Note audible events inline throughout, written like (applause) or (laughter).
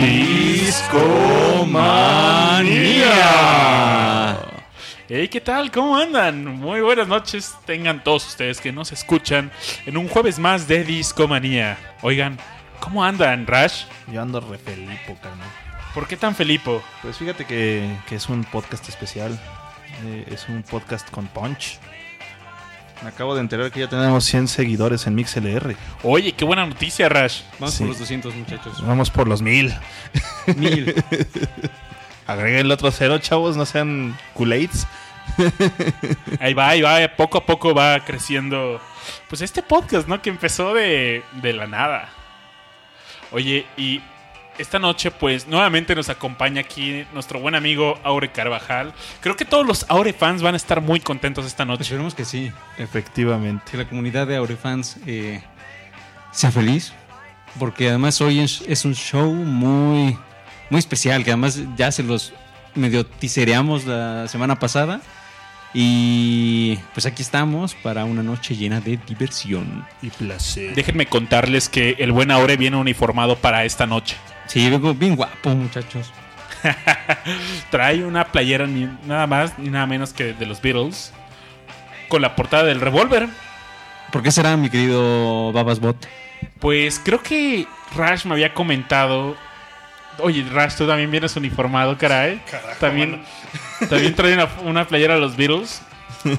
Discomanía. Hey, ¿qué tal? ¿Cómo andan? Muy buenas noches. Tengan todos ustedes que nos escuchan en un jueves más de Discomanía. Oigan, ¿cómo andan, Rash? Yo ando re felipo, carnal. ¿Por qué tan felipo? Pues fíjate que, que es un podcast especial. Eh, es un podcast con punch. Me acabo de enterar que ya tenemos 100 seguidores en MixLR. Oye, qué buena noticia, Rash. Vamos Sí. por los 200, muchachos. Vamos por los 1000. Mil. (laughs) Agreguen el otro cero, chavos, no sean culades. Ahí va, ahí va, poco a poco va creciendo. Pues este podcast, ¿no? Que empezó de, de la nada. Oye, y esta noche, pues nuevamente nos acompaña aquí nuestro buen amigo Aure Carvajal. Creo que todos los Aure fans van a estar muy contentos esta noche. Esperemos que sí. Efectivamente. Que la comunidad de Aurefans eh, sea feliz. Porque además hoy es, es un show muy, muy especial. Que además ya se los medio tisereamos la semana pasada. Y pues aquí estamos para una noche llena de diversión. Y placer. Déjenme contarles que el buen Aure viene uniformado para esta noche. Sí, vengo bien guapo, muchachos. (laughs) Trae una playera ni nada más ni nada menos que de los Beatles. Con la portada del revólver. ¿Por qué será, mi querido Babasbot? Pues creo que Rash me había comentado. Oye, Rash, tú también vienes uniformado, caray. también, (laughs) también trae una, una playera de los Beatles.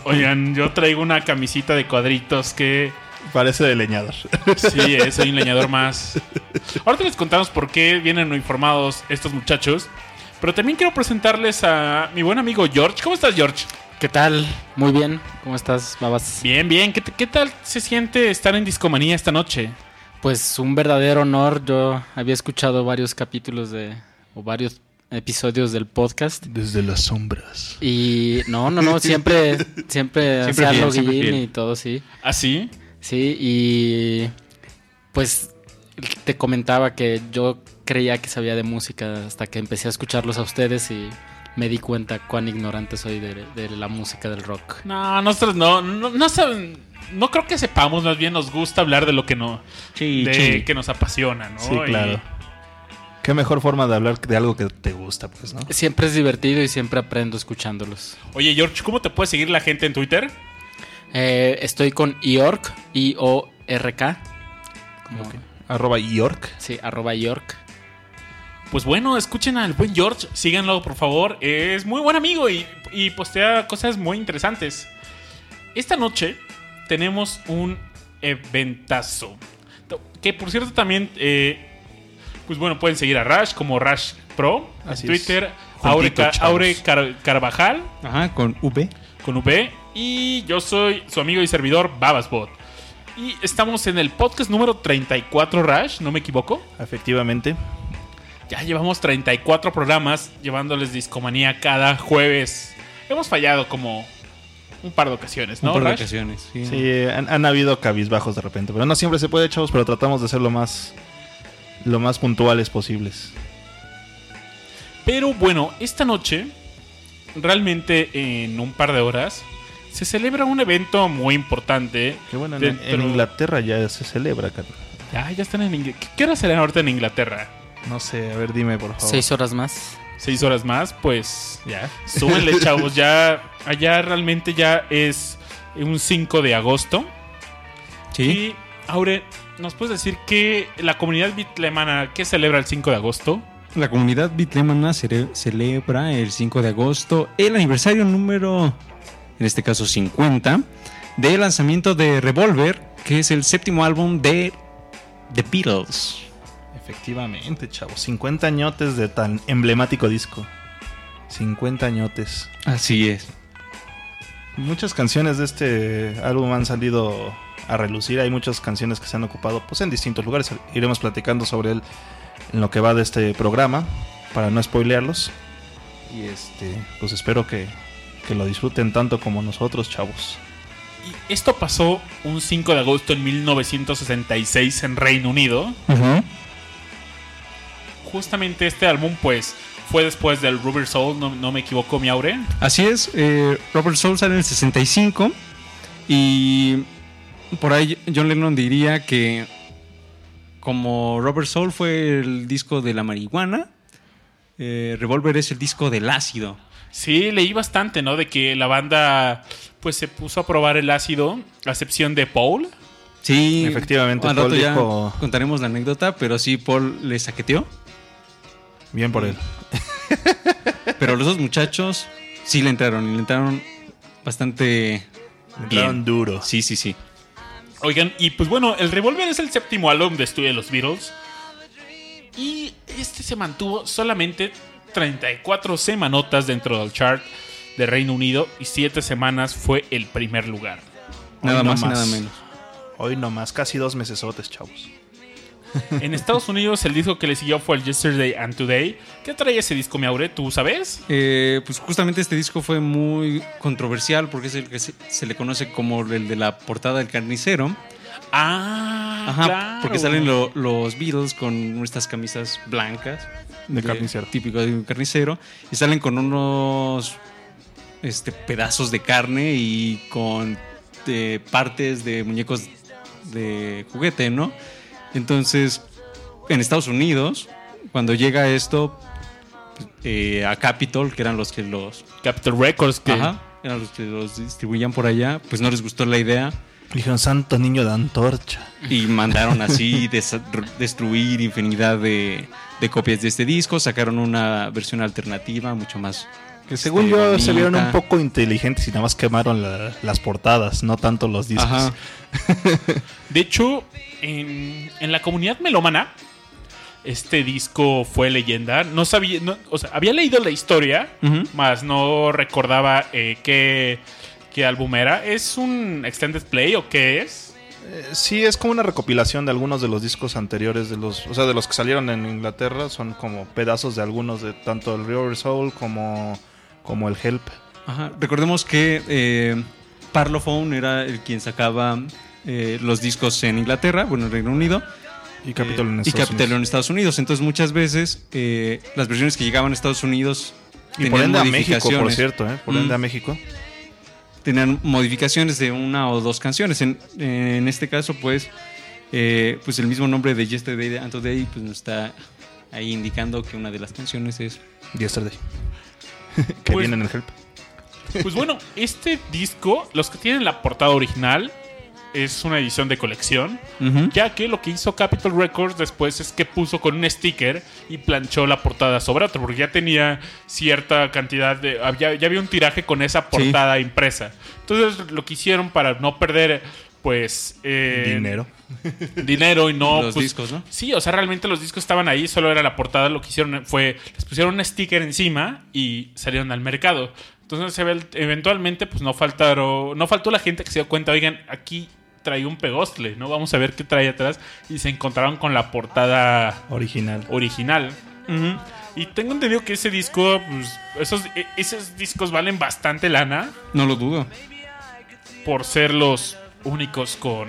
Oigan, yo traigo una camisita de cuadritos que. Parece de leñador. Sí, eh, soy un leñador más. Ahorita les contamos por qué vienen uniformados estos muchachos. Pero también quiero presentarles a mi buen amigo George. ¿Cómo estás, George? ¿Qué tal? Muy bien. ¿Cómo estás, babas? Bien, bien. ¿Qué, qué tal se siente estar en Discomanía esta noche? Pues un verdadero honor. Yo había escuchado varios capítulos de o varios episodios del podcast Desde las sombras. y no, no, no, siempre siempre, (laughs) Siempre hacía siempre y todo, sí. ¿Así? Sí, y pues te comentaba que yo creía que sabía de música hasta que empecé a escucharlos a ustedes y me di cuenta cuán ignorante soy de, de la música del rock. No, nosotros no, no, no saben- no creo que sepamos, más bien nos gusta hablar de lo que no, Sí, de, que nos apasiona, ¿no? Sí, Y- claro. Qué mejor forma de hablar de algo que te gusta, pues, ¿no? Siempre es divertido y siempre aprendo escuchándolos. oye, George, ¿cómo te puede seguir la gente en Twitter? Eh, estoy con York, I-O-R-K. Arroba York. Sí, arroba York. Pues bueno, escuchen al buen George, síganlo por favor, es muy buen amigo y, y postea cosas muy interesantes. Esta noche tenemos un eventazo, que por cierto también, eh, pues bueno, pueden seguir a Rash como Rash Pro Así en. Twitter, Aure. Aure Car- Carvajal Ajá, con V. con V y yo soy su amigo y servidor Babasbot. Y estamos en el podcast número 34 Rash, no me equivoco. Efectivamente. Ya llevamos 34 programas llevándoles discomanía cada jueves. Hemos fallado como un par de ocasiones, ¿no? un par de Rash? ocasiones. Sí. Sí, han, han habido cabizbajos de repente. Pero no siempre se puede, chavos, pero tratamos de ser lo más, lo más puntuales posibles. Pero bueno, esta noche, realmente en un par de horas, se celebra un evento muy importante. Que bueno, en, Dentro- en Inglaterra ya se celebra, carnal. Ya, ya están en Inglaterra. ¿Qué hora será ahorita en Inglaterra? No sé, a ver, dime, por favor. Seis horas más. Seis horas más, pues ya. (laughs) Súbenle, chavos. Ya, allá realmente ya es un 5 de agosto. Sí. Y, Aure, ¿nos puedes decir que la comunidad bitlemana, ¿qué celebra el 5 de agosto? La comunidad bitlemana celebra el 5 de agosto el aniversario número, en este caso 50, del lanzamiento de Revolver, que es el séptimo álbum de The Beatles. Efectivamente, chavos. 50 añotes de tan emblemático disco. 50 añotes. Así es. Muchas canciones de este álbum han salido a relucir. Hay muchas canciones que se han ocupado pues, en distintos lugares. Iremos platicando sobre él en lo que va de este programa para no spoilearlos. Y este, pues espero que, que lo disfruten tanto como nosotros, chavos. Y esto pasó un 5 de agosto en 1966 en Reino Unido. Justamente este álbum, pues, fue después del Rubber Soul, no, no me equivoco, mi Aure. Así es, eh, Robert Soul sale en el 65 y por ahí John Lennon diría que como Robert Soul fue el disco de la marihuana, eh, Revolver es el disco del ácido. Sí, leí bastante, ¿no? De que la banda pues se puso a probar el ácido, a excepción de Paul. Sí, Efectivamente, al Paul rato ya dijo- contaremos la anécdota, pero sí, Paul le saqueteó. Bien por él. (laughs) Pero los dos muchachos sí le entraron y le entraron bastante Entraron bien. duro. Sí, sí, sí. Oigan, y pues bueno, el Revolver es el séptimo álbum de estudio de los Beatles. Y este se mantuvo solamente 34 semanotas dentro del chart de Reino Unido y 7 semanas fue el primer lugar. Nada Hoy no más y más. nada menos. Hoy nomás, casi dos mesesotes, chavos. (laughs) En Estados Unidos el disco que le siguió fue el Yesterday and Today. ¿Qué trae ese disco, Miaure? ¿Tú sabes? Eh, pues justamente este disco fue muy controversial porque es el que se, se le conoce como el de la portada del carnicero. Ah, Ajá, claro. porque salen lo- los Beatles con estas camisas blancas. De carnicero. Típico de un carnicero. Y salen con unos este, pedazos de carne y con eh, partes de muñecos de juguete, ¿no? Entonces, en Estados Unidos, cuando llega esto eh, a Capitol, que eran los que los, Capitol Records, que Ajá, eran los que los distribuían por allá, pues no les gustó la idea Dijeron, santo niño de antorcha. y mandaron así destruir infinidad de, de copias de este disco, sacaron una versión alternativa mucho más... Que según este, yo se vieron un poco inteligentes y nada más quemaron la- las portadas, no tanto los discos. Ajá. (laughs) De hecho, en, en la comunidad melómana, este disco fue leyenda. No sabía, no- o sea, había leído la historia, Ujú. más no recordaba eh, qué, qué álbum era. ¿Es un extended play o qué es? Eh, sí, es como una recopilación de algunos de los discos anteriores, de los, o sea, de los que salieron en Inglaterra, son como pedazos de algunos de tanto el River Soul como, como el Help. Ajá. Recordemos que eh, Parlophone era el quien sacaba eh, los discos en Inglaterra, bueno, en Reino Unido, Y Capitol en y Estados Capitol en Unidos. Estados Unidos. Entonces muchas veces eh, las versiones que llegaban a Estados Unidos Y por tenían ende a México, por cierto, ¿eh? Por Mm. ende a México. tenían modificaciones de una o dos canciones. En, en este caso, pues, eh, pues el mismo nombre de Yesterday and Today pues nos está ahí indicando que una de las canciones es Yesterday. (laughs) que Pues- viene en el Help. Pues bueno, este disco, los que tienen la portada original, es una edición de colección. Ya que lo que hizo Capitol Records después es que puso con un sticker y planchó la portada sobre otro, porque ya tenía cierta cantidad de. Había, ya había un tiraje con esa portada impresa. Entonces lo que hicieron para no perder, pues. eh, Dinero. (laughs) Dinero y no. Los pues, discos, ¿no? Sí, o sea, realmente los discos estaban ahí, solo era la portada. Lo que hicieron fue. Les pusieron un sticker encima y salieron al mercado. Entonces, se ve- eventualmente, pues no faltaron. No faltó la gente que se dio cuenta, oigan, aquí trae un pegostle, ¿no? Vamos a ver qué trae atrás. Y se encontraron con la portada Original. original. Y tengo entendido que ese disco, pues, esos, e- esos discos valen bastante lana No lo dudo. por ser los únicos con.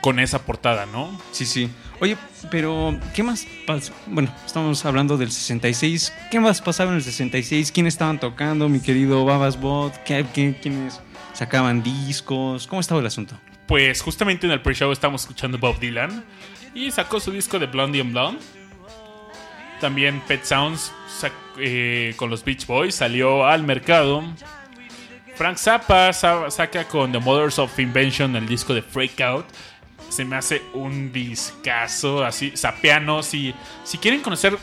Con esa portada, ¿no? Sí, sí. Oye, pero ¿qué más pasó? Bueno, estamos hablando del 66. ¿Qué más pasaba en el 66? ¿Quiénes estaban tocando, mi querido Babas Bot? ¿Qué, qué- quiénes sacaban discos? ¿Cómo estaba el asunto? Pues justamente en el pre-show estamos escuchando Bob Dylan y sacó su disco de Blondie and Blonde. También Pet Sounds eh, con los Beach Boys salió al mercado. Frank Zappa sa- saca con The Mothers of Invention el disco de Freak Out. Se me hace un discazo así, sapeano. Si, si quieren conocer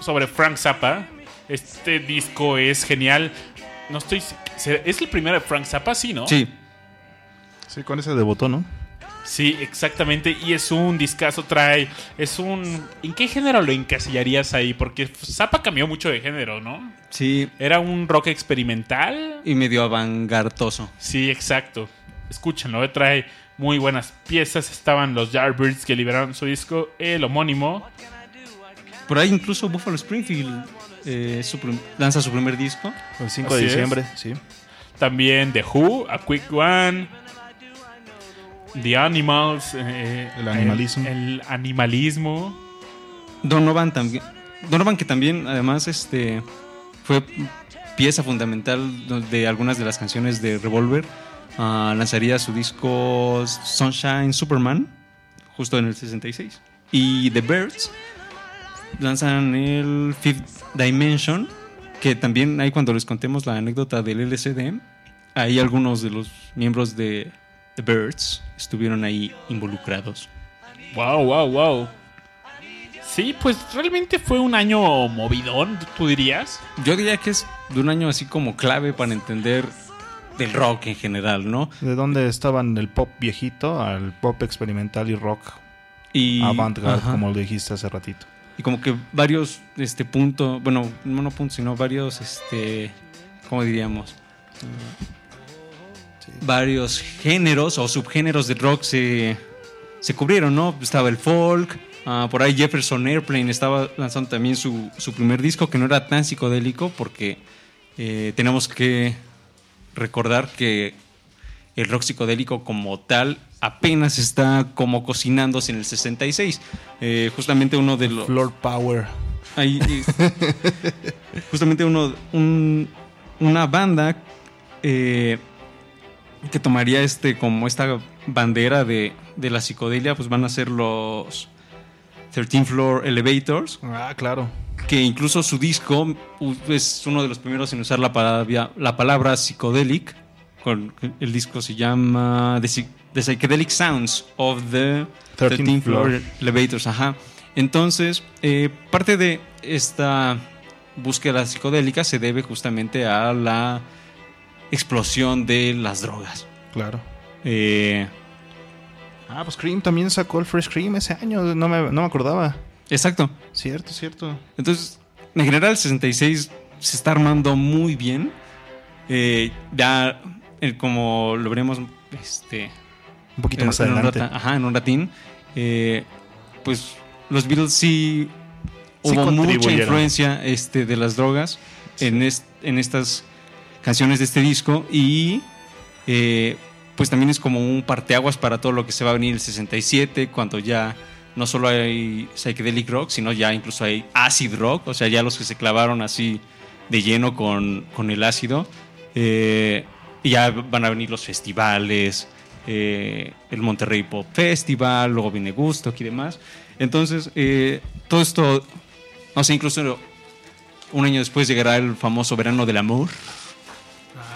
sobre Frank Zappa, este disco es genial. No estoy. ¿Es el primero de Frank Zappa? Sí, ¿no? Sí. Sí, con ese debutó, ¿no? Sí, exactamente. Y es un discazo, trae. Es un. ¿En qué género lo encasillarías ahí? Porque Zappa cambió mucho de género, ¿no? Sí. Era un rock experimental. Y medio avangartoso. Sí, exacto. Escúchenlo, eh, trae muy buenas piezas. Estaban los Yardbirds que liberaron su disco, el homónimo. Por ahí incluso Buffalo Springfield eh, su lanza su primer disco. El 5 de es. diciembre, sí. También The Who, A Quick One. The Animals. eh, El animalismo. El, el animalismo. Donovan también. Donovan que también además este fue pieza fundamental de algunas de las canciones de Revolver. Ah, lanzaría su disco Sunshine Superman justo en el 66. Y The Birds lanzan el Fifth Dimension, que también ahí cuando les contemos la anécdota del LCD, ahí algunos de los miembros de The Birds estuvieron ahí involucrados. Wow, wow, wow. Sí, pues realmente fue un año movidón, tú dirías. Yo diría que es de un año así como clave para entender del rock en general, ¿no? De dónde estaban el pop viejito al pop experimental y rock Y, avant-garde, como lo dijiste hace ratito. y como que varios este puntos, bueno, no, no puntos, sino varios, este, ¿cómo diríamos? Varios géneros o subgéneros de rock se, se cubrieron, ¿no? Estaba el folk, ah, por ahí Jefferson Airplane estaba lanzando también su, su primer disco que no era tan psicodélico porque eh, tenemos que recordar que el rock psicodélico como tal apenas está como cocinándose en el 66. Eh, justamente uno de los... Floor Power. Ahí, (laughs) justamente uno, un- una banda eh, que tomaría este como esta bandera de, de la psicodelia, pues van a ser los 13 Floor Elevators, Ah, claro. que incluso su disco es uno de los primeros en usar la palabra, la palabra psicodelic. Con, el disco se llama The, Psy- The Psychedelic Sounds of the 13th 13th Floor Floor. Elevators. Ajá. Entonces, eh, parte de esta búsqueda psicodélica se debe justamente a la explosión de las drogas. Claro. Eh, Ah, pues Cream también sacó el Fresh Cream ese año. No me, no me acordaba. exacto. Cierto, cierto. Entonces, en general, el 66 se está armando muy bien. Eh, ya, eh, como lo veremos este, Un poquito en, más en un adelante. rata- ajá, en un ratín, eh, pues los Beatles sí, Sí hubo mucha influencia este, de las drogas en, est- en estas canciones de este disco y eh, pues también es como un parteaguas para todo lo que se va a venir el 67 cuando ya no solo hay psychedelic rock sino ya incluso hay acid rock o sea ya los que se clavaron así de lleno con, con el ácido eh, y ya van a venir los festivales eh, el Monterrey Pop Festival luego viene Gusto y demás. Entonces todo esto no sé incluso un año después llegará el famoso verano del amor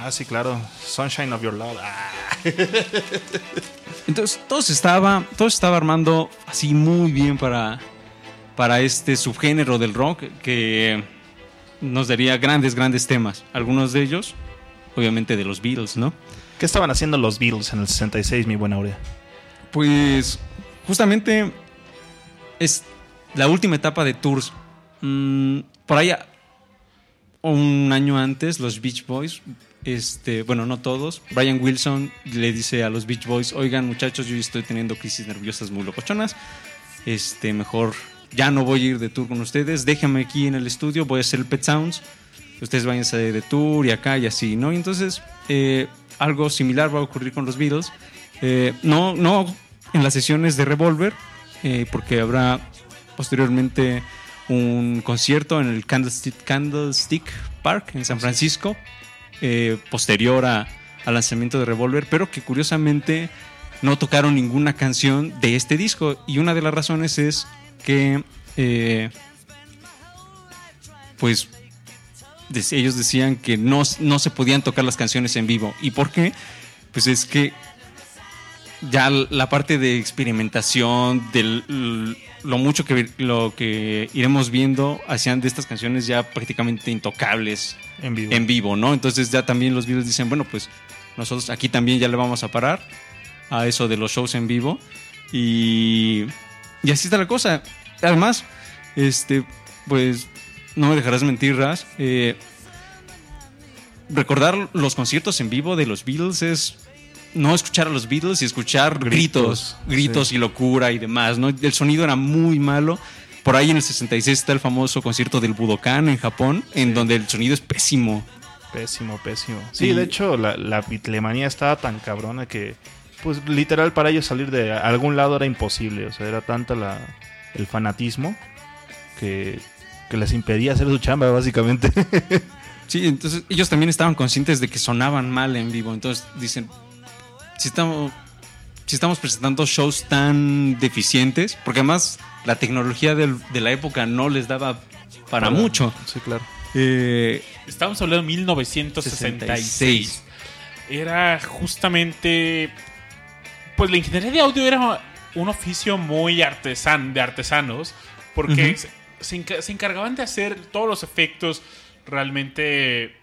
Ah, sí, claro. Sunshine of Your Love. Ah, (laughs) Entonces todo se estaba, todo se estaba armando así muy bien para, para este subgénero del rock que nos daría grandes, grandes temas. Algunos de ellos, obviamente de los Beatles, ¿no? ¿Qué estaban haciendo los Beatles en el 66, mi buena Aurea? Pues justamente es la última etapa de tours. Mm, por ahí a- un año antes los Beach Boys, este, bueno, no todos, Brian Wilson le dice a los Beach Boys, oigan muchachos, yo estoy teniendo crisis nerviosas muy locochonas, este, mejor ya no voy a ir de tour con ustedes, déjenme aquí en el estudio, voy a hacer el Pet Sounds, ustedes váyanse de tour y acá y así, ¿no? Y entonces eh, algo similar va a ocurrir con los Beatles. Eh, no, no en las sesiones de Revolver, eh, porque habrá posteriormente un concierto en el Candlestick, Candlestick Park en San Francisco, eh, posterior a- al lanzamiento de Revolver, pero que curiosamente no tocaron ninguna canción de este disco. Y una de las razones es que, eh, pues, ellos decían que no, no se podían tocar las canciones en vivo. ¿Y por qué? Pues es que ya la parte de experimentación, de lo mucho que, lo que iremos viendo, hacían de estas canciones ya prácticamente intocables En vivo. en vivo, ¿no? Entonces ya también los Beatles dicen, bueno, pues nosotros aquí también ya le vamos a parar a eso de los shows en vivo. Y, y así está la cosa. Además, este, pues no me dejarás mentir, Raz. eh, recordar los conciertos en vivo de los Beatles es no escuchar a los Beatles y escuchar gritos, Gritos, gritos, y locura y demás, ¿no? El sonido era muy malo. Por ahí en el 66 está el famoso concierto del Budokan en Japón, en donde el sonido es pésimo. Pésimo, pésimo. Sí, Y- de hecho, la, la bitlemanía estaba tan cabrona que, pues, literal, para ellos salir de algún lado era imposible. O sea, era tanta la, el fanatismo que, que les impedía hacer su chamba, básicamente. (laughs) Sí, entonces ellos también estaban conscientes de que sonaban mal en vivo. Entonces dicen, si estamos, si estamos presentando shows tan deficientes, porque además la tecnología del- de la época no les daba para mucho. Sí, claro. Eh, Estamos hablando de 1966. Era justamente. Pues la ingeniería de audio era un oficio muy artesan, de artesanos. Porque Ujú. se, se enca- se encargaban de hacer todos los efectos. Realmente.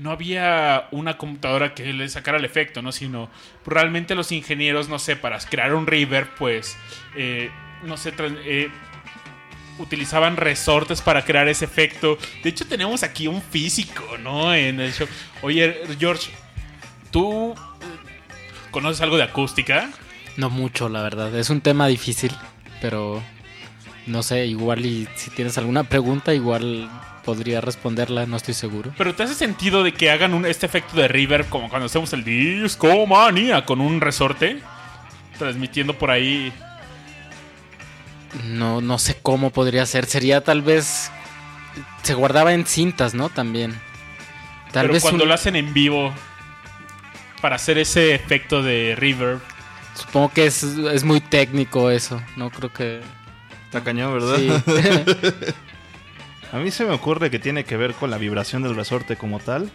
No había una computadora que le sacara el efecto, ¿no? Sino realmente los ingenieros, no sé, para crear un reverb, pues. eh, no sé, eh, utilizaban resortes para crear ese efecto. De hecho, tenemos aquí un físico, ¿no? En el show. Oye, George, ¿tú eh, conoces algo de acústica? No mucho, la verdad. Es un tema difícil, pero no sé, igual y si tienes alguna pregunta, igual podría responderla, no estoy seguro. Pero ¿te hace sentido de que hagan un- este efecto de reverb como cuando hacemos el disco manía con un resorte? Transmitiendo por ahí. No, no sé cómo podría ser. Sería tal vez. Se guardaba en cintas, ¿no? También. Tal pero vez cuando un- lo hacen en vivo para hacer ese efecto de reverb. Supongo que es, es muy técnico eso. No creo que. Está cañón, ¿verdad? Sí. (laughs) A mí se me ocurre que tiene que ver con la vibración del resorte como tal.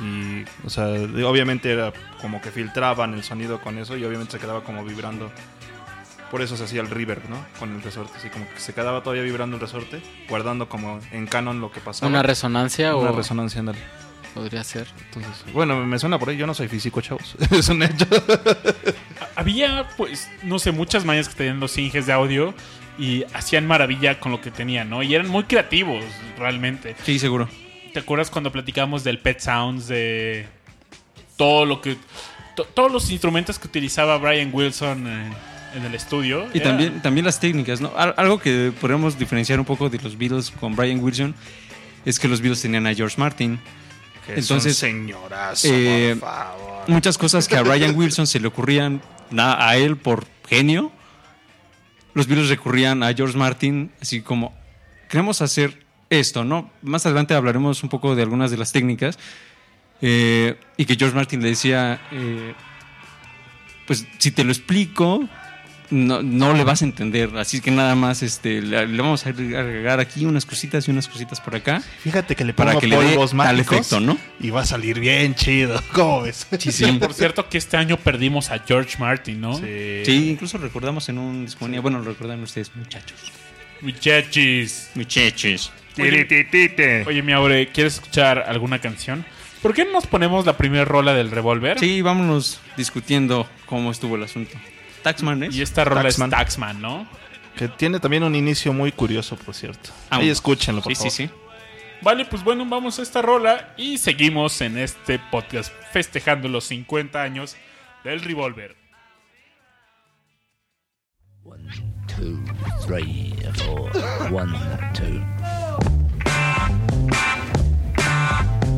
Y, o sea, obviamente era como que filtraban el sonido con eso y obviamente se quedaba como vibrando. Por eso se hacía el reverb, ¿no? Con el resorte, así como que se quedaba todavía vibrando el resorte, guardando como en canon lo que pasaba. Una resonancia Una o resonancia, ándale. podría ser. Entonces, bueno, me suena por ahí, yo no soy físico, chavos. (laughs) es un hecho. (laughs) Había, pues, no sé, muchas mañas que tenían los inges de audio y hacían maravilla con lo que tenían, ¿no? Y eran muy creativos, realmente. sí, seguro. ¿Te acuerdas cuando platicamos del Pet Sounds, de todo lo que... to- todos los instrumentos que utilizaba Brian Wilson en, en el estudio? Y Era- también, también las técnicas, ¿no? Al- Algo que podríamos diferenciar un poco de los Beatles con Brian Wilson es que los Beatles tenían a George Martin. Entonces, señorazo, eh, por favor. Muchas cosas que a Brian Wilson se le ocurrían na- a él por genio, los Beatles recurrían a George Martin, así como, queremos hacer esto, ¿no? Más adelante hablaremos un poco de algunas de las técnicas. eh, y que George Martin le decía, eh, pues si te lo explico, no, no le vas a entender. Así que nada más este, le, le vamos a agregar aquí unas cositas y unas cositas por acá. Fíjate que le Para pongo que le dé tal efecto, ¿no? y va a salir bien chido. (laughs) ¿Cómo ves? Sí, Sí, por cierto que este año perdimos a George Martin, ¿no? Sí. Sí, incluso recordamos en un Discomanía. Bueno, lo recuerdan ustedes, muchachos. Muchachis. Muchachos. Tirititite. Oye, mi Aure, ¿quieres escuchar alguna canción? ¿Por qué no nos ponemos la primera rola del revólver? Sí, vámonos discutiendo cómo estuvo el asunto. Taxman, ¿es? Y esta rola Taxman. es Taxman, ¿no? Que tiene también un inicio muy curioso, por cierto. Ah, Ahí escúchenlo, por Sí, sí, favor. sí. Vale, pues bueno, vamos a esta rola y seguimos en este podcast festejando los 50 años del revólver. One, two, three, four. One, two.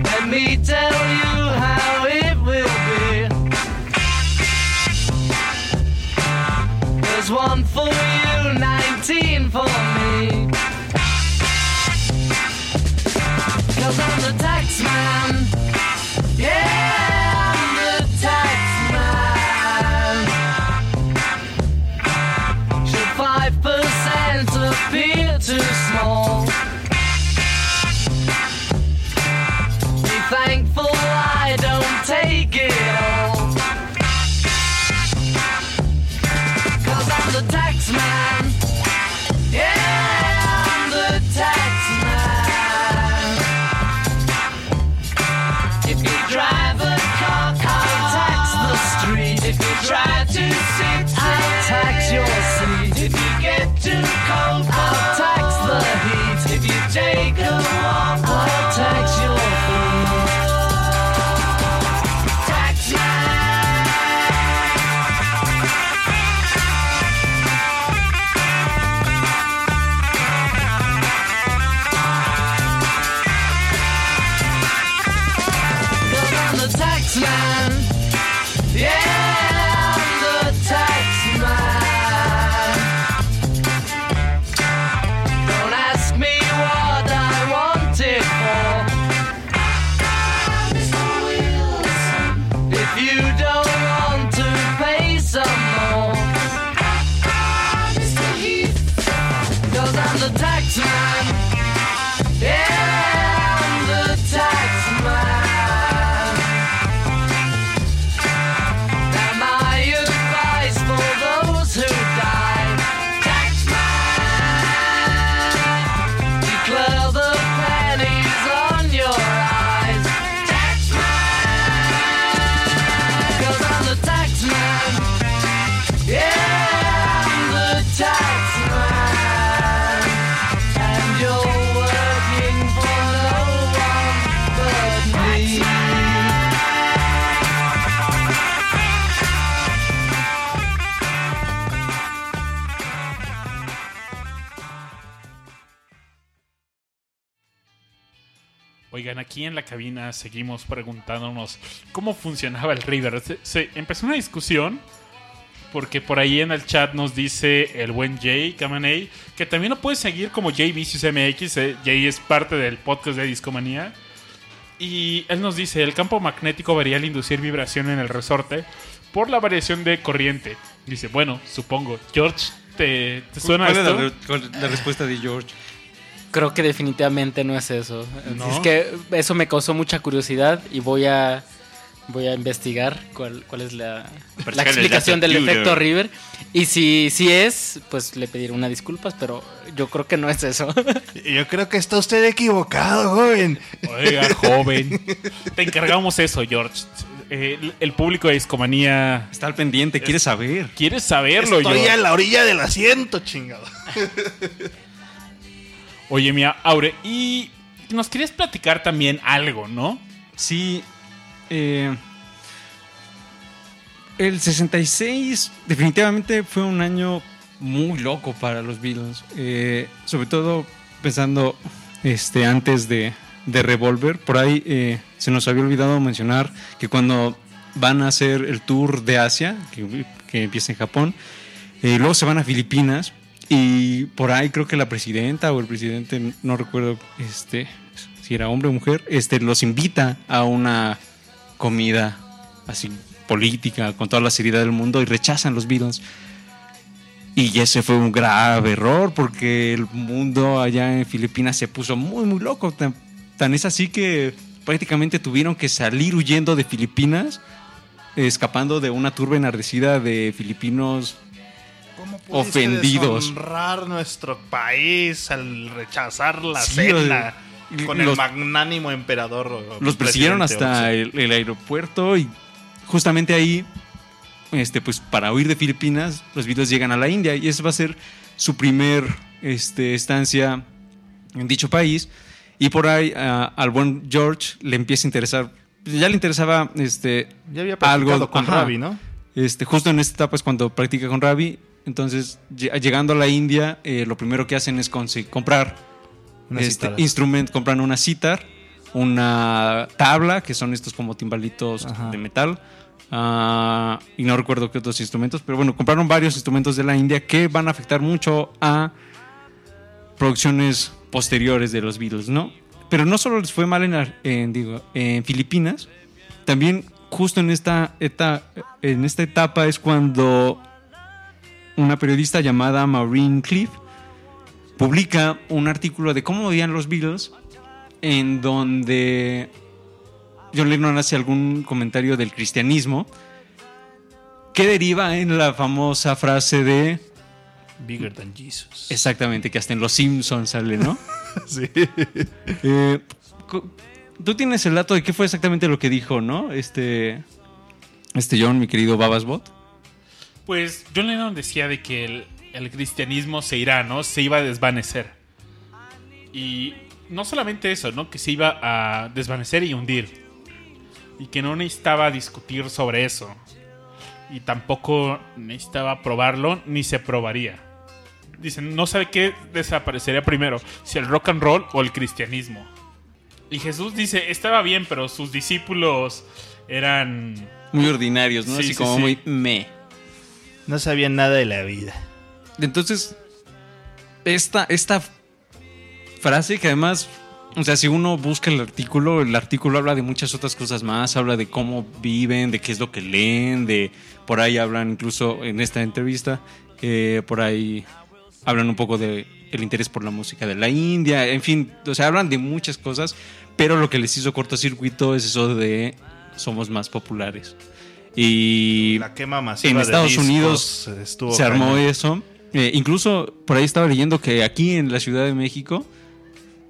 Let me tell you how it will one for you, 19 for me. Aquí en la cabina seguimos preguntándonos cómo funcionaba el River. Se, se- empezó una discusión porque por ahí en el chat nos dice el buen Jay Kamanei que también lo puedes seguir como Jay Vicious MX. eh, Jay es parte del podcast de Discomanía. Y él nos dice, el campo magnético varía al inducir vibración en el resorte por la variación de corriente. Dice, bueno, supongo. George, ¿te, te suena ¿Cuál es esto? la, re- es la respuesta de George? Creo que definitivamente no es eso. ¿No? Es que eso me causó mucha curiosidad y voy a voy a investigar cuál, cuál es la, la explicación del efecto River. Y si, si es, pues le pediré una disculpas, pero yo creo que no es eso. (laughs) Yo creo que está usted equivocado, joven. Oiga, joven. (laughs) Te encargamos eso, George. Eh, el- el público de Discomanía Está al pendiente, quiere saber. quiere saberlo, Estoy George. a la orilla del asiento, chingado. (laughs) Oye, mía, Aure, y nos querías platicar también algo, ¿no? Sí. eh, el 66 definitivamente fue un año muy loco para los Beatles. eh, sobre todo pensando este, antes de, de Revolver. Por ahí eh, se nos había olvidado mencionar que cuando van a hacer el tour de Asia, que, empieza en Japón, eh, luego se van a Filipinas y por ahí creo que la presidenta o el presidente, no recuerdo este, si era hombre o mujer, este, los invita a una comida así política con toda la seriedad del mundo y rechazan los Beatles. Y ese fue un grave error porque el mundo allá en Filipinas se puso muy, muy loco. Tan, tan es así que prácticamente tuvieron que salir huyendo de Filipinas, escapando de una turba enardecida de filipinos ¿Cómo pudiste Ofendidos. deshonrar nuestro país al rechazar la Sí, cena con los- el magnánimo emperador. los persiguieron hasta el, el aeropuerto y justamente ahí, este, pues para huir de Filipinas, los Beatles llegan a la India y esa va a ser su primer este, estancia en dicho país. Y por ahí a- al buen George le empieza a interesar, ya le interesaba este, Ya había practicado algo con ajá. Ravi, ¿no? Este, justo en esta etapa es cuando practica con Ravi. Entonces, lle- llegando a la India, eh, lo primero que hacen es comprar este instrumento, compran una citar, una tabla, que son estos como timbalitos Ajá. de metal. ah, y no recuerdo qué otros instrumentos, pero bueno, compraron varios instrumentos de la India que van a afectar mucho a producciones posteriores de los Beatles, ¿no? Pero no solo les fue mal en, Ar- en, digo, en Filipinas, también justo en esta, eta- en esta etapa es cuando una periodista llamada Maureen Cliff publica un artículo de cómo veían los Beatles en donde John Lennon hace algún comentario del cristianismo que deriva en la famosa frase de Bigger than Jesus. exactamente que hasta en los Simpsons sale, ¿no? (laughs) Sí. Eh, Tú tienes el dato de qué fue exactamente lo que dijo, ¿no? Este este John, mi querido Babasbot. Pues John Lennon decía de que el, el cristianismo se irá, ¿no? Se iba a desvanecer. Y no solamente eso, ¿no? Que se iba a desvanecer y hundir. Y que no necesitaba discutir sobre eso. Y tampoco necesitaba probarlo, ni se probaría. Dicen, no sabe qué desaparecería primero, si el rock and roll o el cristianismo. Y Jesús dice, estaba bien, pero sus discípulos eran... Muy ordinarios, ¿no? Sí, Así sí, como sí. muy me. No sabían nada de la vida. Entonces, esta, esta frase que además, o sea, si uno busca el artículo, el artículo habla de muchas otras cosas más, habla de cómo viven, de qué es lo que leen, de por ahí hablan incluso en esta entrevista, eh, por ahí hablan un poco de el interés por la música de la India, en fin, o sea, hablan de muchas cosas, pero lo que les hizo cortocircuito es eso de somos más populares. Y La quema masiva en de Estados discos Unidos estuvo se armó cañón. eso. Eh, incluso por ahí estaba leyendo que aquí en la Ciudad de México,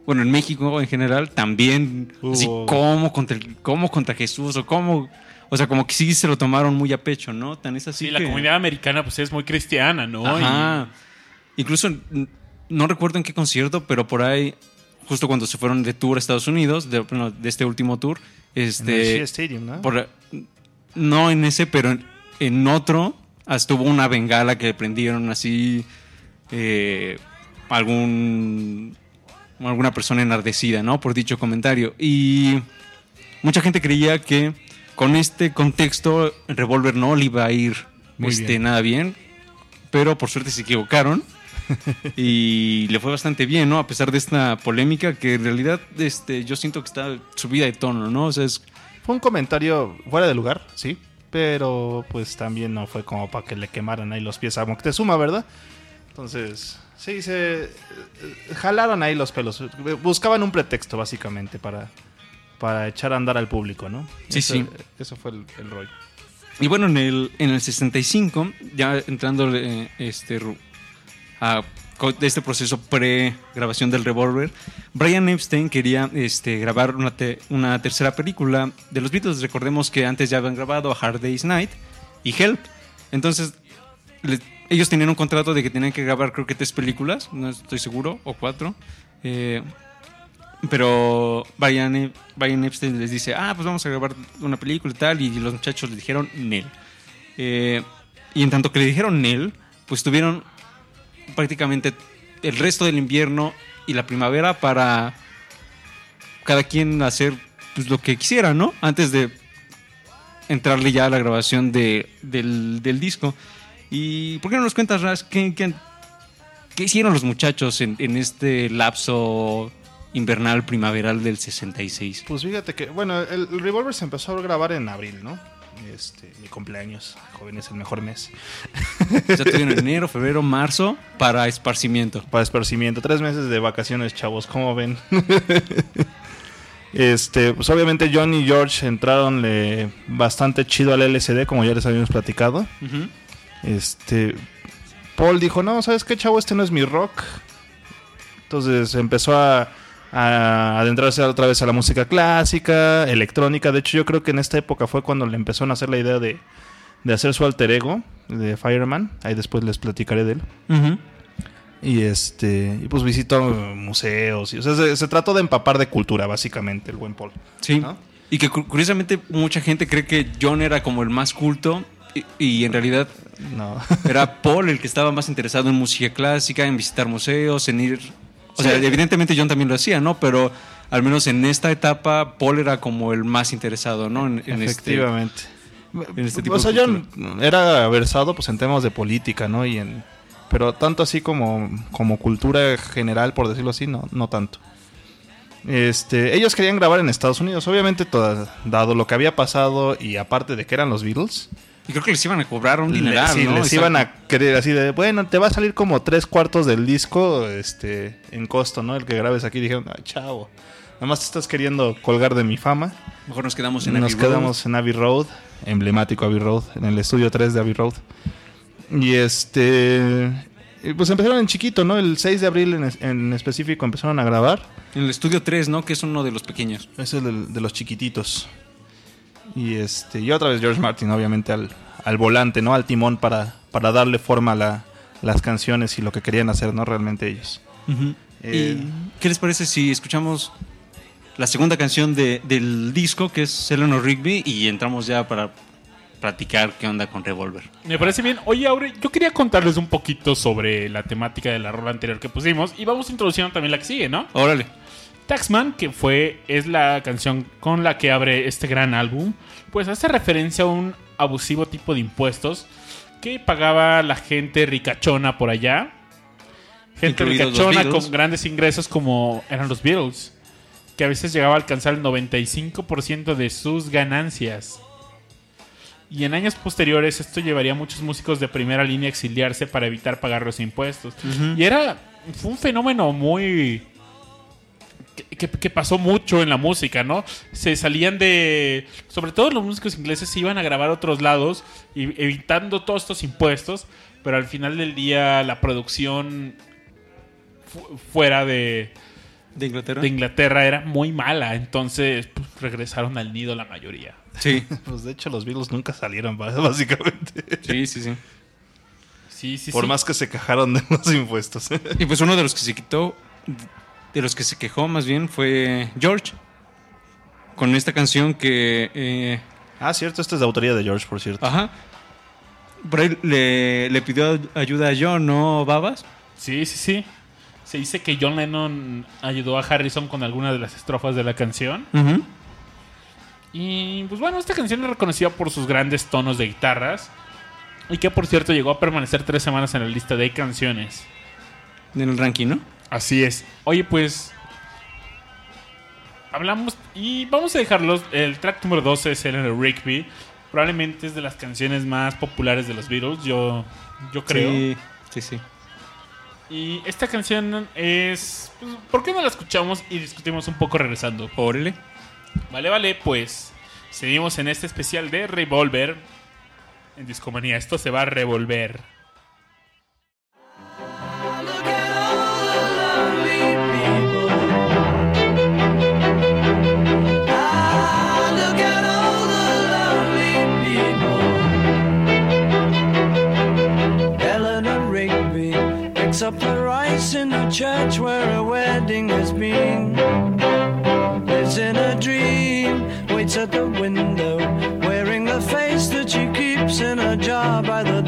bueno, en México en general, también, así como contra, como contra Jesús o como, o sea, como que sí se lo tomaron muy a pecho, ¿no? Tan es así Sí, la comunidad americana pues es muy cristiana, ¿no? Ajá. Incluso no recuerdo en qué concierto, pero por ahí, justo cuando se fueron de tour a Estados Unidos, de, bueno, de este último tour, En el este, Stadium, ¿no? por- no en ese, pero en, en otro, hasta hubo una bengala que prendieron así eh, algún alguna persona enardecida, ¿no? Por dicho comentario. Y mucha gente creía que con este contexto el revólver no le iba a ir Muy este, bien. nada bien, pero por suerte se equivocaron. (laughs) y le fue bastante bien, ¿no? A pesar de esta polémica que en realidad este, yo siento que está subida de tono, ¿no? O sea, es Fue un comentario fuera de lugar, sí. Pero pues también no fue como para que le quemaran ahí los pies a Moctezuma, ¿verdad? Entonces, sí, se eh, jalaron ahí los pelos. Buscaban un pretexto, básicamente, para, para echar a andar al público, ¿no? Sí, Eso- sí. Eso fue el, el rollo. Y bueno, en el, en el 65, ya entrando eh, este, a de este proceso pre-grabación del revólver, Brian Epstein quería este, grabar una, una tercera película de los Beatles. Recordemos que antes ya habían grabado Hard Day's Night y Help. Entonces, ellos tenían un contrato de que tenían que grabar creo que tres películas, no estoy seguro, o cuatro. Eh, pero Brian, E- Brian Epstein les dice, ah, pues vamos a grabar una película y tal, y los muchachos le dijeron Nel. Eh, y en tanto que le dijeron Nel, pues tuvieron prácticamente el resto del invierno y la primavera para cada quien hacer pues, lo que quisiera, ¿no? Antes de entrarle ya a la grabación de- del, disco. ¿Y por qué no nos cuentas, Ras, qué, qué- qué hicieron los muchachos en, en este lapso invernal primaveral del 66? Pues fíjate que, bueno, el, el Revolver se empezó a grabar en abril, ¿no? Este, mi cumpleaños, joven, es el mejor mes. (laughs) Ya tuvieron enero, febrero, marzo para esparcimiento. Para esparcimiento, tres meses de vacaciones, chavos, ¿cómo ven? (laughs) este, pues obviamente John y George entraron bastante chido al LSD, como ya les habíamos platicado. Este, Paul dijo, no, ¿sabes qué, chavo? Este no es mi rock. Entonces empezó a, a adentrarse otra vez a la música clásica, electrónica. De hecho, yo creo que en esta época fue cuando le empezó a nacer la idea de, de hacer su alter ego de Fireman. Ahí después les platicaré de él. Y este, y pues visitó museos. Y, o sea, se, se trató de empapar de cultura, básicamente, el buen Paul. Sí. ¿No? Y que cu- curiosamente mucha gente cree que John era como el más culto y, y en realidad No. era Paul el que estaba más interesado en música clásica, en visitar museos, en ir... O sea, evidentemente John también lo hacía, ¿no? Pero al menos en esta etapa Paul era como el más interesado, ¿no? En, en este... Efectivamente. en este tipo o sea, de cultura. era versado pues en temas de política, ¿no? Y en pero tanto así como como cultura general, por decirlo así, no no tanto. Este, ellos querían grabar en Estados Unidos, obviamente toda- dado lo que había pasado y aparte de que eran los Beatles, Y creo que les iban a cobrar un dineral, sí, ¿no? les iban a querer así de, bueno, te va a salir como tres cuartos del disco, este, en costo, ¿no? El que grabes aquí dijeron, ay, chavo, nada más te estás queriendo colgar de mi fama. Mejor nos quedamos en Nos Abbey Road. quedamos en Abbey Road, emblemático Abbey Road, en el estudio 3 de Abbey Road. Y este. Pues empezaron en chiquito, ¿no? El 6 de abril en, es- en específico empezaron a grabar. En el estudio 3, ¿no? Que es uno de los pequeños. Es el de, los chiquititos. Y este. Y otra vez George Martin, obviamente, al, al volante, ¿no? Al timón para, para darle forma a la- las canciones y lo que querían hacer, ¿no? Realmente ellos. Eh, ¿Y qué les parece si escuchamos la segunda canción de- del disco, que es Eleanor Rigby, y entramos ya para platicar qué onda con Revolver? Me parece bien. Oye, Aure, yo quería contarles un poquito sobre la temática de la rola anterior que pusimos y vamos introduciendo también la que sigue, ¿no? Órale. Taxman, que fue es la canción con la que abre este gran álbum, pues hace referencia a un abusivo tipo de impuestos que pagaba la gente ricachona por allá. Gente Incluidos ricachona con grandes ingresos como eran los Beatles, que a veces llegaba a alcanzar el 95% de sus ganancias. Y en años posteriores esto llevaría a muchos músicos de primera línea a exiliarse para evitar pagar los impuestos. Y era fue un fenómeno muy que, pasó mucho en la música, ¿no? Se salían de. Sobre todo los músicos ingleses se iban a grabar a otros lados, y, evitando todos estos impuestos, pero al final del día la producción fu- fuera de, ¿De Inglaterra? de Inglaterra era muy mala, entonces pues, regresaron al nido la mayoría. Sí, (laughs) Pues de hecho, los Beatles nunca salieron, (laughs) básicamente. sí, sí, sí. Sí, sí, Por sí. más que se quejaron de (laughs) los impuestos. Y pues uno de los que se quitó, de los que se quejó más bien, fue George. Con esta canción que... eh, ah, cierto, esta es de autoría de George, por cierto. ajá. Por ahí le, le pidió ayuda a John, ¿no, Babas? Sí, sí, sí. Se dice que John Lennon ayudó a Harrison con algunas de las estrofas de la canción. Y pues bueno, esta canción es reconocida por sus grandes tonos de guitarras. Y que por cierto llegó a permanecer tres semanas en la lista de canciones. En el ranking, ¿no? Así es. Oye, pues. Hablamos. Y vamos a dejarlos. El track número 12 es Eleanor Rigby. Probablemente es de las canciones más populares de los Beatles. Yo, yo creo. Sí, sí, sí. Y esta canción es. pues, ¿Por qué no la escuchamos y discutimos un poco regresando? Órale. Vale, vale, pues. Seguimos en este especial de Revolver. En Discomanía. Esto se va a revolver. Church where a wedding has been. Lives in a dream, waits at the window, wearing the face that she keeps in a jar by the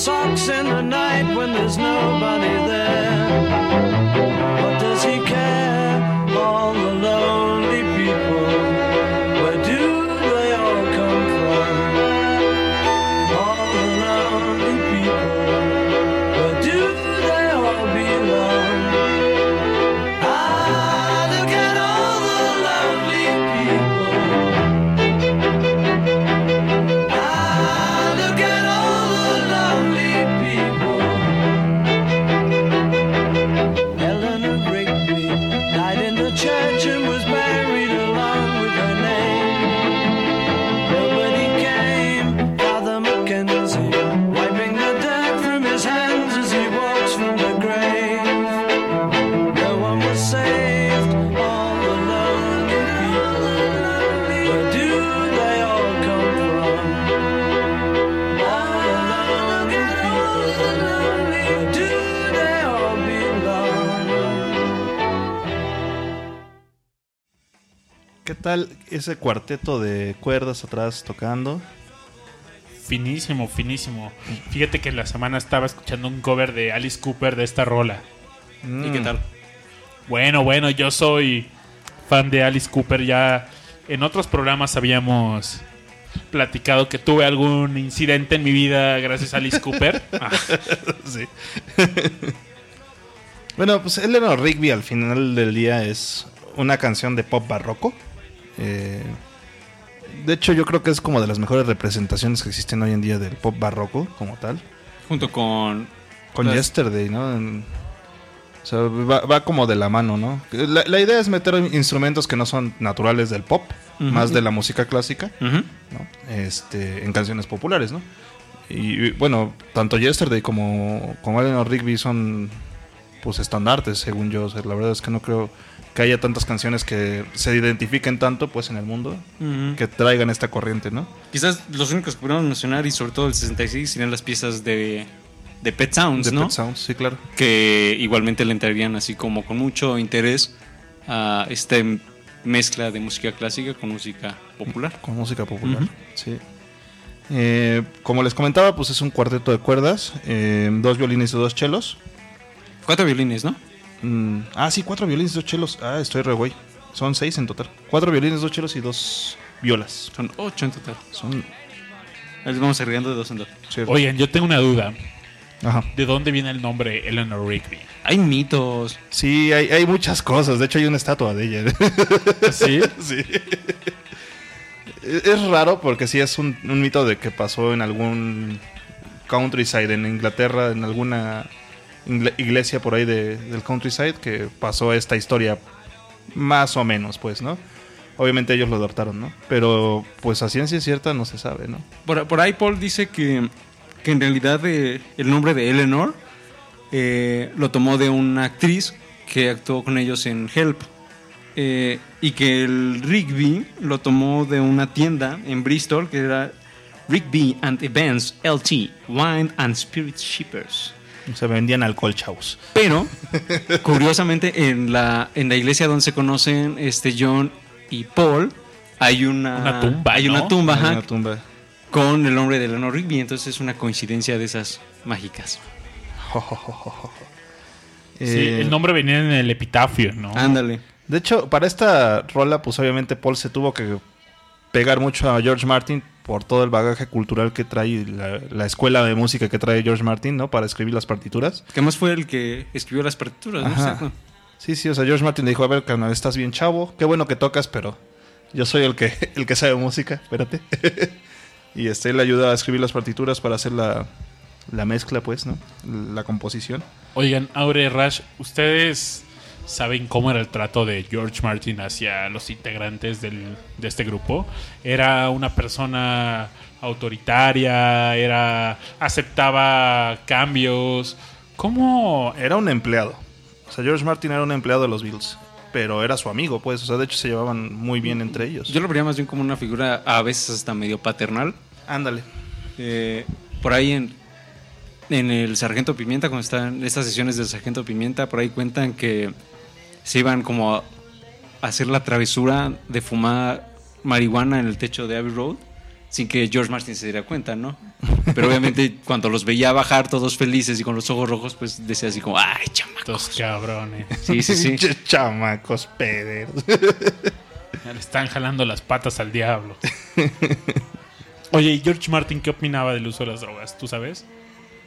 socks in the night when there's nobody there. Tal ese cuarteto de cuerdas atrás tocando? Finísimo, finísimo. Fíjate que en la semana estaba escuchando un cover de Alice Cooper de esta rola. ¿Y qué tal? Bueno, bueno, yo soy fan de Alice Cooper. Ya en otros programas habíamos platicado que tuve algún incidente en mi vida gracias a Alice Cooper. (laughs) (laughs) sí. bueno, pues Eleanor Rigby al final del día es una canción de pop barroco. Eh, de hecho, yo creo que es como de las mejores representaciones que existen hoy en día del pop barroco como tal. Junto con. Con Las- Yesterday, ¿no? En- o sea, va, va como de la mano, ¿no? La, la idea es meter instrumentos que no son naturales del pop, más de la música clásica. Este, en canciones populares, ¿no? Y y, bueno, tanto Yesterday como, como Eleanor Rigby son pues estandartes, según yo. O sea, la verdad es que no creo que haya tantas canciones que se identifiquen tanto pues en el mundo que traigan esta corriente, ¿no? Quizás los únicos que podemos mencionar, y sobre todo el 66, serían las piezas de, de Pet Sounds, De ¿no? Pet Sounds, sí, claro. Que igualmente le entrarían así como con mucho interés a esta mezcla de música clásica con música popular. Con música popular, sí. Eh, como les comentaba, pues es un cuarteto de cuerdas, eh, dos violines y dos chelos. Cuatro violines, ¿no? Mm, ah, sí, cuatro violines y dos chelos. Ah, estoy re güey. Son seis en total. Cuatro violines, dos chelos y dos violas. Son ocho en total. Son. Les vamos agregando de dos en dos. Oigan, yo tengo una duda. Ajá. ¿De dónde viene el nombre Eleanor Rigby? Hay mitos. Sí, hay, hay muchas cosas. De hecho, hay una estatua de ella. ¿Sí? (laughs) sí. Es raro porque sí es un, un mito de que pasó en algún countryside en Inglaterra, en alguna iglesia por ahí de- del countryside, que pasó esta historia más o menos, pues, ¿no? Obviamente ellos lo adaptaron, ¿no? Pero pues a ciencia cierta no se sabe, ¿no? Por, por ahí Paul dice que, que en realidad eh, el nombre de Eleanor eh, lo tomó de una actriz que actuó con ellos en Help. eh, y que el Rigby lo tomó de una tienda en Bristol que era Rigby and Events LT, Wine and Spirit Shippers. Se vendían alcohol, chavos. Pero, curiosamente, en la, en la iglesia donde se conocen este John y Paul, hay una, Una tumba, hay ¿no? una tumba Hay ajá, una tumba. con el nombre de Eleanor Rigby. Entonces es una coincidencia de esas mágicas. (laughs) Sí, Eh, el nombre venía en el epitafio, ¿no? Ándale. De hecho, para esta rola, pues obviamente Paul se tuvo que pegar mucho a George Martin por todo el bagaje cultural que trae, la, la escuela de música que trae George Martin, ¿no? Para escribir las partituras. Que más fue el que escribió las partituras, ¿no? Sí, sí, o sea, George Martin le dijo, a ver, carnal, estás bien chavo, qué bueno que tocas, pero yo soy el que, (laughs) el que sabe música, espérate. (laughs) y este, le ayuda a escribir las partituras para hacer la, la mezcla, pues, ¿no? La composición. Oigan, Aure Rash, ¿ustedes saben cómo era el trato de George Martin hacia los integrantes del- de este grupo? ¿Era una persona autoritaria? ¿Era aceptaba cambios? ¿Cómo Era un empleado. O sea, George Martin era un empleado de los Beatles. Pero era su amigo, pues. O sea, de hecho se llevaban muy bien entre ellos. Yo lo vería más bien como una figura a veces hasta medio paternal. Ándale. Eh, por ahí en, en el Sargento Pimienta, cuando están estas sesiones del Sargento Pimienta, por ahí cuentan que se iban como a hacer la travesura de fumar marihuana en el techo de Abbey Road sin que George Martin se diera cuenta, ¿no? Pero obviamente (laughs) cuando los veía bajar todos felices y con los ojos rojos, pues decía así como, ¡ay, chama! estos cabrones Sí, sí, sí. (laughs) Chamacos pederos. (laughs) le están jalando las patas al diablo? Oye, ¿y George Martin qué opinaba del uso de las drogas? ¿Tú sabes?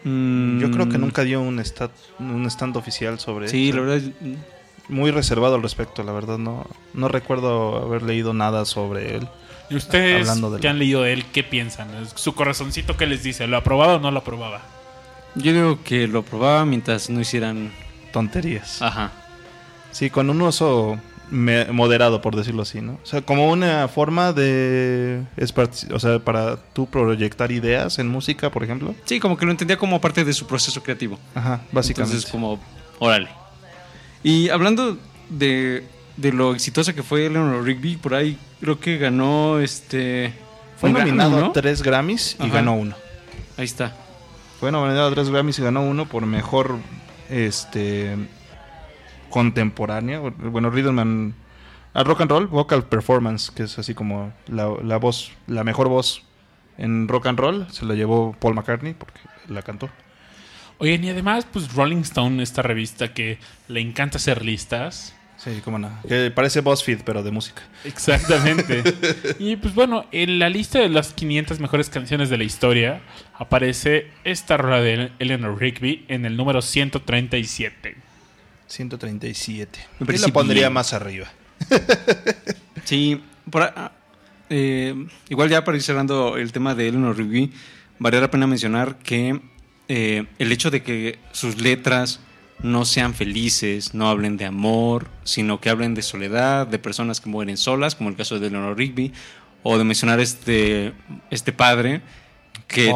Mm, Yo creo que nunca dio un, stat, un stand oficial sobre Sí, eso. la verdad, Muy reservado al respecto, la verdad. No, no recuerdo haber leído nada sobre él. ¿Y ustedes que la- han leído de él, qué piensan? ¿Su corazoncito qué les dice? ¿Lo aprobaba o no lo aprobaba? yo digo que lo probaba mientras no hicieran... Tonterías. Ajá. Sí, con un uso me- moderado, por decirlo así, ¿no? O sea, como una forma de... O sea, para tú proyectar ideas en música, por ejemplo. Sí, como que lo entendía como parte de su proceso creativo. Ajá, básicamente. Entonces, como, órale. Y hablando de, de lo exitosa que fue Eleanor Rigby, por ahí creo que ganó este. Fue nominado ¿no? a tres Grammys y Ajá. ganó uno. Ahí está. Fue nominado a tres Grammys y ganó uno por mejor este contemporánea, bueno, Rhythm and a Rock and Roll Vocal Performance, que es así como la, la voz, la mejor voz en rock and roll, se la llevó Paul McCartney porque la cantó. Oigan, y además, pues Rolling Stone, esta revista que le encanta hacer listas. Sí, cómo no. Que parece BuzzFeed, pero de música. Exactamente. (laughs) y pues bueno, en la lista de las 500 mejores canciones de la historia aparece esta rola de Eleanor Rigby en el número 137. 137. Me Yo la pondría bien. más arriba. (laughs) Sí, por eh, igual ya para ir cerrando el tema de Eleanor Rigby, vale la pena mencionar que eh, el hecho de que sus letras no sean felices, no hablen de amor, sino que hablen de soledad, de personas que mueren solas, como el caso de Eleanor Rigby, o de mencionar este, este padre que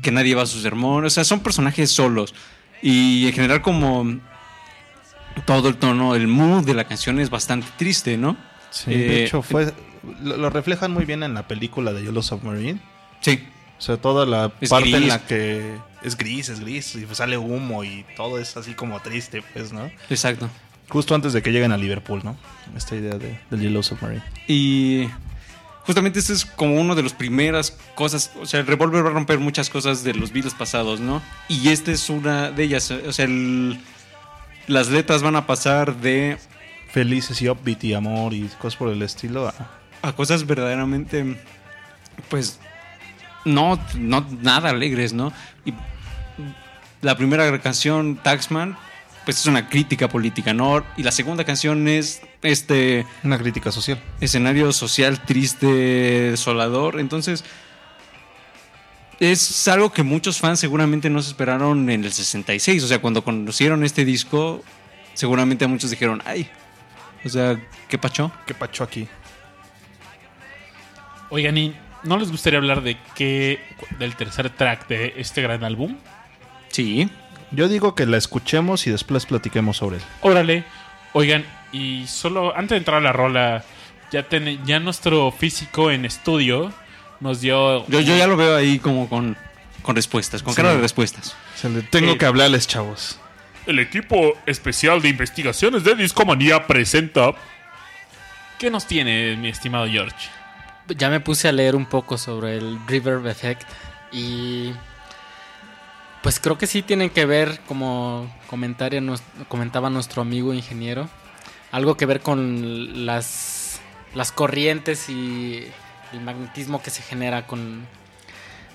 que nadie va a su sermón. O sea, son personajes solos. Y en general, como todo el tono, el mood de la canción es bastante triste, ¿no? Sí, Eh, de hecho, fue, lo, lo reflejan muy bien en la película de Yellow Submarine. Sí. O sea, toda la Es parte en la que es gris, es gris, y pues sale humo y todo es así como triste, pues, ¿no? Exacto. Justo antes de que lleguen a Liverpool, ¿no? Esta idea de, del Yellow Submarine. Y justamente este es como una de las primeras cosas. O sea, el revólver va a romper muchas cosas de los Beatles pasados, ¿no? Y esta es una de ellas. O sea, el- las letras van a pasar de Felices y upbeat y amor y cosas por el estilo. a- a cosas verdaderamente, pues, no, no nada alegres, ¿no? Y la primera canción, Taxman, pues es una crítica política, ¿no? Y la segunda canción es este una crítica social. escenario social triste, desolador. Entonces, es algo que muchos fans seguramente no se esperaron en el 66. O sea, cuando conocieron este disco, seguramente muchos dijeron, ay, o sea, ¿qué pacho? ¿Qué pacho aquí? Oigan, ¿y no les gustaría hablar de qué, del tercer track de este gran álbum? Sí. Yo digo que la escuchemos y después platiquemos sobre él. Órale. Oigan, y solo antes de entrar a la rola, ya, ten- ya nuestro físico en estudio nos dio... Yo, yo ya lo veo ahí como con, con respuestas, con Sí. cara de respuestas. Se le- tengo Eh, que hablarles, chavos. El equipo especial de investigaciones de Discomanía presenta... ¿Qué nos tiene, mi estimado George? Ya me puse a leer un poco sobre el Reverb Effect y pues creo que sí tienen que ver, como comentaba nuestro amigo ingeniero, algo que ver con las, las corrientes y el magnetismo que se genera con,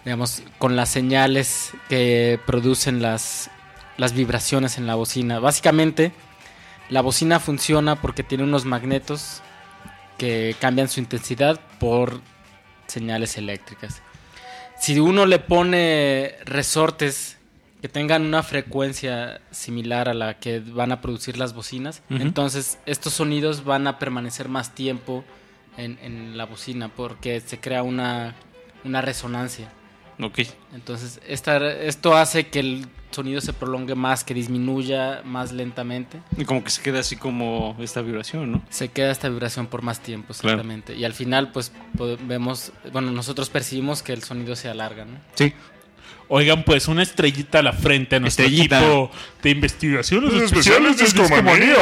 digamos, con las señales que producen las, las vibraciones en la bocina. Básicamente, la bocina funciona porque tiene unos magnetos que cambian su intensidad por señales eléctricas. Si uno le pone resortes que tengan una frecuencia similar a la que van a producir las bocinas, entonces estos sonidos van a permanecer más tiempo en, en la bocina porque se crea una, una resonancia. Ok. Entonces esta, esto hace que el sonido se prolongue más, que disminuya más lentamente. Y como que se queda así como esta vibración, ¿no? Se queda esta vibración por más tiempo, Claro. exactamente. Y al final, pues, vemos, bueno, nosotros percibimos que el sonido se alarga, ¿no? Sí. Oigan, pues una estrellita a la frente a nuestro Estrellita. equipo de investigaciones especiales de Discomanía.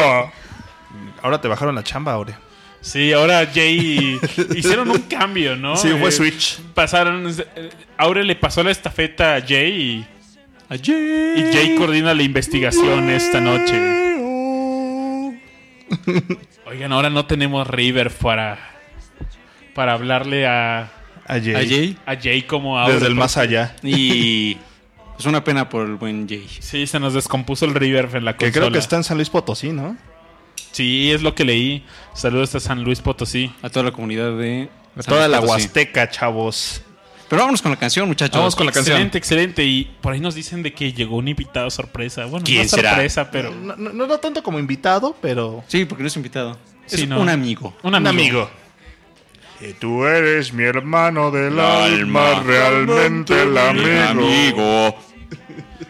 Ahora te bajaron la chamba, Aure. Sí, ahora Jay (laughs) hicieron un cambio, ¿no? Sí, fue Eh, switch. Pasaron. eh, Aure le pasó la estafeta a Jay y, Y Jay coordina la investigación esta noche. (laughs) Oigan, ahora no tenemos River para para hablarle a, A Jay. A Jay. a Jay como Aure. Desde el más allá. Y es una pena por el buen Jay. Sí, se nos descompuso el River en la Que consola. creo que está en San Luis Potosí, ¿no? Sí, es lo que leí. Saludos a San Luis Potosí. A toda la comunidad de. A San toda Luis la Potosí. Huasteca, chavos. Pero vámonos con la canción, muchachos. Vamos con la canción. Excelente, excelente. Y por ahí nos dicen de que llegó un invitado sorpresa. Bueno, ¿Quién no será? sorpresa, pero No, no, no tanto como invitado, pero... Sí, porque no es invitado. Sí, es no. un amigo. un amigo. Y tú eres mi hermano del alma, alma, realmente el amigo.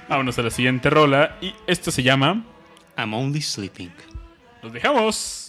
Vámonos a la siguiente rola. Y esto se llama. I'm only sleeping. Los dejamos.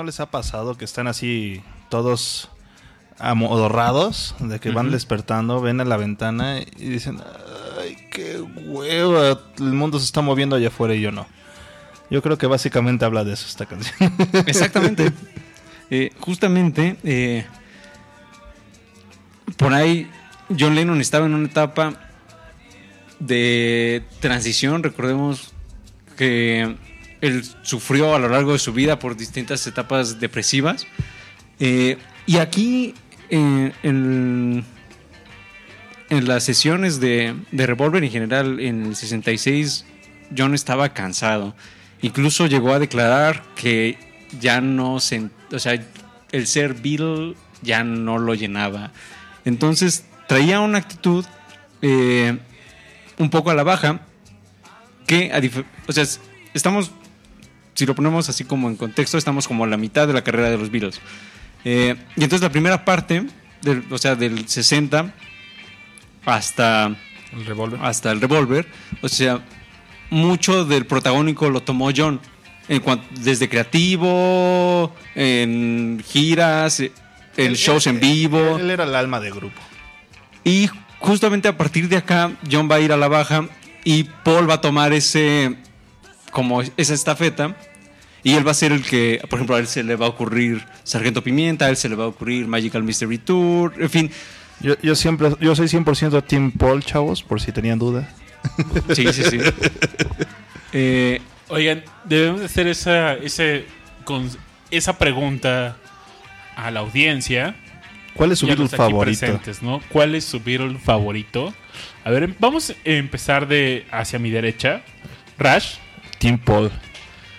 No les ha pasado que están así todos amodorrados, de que van despertando, ven a la ventana y dicen, ay, qué hueva, el mundo se está moviendo allá afuera y yo no. Yo creo que básicamente habla de eso esta canción. (laughs) Exactamente. Eh, justamente, eh, por ahí John Lennon estaba en una etapa de transición. Recordemos que él sufrió a lo largo de su vida por distintas etapas depresivas. Eh, y aquí, eh, en, las sesiones de, de Revolver en general, en el 66, John estaba cansado. Incluso llegó a declarar que ya no se, o sea, el ser Beatle ya no lo llenaba. Entonces traía una actitud eh, un poco a la baja que, o sea, es- estamos, si lo ponemos así como en contexto, estamos como a la mitad de la carrera de los Beatles. Eh, y entonces la primera parte, del, o sea, del 60 hasta El revólver. hasta el revólver. O sea, mucho del protagónico lo tomó John. En desde creativo, en giras, eh, en shows en vivo. Él era el alma de grupo. Y justamente a partir de acá, John va a ir a la baja y Paul va a tomar ese, como esa estafeta. Y él va a ser el que, por ejemplo, a él se le va a ocurrir Sargento Pimienta, a él se le va a ocurrir Magical Mystery Tour, en fin. Yo, yo siempre, yo soy 100% Team Paul, chavos, por si tenían duda. Sí, sí, sí. (laughs) Eh, Oigan, debemos de hacer esa, ese, con, esa pregunta a la audiencia. ¿Cuál es su Beatle favorito? presentes, ¿no? ¿Cuál es su Beatle favorito? A ver, vamos a empezar de hacia mi derecha. Rash, Team Paul.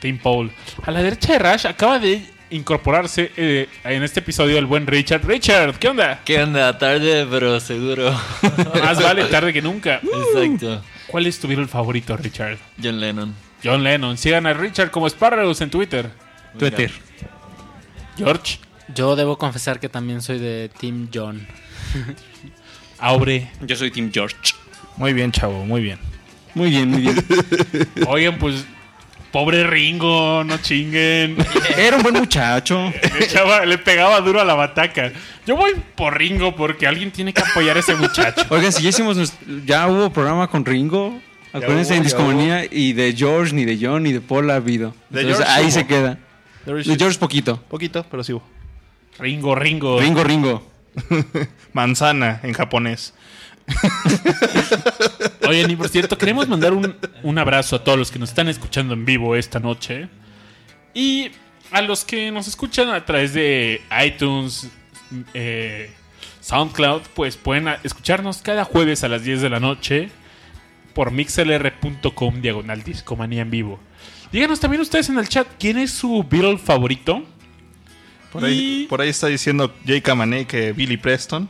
Tim Paul. A la derecha de Rash acaba de incorporarse eh, en este episodio el buen Richard. Richard, ¿qué onda? ¿Qué onda? Tarde, pero seguro. (laughs) Más vale tarde que nunca. Exacto. ¿Cuál es tu Beatle favorito, Richard? John Lennon. John Lennon. Sigan a Richard como Sparrows en Twitter. Twitter. George, Yo debo confesar que también soy de Team John. (laughs) Aubre. Yo soy Team George. Muy bien, chavo, muy bien. Muy bien, muy bien. (laughs) Oigan, pues, pobre Ringo, no chinguen. (laughs) Era un buen muchacho. Le, echaba- le pegaba duro a la bataca. Yo voy por Ringo porque alguien tiene que apoyar a ese muchacho. Oigan, si ya hicimos, nuestro- ya hubo programa con Ringo. Acuérdense hubo, en Discomanía y de George, ni de John, ni de Paul ha habido. De Entonces, George ahí hubo. se queda. De George poquito. Poquito, pero sí. hubo. Ringo, Ringo. Ringo, Ringo. (laughs) Manzana en japonés. (laughs) Oigan, y por cierto, queremos mandar un, un abrazo a todos los que nos están escuchando en vivo esta noche. Y a los que nos escuchan a través de iTunes, eh, SoundCloud, pues pueden escucharnos cada jueves a las 10 de la noche por mixlr.com diagonal en vivo. Díganos también ustedes en el chat quién es su Beatle favorito. Por ahí, por ahí está diciendo Jay Camané que Billy Preston.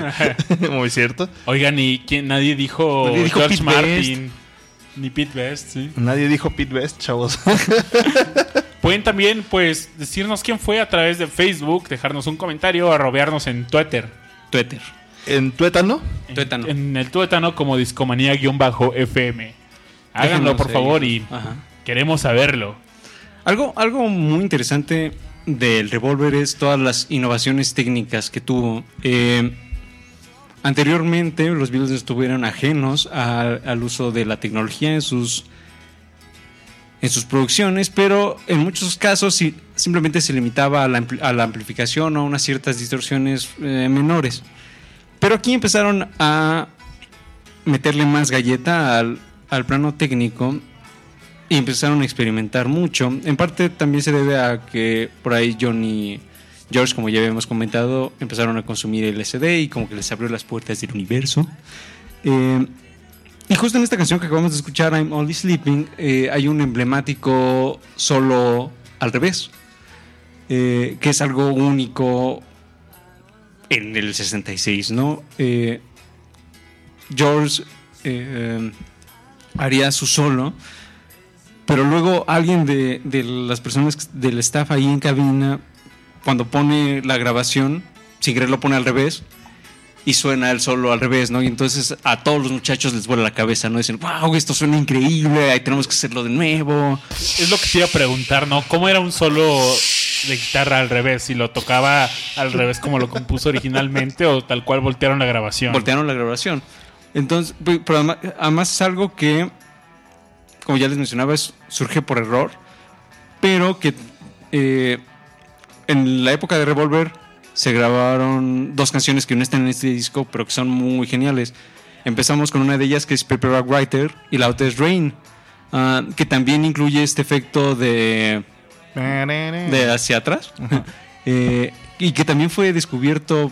(laughs) muy cierto. Oigan, y quién, nadie dijo, Nadie dijo George Pete Martin. Ni Pete Best, sí. Nadie dijo Pete Best, chavos. (laughs) Pueden también, pues, decirnos quién fue a través de Facebook, dejarnos un comentario, arrobearnos en Twitter. Twitter. en Tuétano. En- Tuétano. En, el tuétano como discomanía-fm. Háganlo, Déjenos por favor, y Ajá. queremos saberlo. Algo, algo muy interesante del revólver es todas las innovaciones técnicas que tuvo. Eh, anteriormente los Beatles estuvieron ajenos al- uso de la tecnología en sus, en sus producciones, pero en muchos casos sí- simplemente se limitaba a la, ampli- a la amplificación o a unas ciertas distorsiones eh, menores. Pero aquí empezaron a meterle más galleta al, al plano técnico y empezaron a experimentar mucho. En parte también se debe a que por ahí John y George, como ya habíamos comentado, empezaron a consumir LSD y como que les abrió las puertas del universo. Eh, y justo en esta canción que acabamos de escuchar, I'm Only Sleeping, eh, hay un emblemático solo al revés, eh, que es algo único en el 66, ¿no? George haría su solo, pero luego alguien de, de las personas del staff ahí en cabina, cuando pone la grabación, sin querer lo pone al revés, y suena el solo al revés, ¿no? Y entonces a todos los muchachos les vuela la cabeza, ¿no? Dicen, wow, esto suena increíble, ahí tenemos que hacerlo de nuevo. Es lo que te iba a preguntar, ¿no? ¿Cómo era un solo de guitarra al revés? Si lo tocaba al revés como lo compuso originalmente o tal cual voltearon la grabación. Voltearon la grabación. Entonces, pe- pero además, además es algo que, como ya les mencionaba, es- surge por error, pero que eh, en la época de Revolver se grabaron dos canciones que no están en este disco, pero que son muy geniales. Empezamos con una de ellas que es Paper Rock Writer y la otra es Rain, ah, que también incluye este efecto de de hacia atrás. (laughs) Eh, y que también fue descubierto,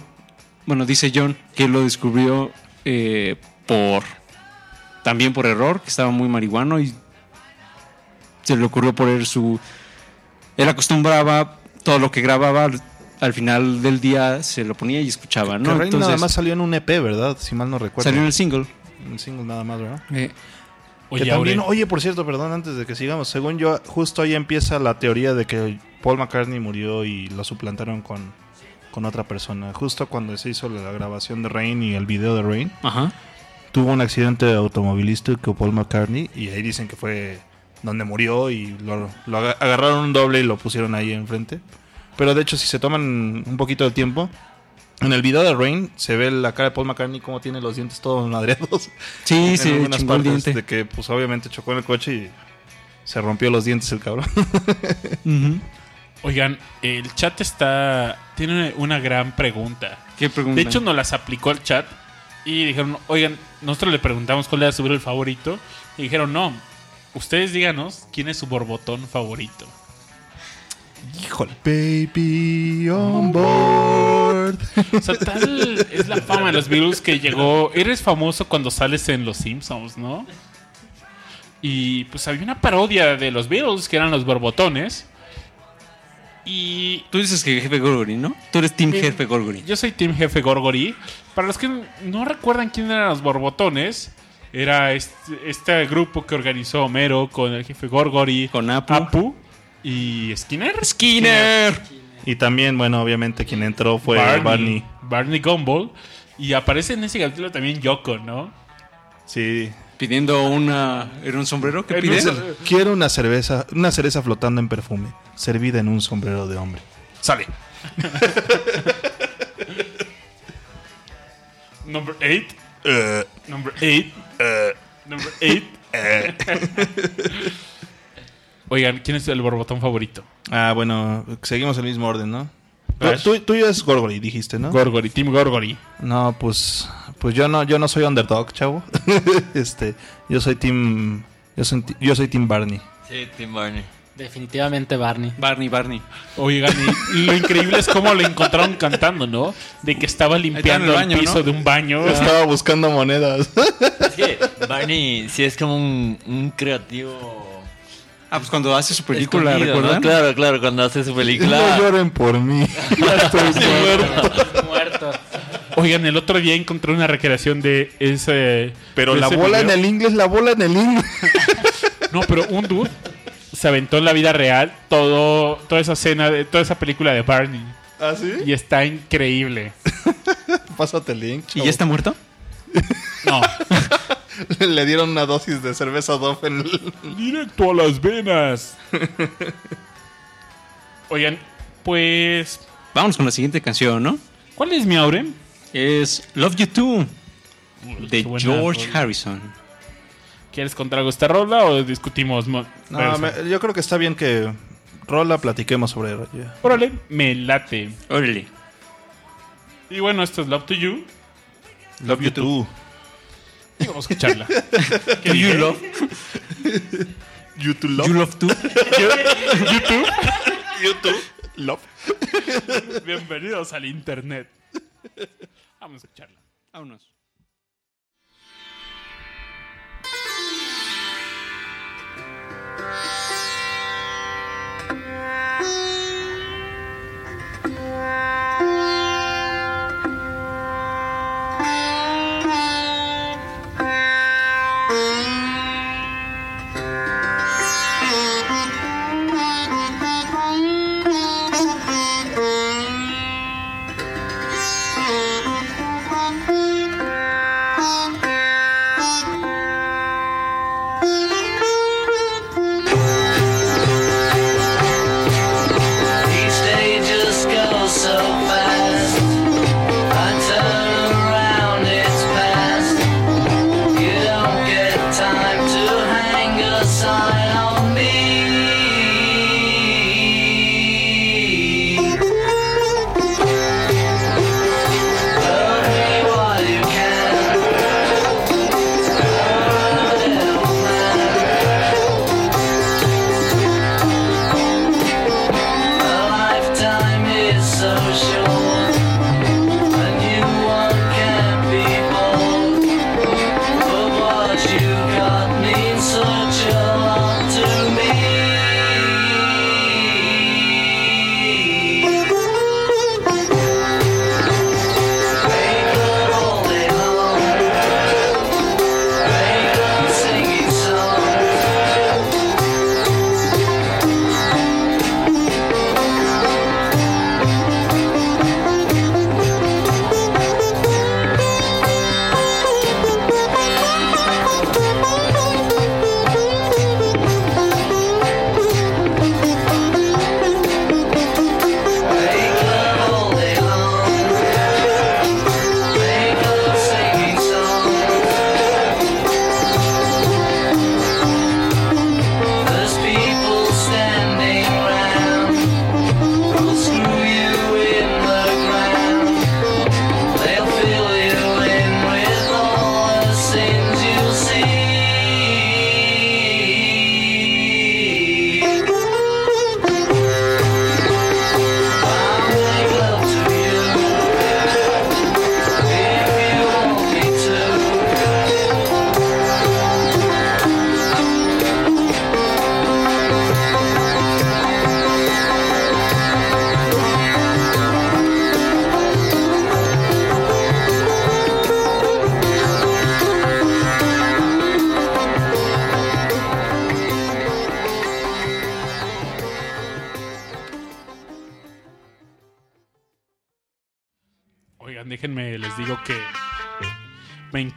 bueno, dice John, que lo descubrió eh, por, también por error, que estaba muy marihuano y se le ocurrió poner su... Él acostumbraba todo lo que grababa, al, al final del día se lo ponía y escuchaba, Que ¿no? Rain nada Entonces, más salió en un EP, ¿verdad? Si mal no recuerdo. salió en el single. Un single nada más, ¿verdad? Eh, Oye, que también, oye, por cierto, perdón, antes de que sigamos, según yo, justo ahí empieza la teoría de que Paul McCartney murió y lo suplantaron con, con otra persona. Justo cuando se hizo la grabación de Rain y el video de Rain, ajá. tuvo un accidente automovilístico Paul McCartney y ahí dicen que fue donde murió y lo, lo aga- agarraron un doble y lo pusieron ahí enfrente. Pero de hecho, si se toman un poquito de tiempo, en el video de Rain se ve la cara de Paul McCartney como tiene los dientes todos madreados. (laughs) Sí, (laughs) en sí, algunas partes diente. de que pues obviamente chocó en el coche y se rompió los dientes el cabrón. (laughs) Oigan, el chat está. Tiene una gran pregunta. ¿Qué pregunta? De hecho, nos las aplicó el chat y dijeron: Oigan, nosotros le preguntamos cuál era su el favorito. Y dijeron: No, ustedes díganos quién es su borbotón favorito. Híjole. Baby on board. O sea, tal es la fama de los Beatles que llegó. Eres famoso cuando sales en Los Simpsons, ¿no? Y pues había una parodia de los Beatles que eran los borbotones. Y Tú dices que jefe Gorgory, ¿no? Tú eres Team. Jefe Gorgory. yo soy Team Jefe Gorgory. Para los que no recuerdan quién eran los borbotones, era este, este grupo que organizó Homero con el jefe Gorgory, Con Apu. Apu y Skinner. Skinner. Y también, bueno, obviamente quien entró fue Barney. Barney Gumball. Y aparece en ese capítulo también Yoko, ¿no? Sí. Pidiendo una. ¿Era un sombrero? ¿Qué pide? un- Quiero una cerveza, una cereza flotando en perfume, servida en un sombrero de hombre. Sale. (laughs) Number 8. Eh, Number 8. Number 8. (laughs) Oigan, ¿quién es el borbotón favorito? ah, bueno, seguimos el mismo orden, ¿no? Tú, tú, tú ya es Gorgory, dijiste, ¿no? Gorgory, Team Gorgory. No, pues, pues yo no, yo no soy underdog, chavo. (laughs) este, yo soy team, yo soy, yo soy team Barney. Sí, Tim Barney. Definitivamente Barney. Barney, Barney. Oigan, y lo increíble es cómo lo encontraron cantando, ¿no? De que estaba limpiando el piso ¿no? de un baño. Estaba buscando monedas. Es que Barney sí es como un, un creativo. Ah, pues cuando hace su película, escondido, ¿no? ¿recuerdan? Claro, claro, cuando hace su No película. lloren por mí. (laughs) Ya estoy muerto. Muerto. Oigan, el otro día encontré una recreación de ese. Pero de la ese bola video. en el inglés, la bola en el inglés. (laughs) No, pero un dude se aventó en la vida real todo, toda esa escena, de, toda esa película de Barney. ¿Ah, sí? Y está increíble. (laughs) Pásate el link. ¿Y ya está muerto? (laughs) No, (laughs) Le dieron una dosis de cerveza Dove en el... directo a las venas. Oigan, pues. Vamos con la siguiente canción, ¿no? ¿Cuál es mi aure? Es Love You Too, de George. Harrison. ¿Quieres contar algo esta rola o discutimos? mo- No, me- yo creo que está bien que Rola platiquemos sobre ella. Órale, me late. Órale. Y bueno, esto es Love to You. Love you too. Y vamos a escucharla. (laughs) Do you love? You too love. You love too? YouTube. YouTube. Love. Bienvenidos al internet. Vamos a escucharla. Vámonos. Música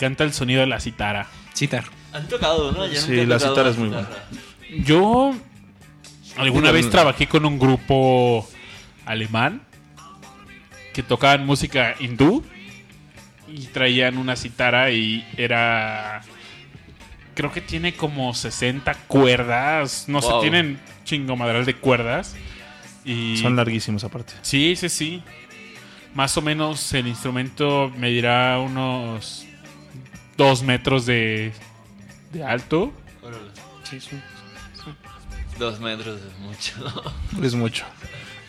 encanta el sonido de la citara. Citar. Han tocado, ¿no? Ya Sí, la tocado citar es muy buena. Yo alguna vez trabajé con un grupo alemán que tocaban música hindú y traían una citara y era creo que tiene como 60 cuerdas, no Wow. sé, tienen chingo madral de cuerdas y Son larguísimos aparte. Sí, sí, sí. Más o menos el instrumento medirá unos dos metros de, de alto. Dos metros es mucho. Es mucho.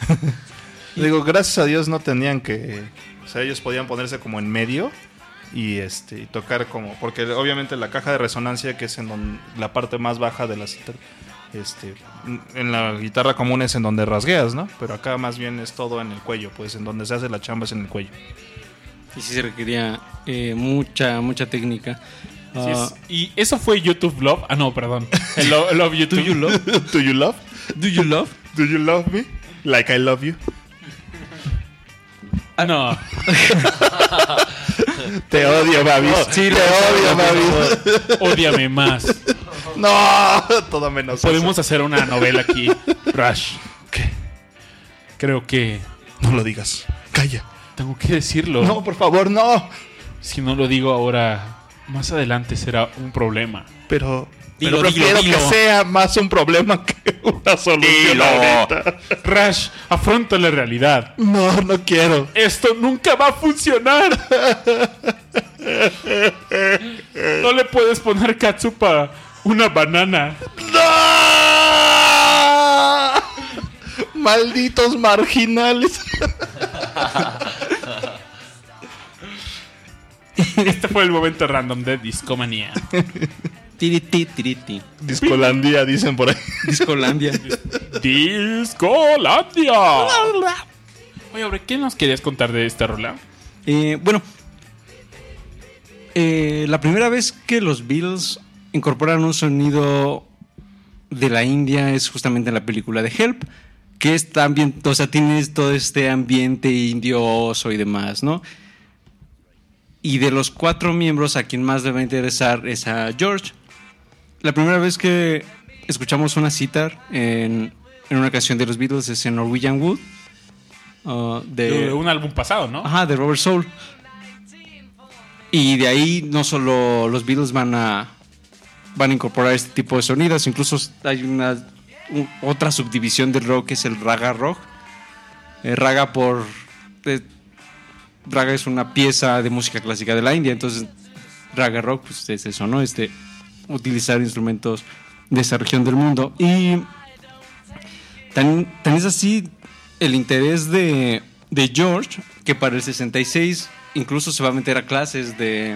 (laughs) Digo, gracias a Dios no tenían que. O sea, ellos podían ponerse como en medio y este y tocar como. Porque obviamente la caja de resonancia, que es en donde, la parte más baja de la citar- Este, en la guitarra común es en donde rasgueas, ¿no? Pero acá más bien es todo en el cuello, pues en donde se hace la chamba es en el cuello. Y sí se requería eh, mucha, mucha técnica. Ah, es- y eso fue YouTube Love. Ah, no, perdón. (laughs) El Lo- Love YouTube. Do you love? (laughs) Do you love? ¿Do you love? Do you love me? Like I love you. Ah, no. (laughs) Te odio, Babis. sí, te odio, Babis. Ódiame más. No, todo menos. eso. Podemos hacer una novela aquí. Rush. ¿Qué? Creo que No lo digas. Calla. Tengo que decirlo. No, por favor, no. Si no lo digo ahora, más adelante será un problema. Pero, Dilo, pero prefiero dilo. que sea más un problema que una solución ahorita. Rush, afronta la realidad. No, no quiero. Esto nunca va a funcionar. No le puedes poner catsup a una banana. ¡No! Malditos marginales. (laughs) (laughs) Este fue el momento random de Discomanía. Tiriti, tiriti. Discolandia, dicen por ahí. Discolandia. Discolandia. Oye, hombre, ¿qué nos querías contar de esta rola? Eh, bueno, eh, la primera vez que los Beatles incorporaron un sonido de la India es justamente en la película de Help, que es también, o sea, tienes todo este ambiente indioso y demás, ¿no? Y de los cuatro miembros a quien más le va a interesar es a George. La primera vez que escuchamos una citar en, en una canción de los Beatles es en Norwegian Wood. uh, De un álbum pasado, ¿no? Ajá, de Robert Soul. Y de ahí no solo los Beatles van a van a incorporar este tipo de sonidos, incluso hay una otra subdivisión del rock que es el raga rock. Eh, raga por eh, raga es una pieza de música clásica de la India, entonces raga rock pues es eso, ¿no? Este utilizar instrumentos de esa región del mundo y Tan, tan es así el interés de, de George que para el 66 incluso se va a meter a clases de,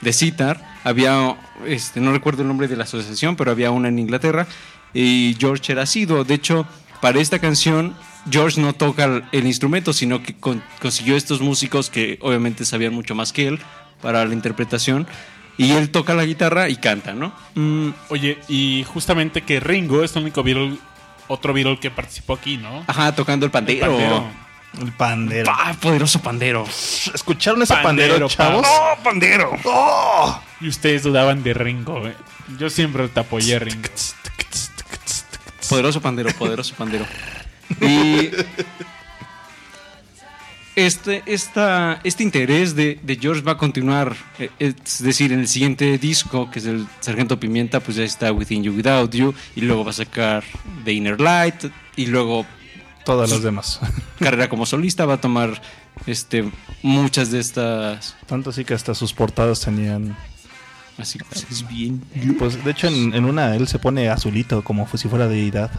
de sitar. Había, este, no recuerdo el nombre de la asociación, pero había una en Inglaterra y George era asiduo. De hecho, para esta canción, George no toca el, instrumento, sino que con- consiguió estos músicos que obviamente sabían mucho más que él para la interpretación. Y él toca la guitarra y canta, ¿no? Mm, Oye, y justamente que Ringo es el único Beatle, otro Beatle que participó aquí, ¿no? ajá, tocando el pandero. Pandero. El pandero. ¡Ah, poderoso pandero! ¿Escucharon ese pandero, Pandero, chavos? pa. ¡Oh, pandero! ¡Oh! Y ustedes dudaban de Ringo, ¿eh? Yo siempre te apoyé, Ringo. Poderoso pandero, poderoso pandero. Y este, esta, este interés de, de George va a continuar, eh, es decir, en el siguiente disco, que es el Sargento Pimienta, pues ya está Within You Without You, y luego va a sacar The Inner Light, y luego Todas las demás. (laughs) carrera como solista, va a tomar este, muchas de estas... Tanto así que hasta sus portadas tenían. Así pues, es bien... Pues de hecho, en, en una él se pone azulito, como si fuera deidad.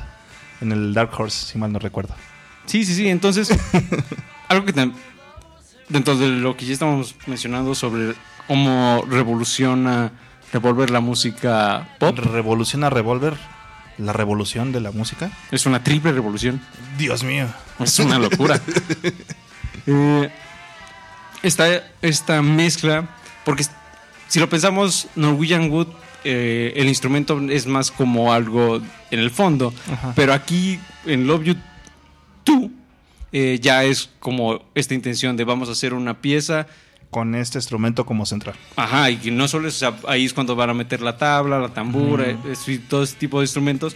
En el Dark Horse, si mal no recuerdo. Sí, sí, sí. Entonces, (laughs) algo que tam- dentro de lo que ya estamos mencionando sobre cómo revoluciona Revolver la música pop, Revoluciona Revolver. La revolución de la música. es una triple revolución. Dios mío. Es una locura. (laughs) Eh, esta, esta mezcla, porque si lo pensamos, Norwegian Wood, eh, el instrumento es más como algo en el fondo, Ajá. pero aquí en Love You 2 eh, ya es como esta intención de vamos a hacer una pieza con este instrumento como central. Ajá, y que no solo es, o sea, ahí es cuando van a meter la tabla, la tambura, es- y todo ese tipo de instrumentos.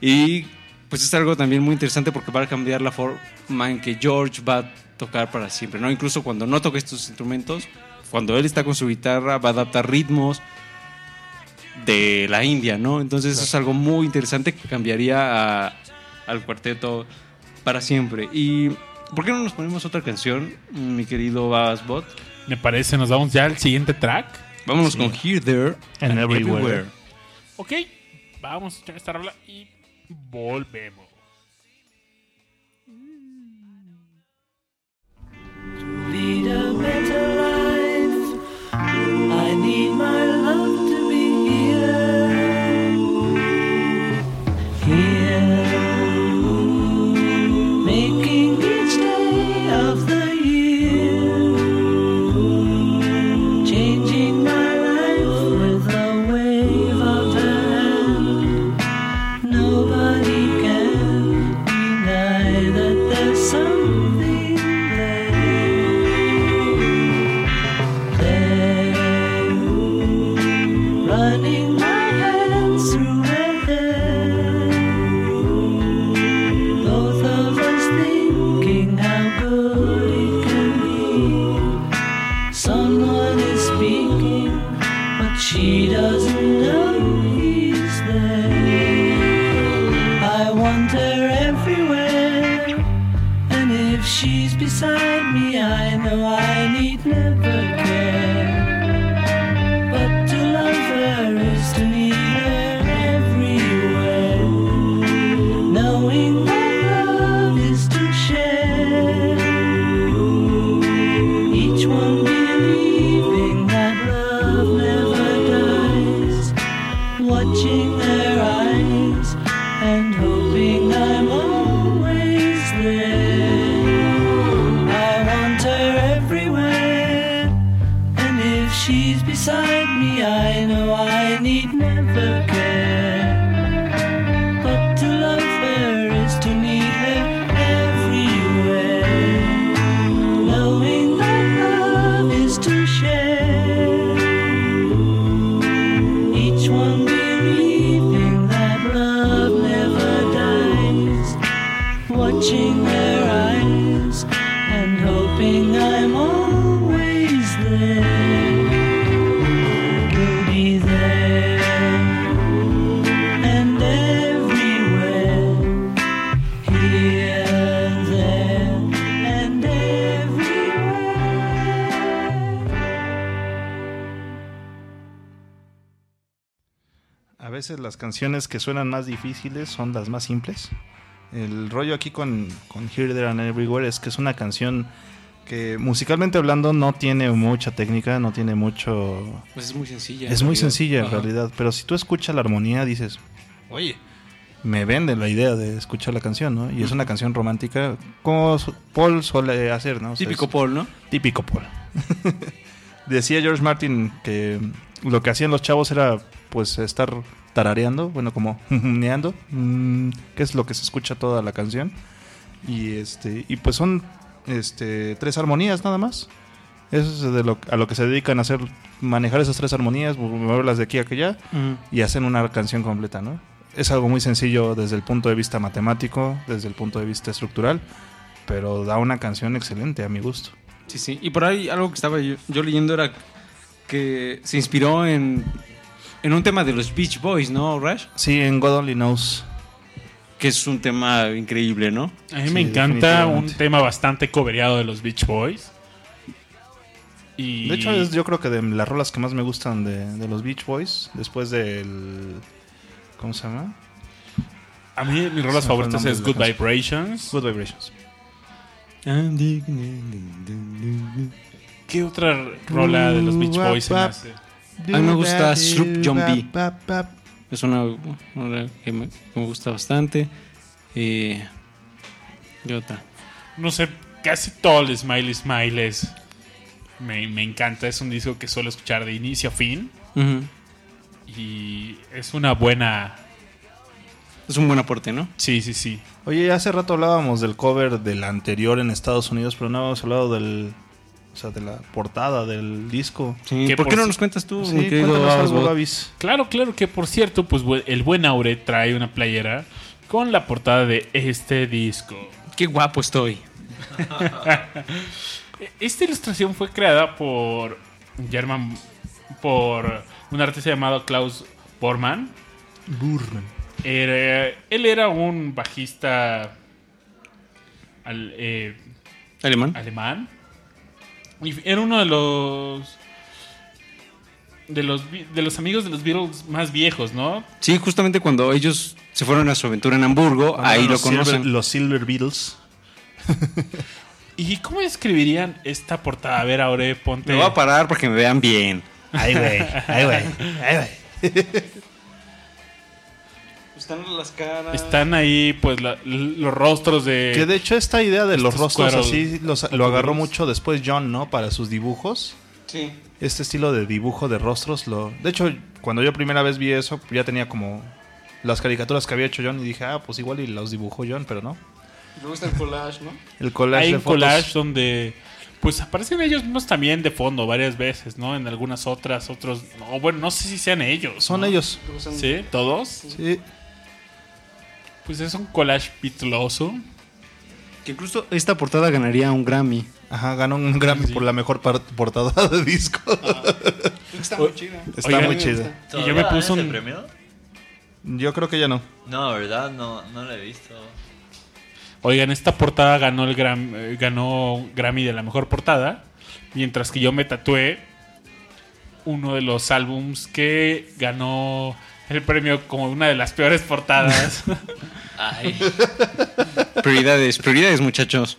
Y pues es algo también muy interesante porque va a cambiar la forma en que George va a tocar para siempre, ¿no? Incluso cuando no toca estos instrumentos, cuando él está con su guitarra, va a adaptar ritmos de la India, ¿no? Entonces eso es algo muy interesante que cambiaría a- al cuarteto para siempre. Y ¿por qué no nos ponemos otra canción, mi querido Bassbot? Me parece, nos vamos ya al siguiente track. Vámonos con Here, There And Everywhere. Ok, vamos a escuchar esta rola y volvemos. lead a better life. I need my love veces las canciones que suenan más difíciles son las más simples. El rollo aquí con, con Here, There and Everywhere es que es una canción que musicalmente hablando no tiene mucha técnica, no tiene mucho... Pues es muy sencilla. Es muy realidad. sencilla en Ajá. realidad, pero si tú escuchas la armonía dices, oye, me vende la idea de escuchar la canción, ¿no? Y es una canción romántica como Paul suele hacer, ¿no? O sea, Típico Paul, ¿no? Típico Paul. (laughs) Decía George Martin que lo que hacían los chavos era pues estar tarareando, bueno, como (laughs) neando, que es lo que se escucha toda la canción. Y este y pues son este tres armonías nada más. Eso es de lo, a lo que se dedican a hacer manejar esas tres armonías, moverlas de aquí a allá y hacen una canción completa, ¿no? Es algo muy sencillo desde el punto de vista matemático, desde el punto de vista estructural, pero da una canción excelente a mi gusto. Sí, sí. Y por ahí algo que estaba yo, yo leyendo era que se inspiró en, en un tema de los Beach Boys, ¿no, Rash? Sí, en God Only Knows. Que es un tema increíble, ¿no? A mí Sí, me encanta un tema bastante cobereado de los Beach Boys. Y De hecho, es yo creo que de las rolas que más me gustan de, de los Beach Boys, después del... ¿Cómo se llama? a mí mis rolas favoritas es Good. Vibrations. Good Vibrations. ¿Qué otra rola de los Beach Boys se me hace? A mí me gusta Sloop John B. Es una, una que, me, que me gusta bastante. Eh, ¿Qué otra? No sé, casi todo el Smiley Smiles me, me encanta. Es un disco que suelo escuchar de inicio a fin. Y es una buena... Es un buen aporte, ¿no? Sí, sí, sí. Oye, hace rato hablábamos del cover del anterior en Estados Unidos, pero no habíamos hablado del o sea, de la portada del disco. Sí, Que ¿Por por qué no nos cuentas tú, Sí, mi querido algo? Babis. Claro, claro que por cierto, pues el buen Aure trae una playera con la portada de este disco. Qué guapo estoy. (laughs) Esta ilustración fue creada por German, por un artista llamado Klaus Bormann. Era- él era un bajista al- eh, ¿Alemán? alemán. Y era uno de los de los de los amigos de los Beatles más viejos, ¿no? Sí, justamente cuando ellos se fueron a su aventura en Hamburgo, ahí lo Silver- conocen. los Silver Beatles. (laughs) ¿Y cómo describirían esta portada? A ver, Aure, ponte. Me voy a parar para que me vean bien. Ay, güey. Ay, güey. Ay, güey. (laughs) Están las caras. Están ahí, pues, la- los rostros de. Que de hecho esta idea de los rostros cueros así los- lo agarró mucho después John, ¿no? Para sus dibujos. Sí. Este estilo de dibujo de rostros lo... De hecho, cuando yo primera vez vi eso, ya tenía como las caricaturas que había hecho John y dije, ah, pues igual y los dibujó John, pero no. Luego está el collage, ¿no? El collage Hay de un fotos. collage donde. Pues aparecen ellos mismos también de fondo varias veces, ¿no? En algunas otras, otros. No, bueno, no sé si sean ellos. Son ¿no? ellos. ¿Sí? ¿Todos? Sí. Pues es un collage pitloso. Que incluso esta portada ganaría un Grammy. Ajá, ganó un Grammy Sí. por la mejor portada de disco. Está muy chida. Está Oigan, muy me chido. Y yo ¿Todavía me puse un- premio? Yo creo que ya no. No, ¿verdad? No, no lo he visto. Oigan, esta portada ganó el Gram- eh, ganó Grammy de la mejor portada. Mientras que yo me tatué uno de los álbums que ganó el premio como una de las peores portadas. (laughs) Ay, Prioridades, prioridades, muchachos.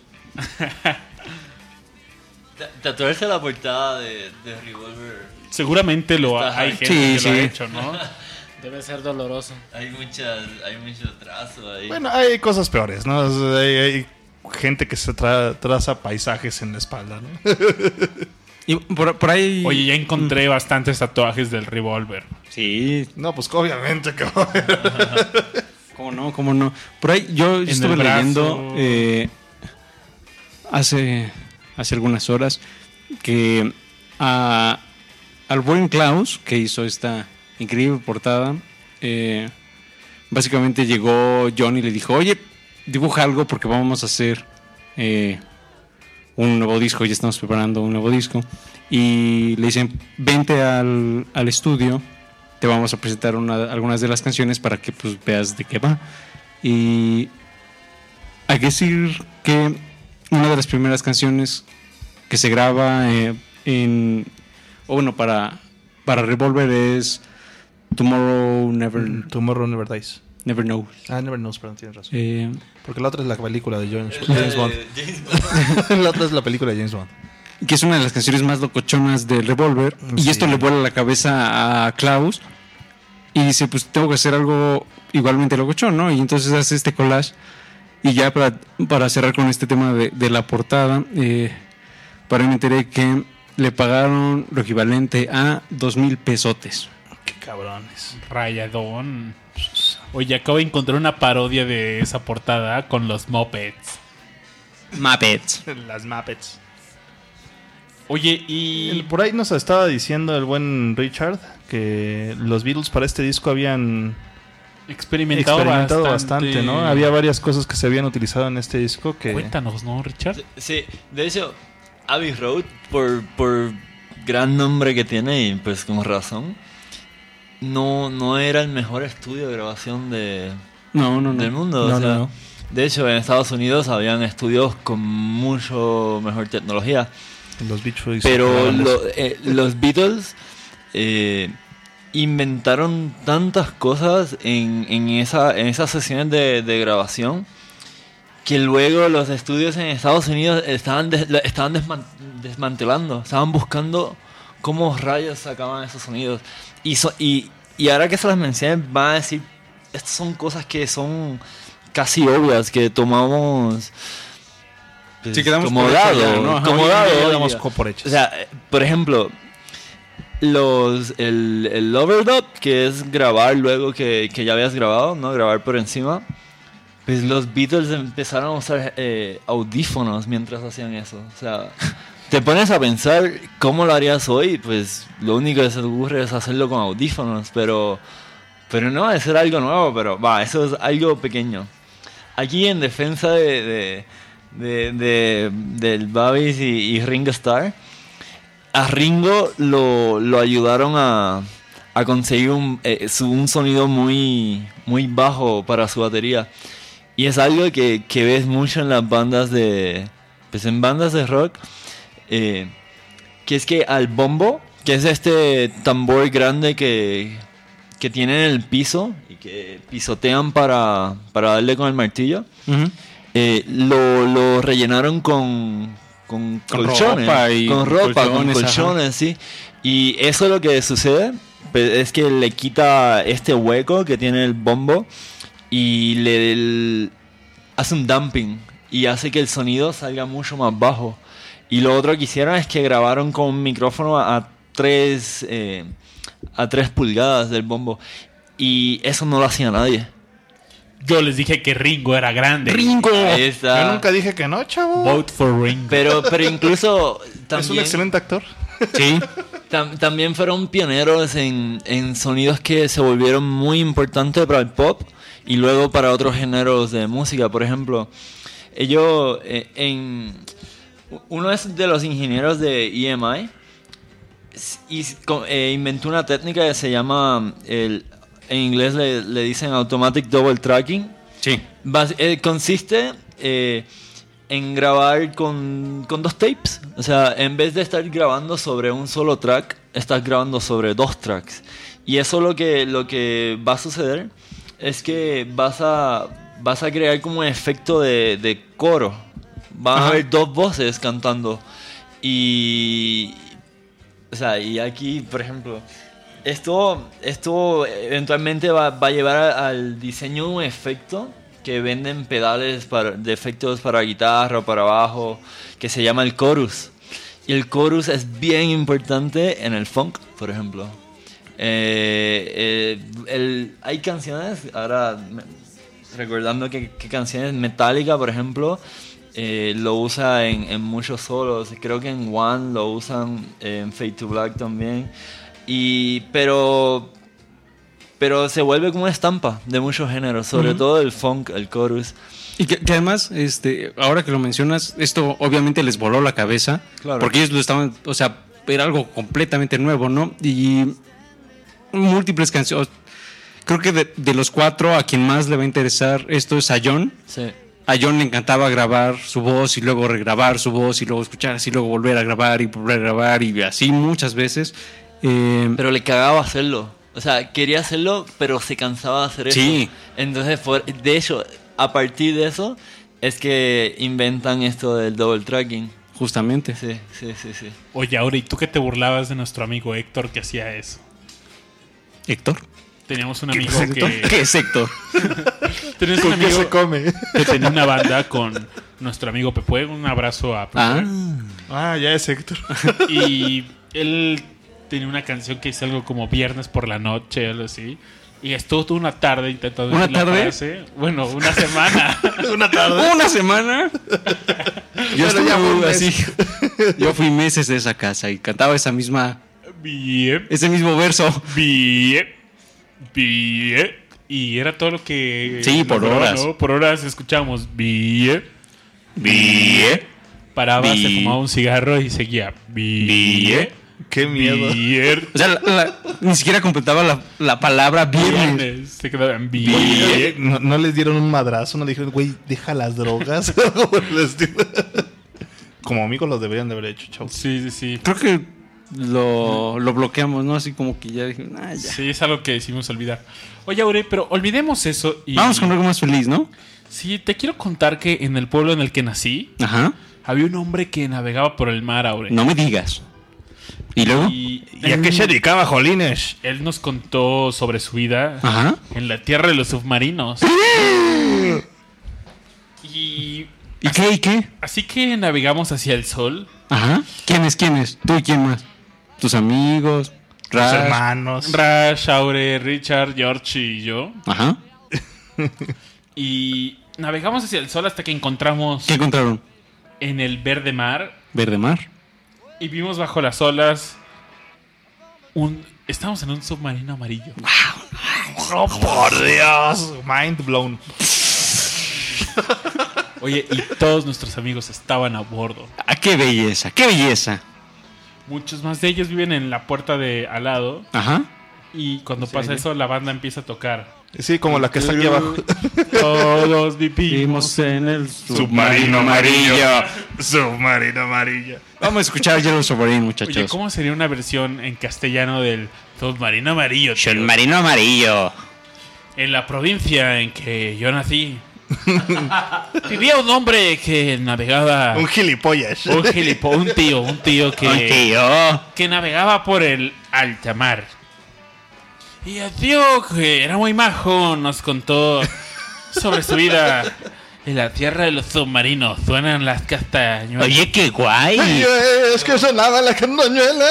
ta- tatuarse la portada de, de Revolver. Seguramente lo ha- hay gente Sí, que lo ha sí. hecho, ¿no? (laughs) Debe ser doloroso. Hay muchas, hay mucho trazo ahí. Bueno, hay cosas peores, ¿no? Hay, hay gente que se tra- traza paisajes en la espalda, ¿no? (laughs) Y por, por ahí. Oye, ya encontré bastantes tatuajes del revólver. Sí, No, pues obviamente que... cómo no, cómo no. Por ahí yo estuve leyendo eh, hace, hace algunas horas que a- al buen Klaus, que hizo esta increíble portada, eh, básicamente llegó John y le dijo, oye, dibuja algo porque vamos a hacer eh, un nuevo disco, ya estamos preparando un nuevo disco. Y le dicen, vente al, al estudio, te vamos a presentar una- algunas de las canciones para que pues, veas de qué va. Y hay que decir que una de las primeras canciones que se graba eh, en, o bueno, para, para Revolver es Tomorrow Never, Tomorrow Never Dies. Never Knows. Ah, Never Knows, perdón, tienes razón. Eh, Porque la otra es la película de James, de Bond. James Bond. (laughs) la otra es la película de James Bond. que es una de las canciones más locochonas del Revolver. Y esto le vuela la cabeza a Klaus. Y dice, pues tengo que hacer algo igualmente locochón, ¿no? Y entonces hace este collage. Y ya para, para cerrar con este tema de, de la portada, eh, para me enteré que le pagaron lo equivalente a dos mil pesotes. Qué cabrones. Rayadón. Oye, acabo de encontrar una parodia de esa portada con los Muppets. Muppets. (laughs) Las Muppets. Oye, y. El- por ahí nos estaba diciendo el buen Richard que los Beatles para este disco habían experimentado, experimentado bastante, ¿no? Había varias cosas que se habían utilizado en este disco que... Cuéntanos, ¿no, Richard? Sí, de hecho, Abbey Road, por, por gran nombre que tiene y pues con razón, no, no era el mejor estudio de grabación de, No, no, no. del mundo. No, o sea, no, no. De hecho, en Estados Unidos habían estudios con mucho mejor tecnología. Los Beach Boys Pero lo- eh, los Beatles eh, inventaron tantas cosas en, en, esa, en esas sesiones de, de grabación que luego los estudios en Estados Unidos estaban, des- estaban desman- desmantelando, estaban buscando cómo rayos sacaban esos sonidos. Y, so- y, y ahora que se las mencioné, van a decir, estas son cosas que son casi obvias, que tomamos... pues, Sí, quedamos como dado, ya, ¿no? Ajá, como dado, por hechos. O sea, eh, por ejemplo, los el, el overdub, que es grabar luego que, que ya habías grabado, ¿no? Grabar por encima. Pues los Beatles empezaron a usar eh, audífonos mientras hacían eso. O sea, te pones a pensar cómo lo harías hoy, pues lo único que se te ocurre es hacerlo con audífonos, pero, pero no, es ser algo nuevo, pero va, eso es algo pequeño. Aquí en defensa de, de- de- de- del Babis y, y Ringo Starr, a Ringo lo, lo ayudaron a, conseguir un, eh, un sonido muy, muy bajo para su batería. Y es algo que, que ves mucho en las bandas de. Pues en bandas de rock. Eh, que es que al bombo, que es este tambor grande que, que tienen en el piso y que pisotean para, para darle con el martillo, eh, lo, lo rellenaron con, con, Con colchones. ropa y con ropa, con colchones, sí. Y eso lo que sucede pues, es que le quita este hueco que tiene el bombo y le el- hace un dumping y hace que el sonido salga mucho más bajo. Y lo otro que hicieron es que grabaron con un micrófono a, a tres, eh, a tres pulgadas del bombo. Y eso no lo hacía nadie. Yo les dije que Ringo era grande. Ahí está. Yo nunca dije que no, chavo. Vote for Ringo. Pero, pero incluso también, Es un excelente actor. Sí. tam- también fueron pioneros en, en sonidos que se volvieron muy importantes para el pop y luego para otros géneros de música. Por ejemplo, ellos eh, en uno es de los ingenieros de EMI y eh, inventó una técnica que se llama el, en inglés le, le dicen automatic double tracking Sí. Bas- eh, consiste eh, en grabar con, con dos tapes. O sea, en vez de estar grabando sobre un solo track, estás grabando sobre dos tracks. Y eso lo que, lo que va a suceder es que vas a, vas a crear como un efecto de, de coro. Van a haber dos voces cantando. Y. O sea, y aquí, por ejemplo, esto, esto eventualmente va, va a llevar al diseño de un efecto que venden pedales para, de efectos para guitarra o para bajo, que se llama el chorus. Y el chorus es bien importante en el funk, por ejemplo. Eh, eh, el- hay canciones, ahora me- recordando que, que canciones Metallica, por ejemplo, eh, lo usa en, en muchos solos. Creo que en One lo usan, en Fade to Black también. Y, pero, pero se vuelve como una estampa de muchos géneros, sobre todo el funk, el chorus. Y que, que además, este, ahora que lo mencionas, esto obviamente les voló la cabeza. Claro. Porque ellos lo estaban, o sea, era algo completamente nuevo, ¿no? Y múltiples canciones. Creo que de, de los cuatro, a quien más le va a interesar esto es a John. Sí. A John le encantaba grabar su voz y luego regrabar su voz y luego escuchar así, luego volver a grabar y volver a grabar y así muchas veces. Eh, Pero le cagaba hacerlo. O sea, quería hacerlo, pero se cansaba de hacer eso. Sí. Entonces, por- de hecho, a partir de eso, es que inventan esto del double tracking. justamente. Sí, sí, sí, sí. Oye, ahora, ¿y tú que te burlabas de nuestro amigo Héctor que hacía eso? Héctor. Teníamos un ¿Qué amigo Héctor? que... ¿Qué es Héctor? (laughs) Teníamos un ¿Con qué amigo se come? (laughs) que tenía una banda con nuestro amigo Pepe. Un abrazo a Pepe. Ah, Ah, ya es Héctor. (laughs) Y él tenía una canción que es algo como Viernes por la Noche, algo así. Y estuvo toda una tarde intentando ¿Una tarde? frase. Bueno, una semana. Una tarde. una semana. Yo estuve así. Yo fui meses de esa casa y cantaba esa misma, bien, ese mismo verso. bien, bien. Y era todo lo que... Sí, por horas. ¿no? Por horas Bien. Paraba, se fumaba un cigarro y seguía bien, Qué miedo. O sea, la- la- ni siquiera completaba la, la palabra viernes. Viernes. Se quedaban ¿No, no les dieron un madrazo, no le dijeron, güey, deja las drogas. (laughs) Como amigos los deberían de haber hecho, chavos. Sí, sí, sí. Creo que lo, lo bloqueamos, ¿no? Así como que ya dije, ah, ya. Sí, es algo que decimos olvidar. Oye, Aure, pero olvidemos eso y... Vamos con algo más feliz, ¿no? Sí, te quiero contar que en el pueblo en el que nací Ajá. había un hombre que navegaba por el mar, Aure. No me digas. ¿Y luego? Y, ¿Y a qué se dedicaba, Jolines? Él nos contó sobre su vida Ajá. en la tierra de los submarinos. y ¿Y qué? ¿Y qué? así que navegamos hacia el sol. Ajá. ¿Quiénes? ¿Quiénes? ¿Tú y quién más? ¿Tus amigos? Rash? hermanos. Rash, Aure, Richard, George y yo. Ajá. (laughs) Y navegamos hacia el sol hasta que encontramos ¿Qué encontraron? en el verde mar Verde mar. y vimos bajo las olas un... Estamos en un submarino amarillo. ¡Oh, por Dios! Mind blown. Oye, y todos nuestros amigos estaban a bordo. ¡Ah, qué belleza! ¡Qué belleza! Muchos más de ellos viven en la puerta de al lado. Ajá. Y cuando pasa eso, la banda empieza a tocar. Sí, como la que está aquí abajo. (laughs) Todos vivimos. Vimos en el Submarino amarillo. Submarino amarillo. Vamos a escuchar Yellow Submarine, muchachos. Oye, ¿cómo sería una versión en castellano del submarino amarillo? tío? Submarino amarillo. En la provincia en que yo nací, (laughs) vivía un hombre que navegaba. Un gilipollas. Un gilipo, un tío, un tío que. Un tío. que navegaba por el alta mar. Y el tío, que era muy majo, nos contó sobre su vida. En la tierra de los submarinos suenan las castañuelas. Oye, qué guay. Ay, es que sonaba la candoñuela.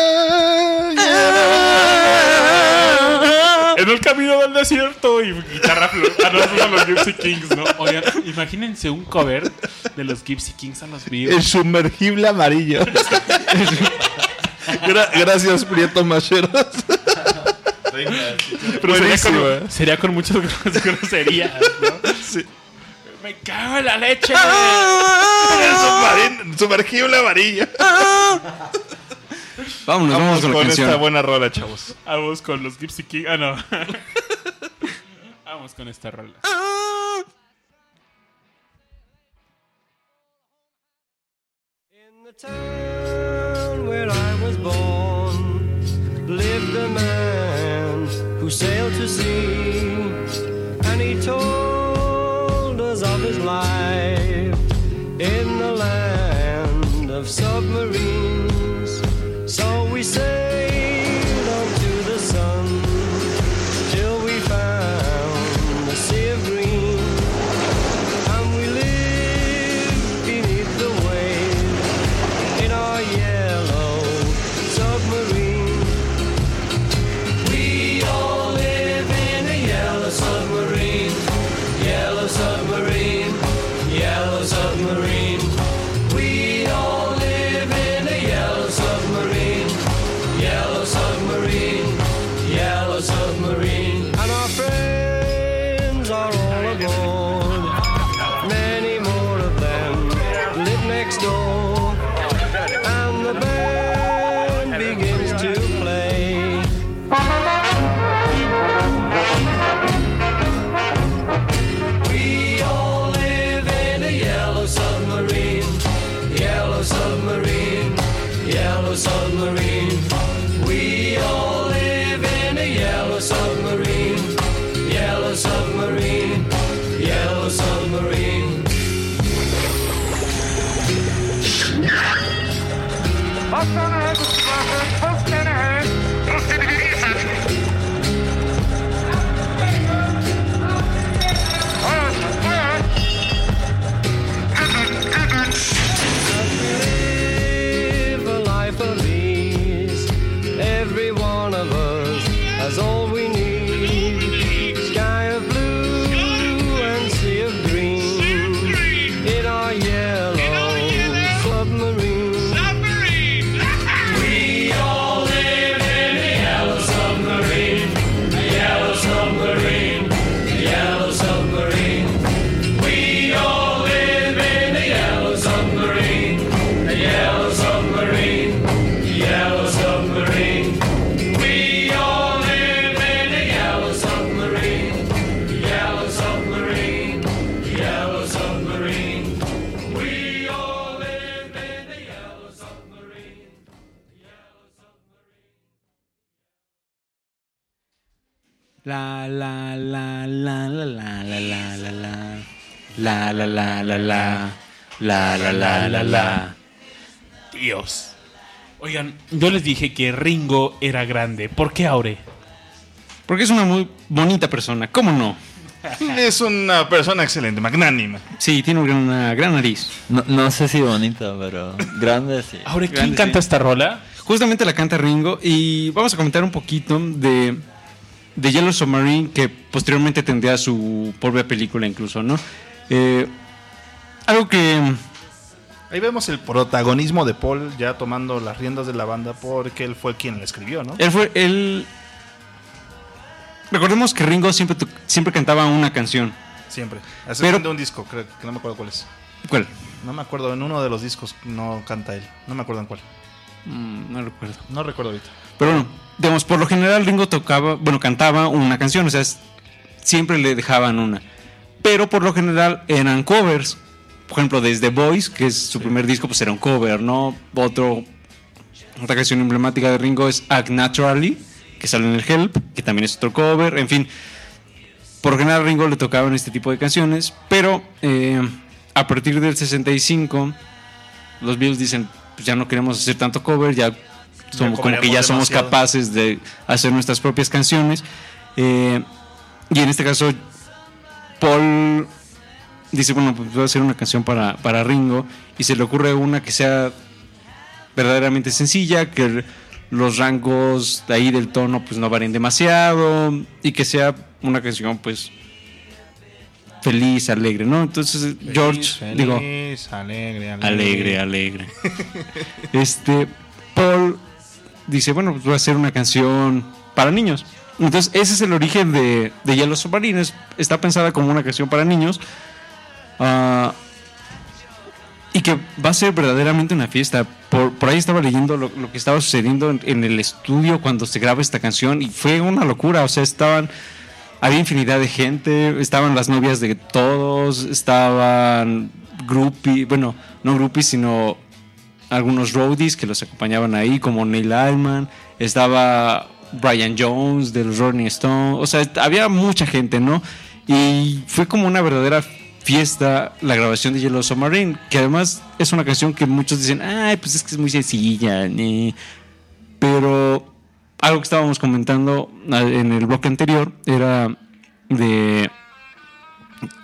(laughs) En el camino del desierto y guitarra flu- Ah, no, son los Gypsy Kings, ¿no? Oigan, imagínense un cover de los Gypsy Kings a los vivos. El sumergible amarillo. (laughs) Gra- gracias, Prieto Macheros. Pero sería, ¿eh? con, sería con muchas (laughs) gros- groserías, ¿no? Sí. Me cago en la leche. El submarin- sumergible amarillo. Vámonos, vamos Vamos con la con canción. esta buena rola, chavos. Vamos con los Gypsy Kings. Ah, no. (laughs) Vamos con esta rola. In the town where I was born lived a man who sailed to sea, and he told us of his life in the land of submarines we say La la la la la la la la la la la la la la la la la la la la Dios. Oigan, yo les dije que Ringo era grande. ¿Por qué Aure? Porque es una muy bonita persona, ¿cómo no? Es una persona excelente, magnánima. Sí, tiene una gran, una gran nariz. No, no sé si bonita, pero grande sí. Aure, ¿quién Grande, canta sí. esta rola? Justamente la canta Ringo y vamos a comentar un poquito de, de Yellow Submarine que posteriormente tendría su propia película incluso, ¿no? Eh, algo que Ahí vemos el protagonismo de Paul ya tomando las riendas de la banda porque él fue quien la escribió, ¿no? Él fue, él... Recordemos que Ringo siempre, siempre cantaba una canción. Siempre. Excepción de un disco, creo que no me acuerdo cuál es. ¿Cuál? No me acuerdo, en uno de los discos no canta él. No me acuerdo en cuál. Mm, no recuerdo. No recuerdo ahorita. Pero bueno, digamos, por lo general Ringo tocaba, bueno, cantaba una canción, o sea, es- siempre le dejaban una. Pero por lo general eran covers. Por ejemplo, desde Boys, que es su primer disco, pues era un cover, ¿no? Otro, otra canción emblemática de Ringo es Act Naturally, que sale en el Help, que también es otro cover, en fin. Por lo general Ringo le tocaban este tipo de canciones, pero eh, a partir del 65 los Beatles dicen, pues ya no queremos hacer tanto cover, ya somos como que ya somos demasiado. capaces de hacer nuestras propias canciones. Eh, y en este caso, Paul dice, bueno, pues voy a hacer una canción para, para Ringo y se le ocurre una que sea verdaderamente sencilla, que los rangos de ahí del tono pues no varíen demasiado y que sea una canción pues feliz, alegre, ¿no? Entonces George, digo, Feliz, alegre, alegre. alegre, alegre. (laughs) Este, Paul dice, bueno, pues voy a hacer una canción para niños. Entonces, ese es el origen de, de Yellow Submarine. Es- Está pensada como una canción para niños. Ah, y que va a ser verdaderamente una fiesta. Por, por ahí estaba leyendo lo, que estaba sucediendo en, en el estudio cuando se graba esta canción y fue una locura. O sea, estaban, había infinidad de gente, estaban las novias de todos, estaban groupies, bueno, no groupies, sino algunos roadies que los acompañaban ahí, como Neil Allman, estaba Brian Jones de los Rolling Stones, o sea, había mucha gente, ¿no? Y fue como una verdadera fiesta la grabación de Yellow Submarine, que además es una canción que muchos dicen, ay, pues es que es muy sencilla, ni-". pero algo que estábamos comentando ah, en el bloque anterior era de,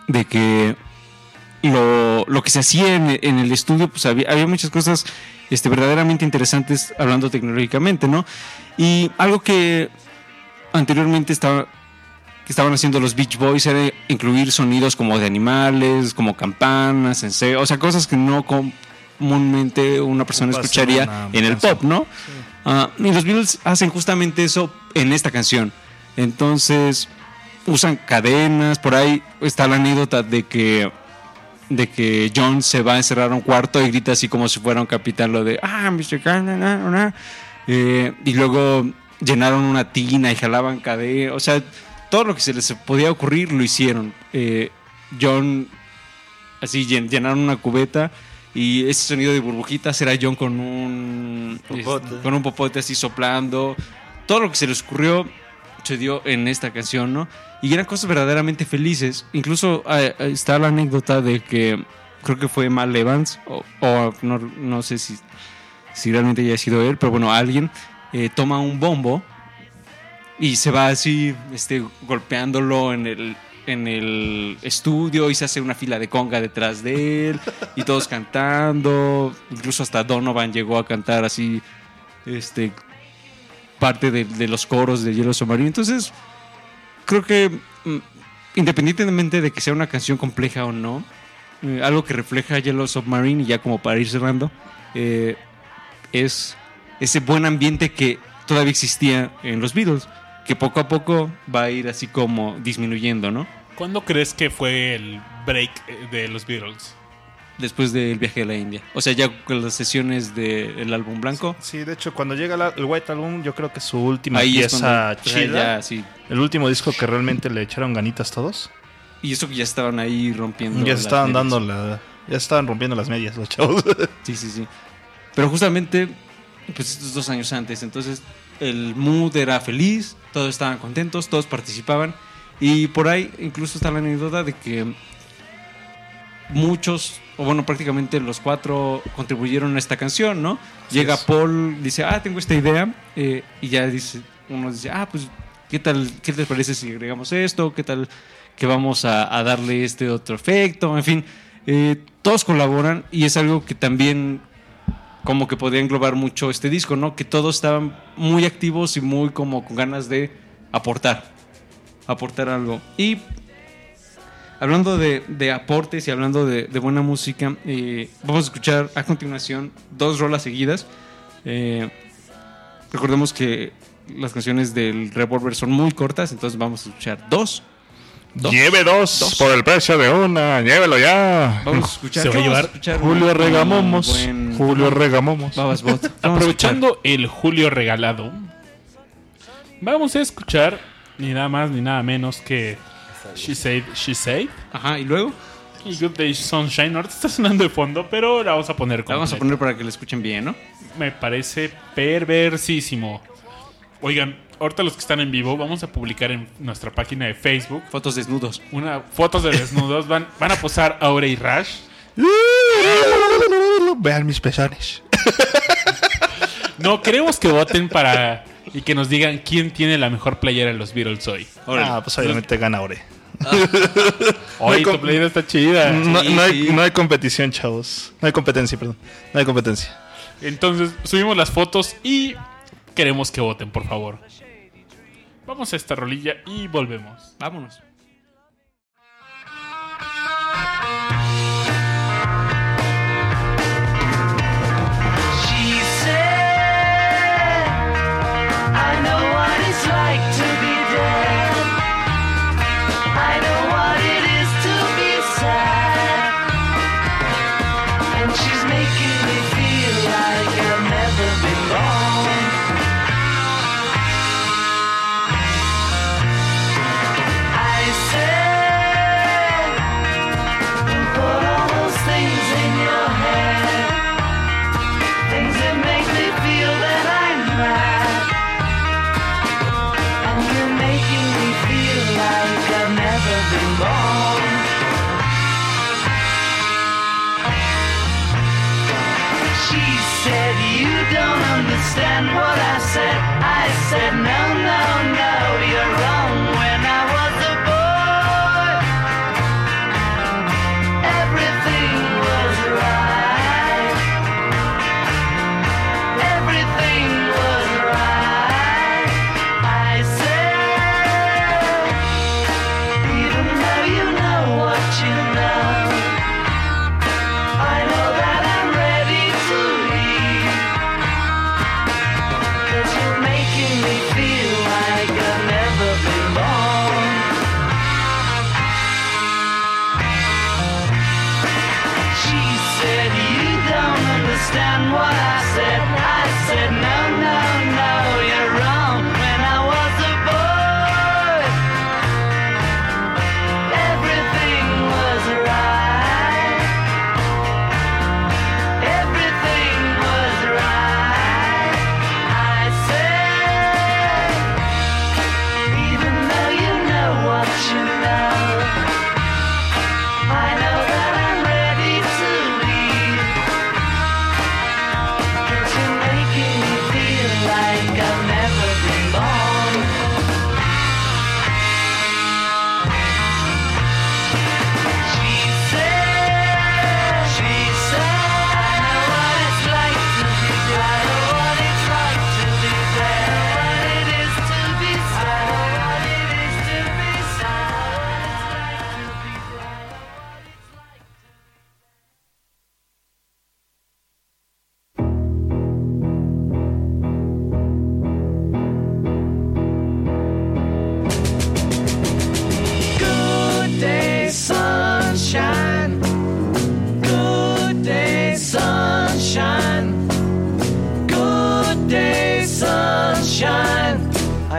de que lo, lo que se hacía en, en el estudio, pues había, había muchas cosas este, verdaderamente interesantes hablando tecnológicamente, ¿no? Y algo que anteriormente estaba, que estaban haciendo los Beach Boys era incluir sonidos como de animales, como campanas, enseo, o sea, cosas que no comúnmente una persona escucharía en el canción. pop, ¿no? Ah, y los Beatles hacen justamente eso en esta canción. Entonces, usan cadenas, por ahí está la anécdota de que de que John se va a encerrar a un cuarto y grita así como si fuera un capitán lo de ah Mr. Khan, na, na, na". Eh, y luego llenaron una tina y jalaban cadena o sea todo lo que se les podía ocurrir lo hicieron Eh, John así llen- llenaron una cubeta y ese sonido de burbujitas era John con un Popote. con un popote así soplando todo lo que se les ocurrió se dio en esta canción, ¿no? Y eran cosas verdaderamente felices. Incluso eh, eh, está la anécdota de que creo que fue Mal Evans, o, no, no sé si, si realmente haya sido él, pero bueno, alguien eh, toma un bombo y se va así este, golpeándolo en el, en el estudio y se hace una fila de conga detrás de él y todos cantando. Incluso hasta Donovan llegó a cantar así este, parte de, los coros de Yellow Submarine. Entonces, creo que mm, independientemente de que sea una canción compleja o no, eh, algo que refleja Yellow Submarine, y ya como para ir cerrando, eh, es ese buen ambiente que todavía existía en los Beatles, que poco a poco va a ir así como disminuyendo, ¿no? ¿Cuándo crees que fue el break eh, de los Beatles? Después del viaje a la India. O sea, ya con las sesiones del álbum blanco. Sí, de hecho, cuando llega la- el White Album, yo creo que es su última Ahí es pieza cuando, sea, chida. ya, sí. El último disco que realmente le echaron ganitas todos. Y eso que ya estaban ahí rompiendo. Ya se estaban dando la. Ya estaban rompiendo las medias los chavos. (laughs) Sí, sí, sí. Pero justamente, pues estos dos años antes, entonces el mood era feliz, todos estaban contentos, todos participaban. Y por ahí incluso está la anécdota de que muchos, o bueno, prácticamente los cuatro contribuyeron a esta canción, ¿no? Llega. Paul, dice, ah, tengo esta idea, eh, y ya dice, uno dice, ah, pues, ¿qué tal, qué te parece si agregamos esto? ¿Qué tal que vamos a, a darle este otro efecto? En fin, eh, todos colaboran y es algo que también como que podría englobar mucho este disco, ¿no? Que todos estaban muy activos y muy como con ganas de aportar, aportar algo. Y hablando de, de aportes y hablando de, de buena música, eh, vamos a escuchar a continuación dos rolas seguidas. Eh, recordemos que las canciones del Revolver son muy cortas, entonces vamos a escuchar dos. Dos. Lleve dos, Dos. por el precio de una. Llévelo ya. Vamos a escuchar. Se va a ¿qué vamos llevar escuchar? Julio Un Regamomos. buen- Julio Regamomos. Babas Bot. Aprovechando el Julio regalado, vamos a escuchar ni nada más ni nada menos que She Said, She Said. Ajá, y luego y Good Day Sunshine. Ahorita está sonando de fondo, pero la vamos a poner la vamos a completa. poner para que la escuchen bien, ¿no? Me parece perversísimo. Oigan, ahorita los que están en vivo, vamos a publicar en nuestra página de Facebook Fotos desnudos. una fotos de desnudos. Van, van a posar Aure y Rash. Vean mis pezones. No, queremos que voten para y que nos digan quién tiene la mejor playera de los Beatles hoy. Ah, pues obviamente gana Ore. (laughs) Hoy com- tu playera está chida. No, Sí, no hay, sí. no hay competición, chavos. No hay competencia, perdón. No hay competencia. Entonces subimos las fotos y queremos que voten, por favor. Vamos a esta rolilla y volvemos. Vámonos.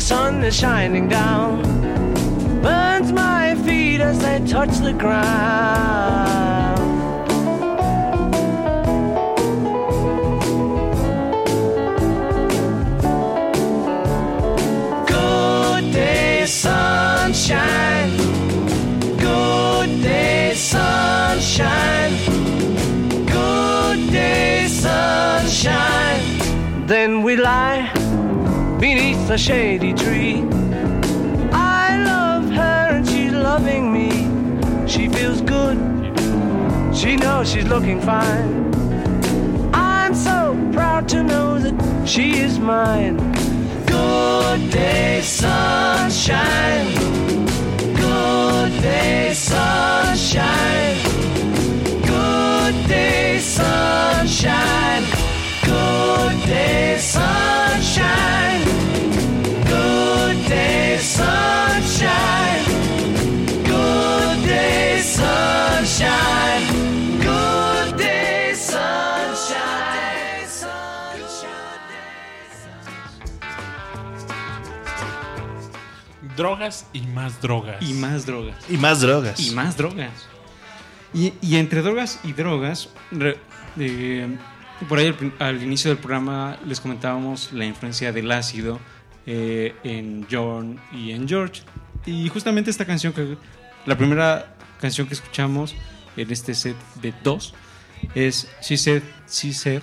the sun is shining down, burns my feet as they touch the ground. Good day, sunshine. Good day, sunshine. Good day, sunshine. Then we lie beneath a shady tree. I love her and she's loving me. She feels good. She knows she's looking fine. I'm so proud to know that she is mine. Good day, sunshine. Good day, sunshine. Good day, sunshine. Good day, sunshine. Good day, sunshine. Good day, sunshine. Good day, sunshine. Drogas y más drogas. Y más drogas. Y más drogas. Y más drogas. Y, y entre drogas y drogas, re- por ahí al inicio del programa les comentábamos la influencia del ácido eh, en John y en George. Y justamente esta canción, que la primera canción que escuchamos en este set de dos es She Said, She Said.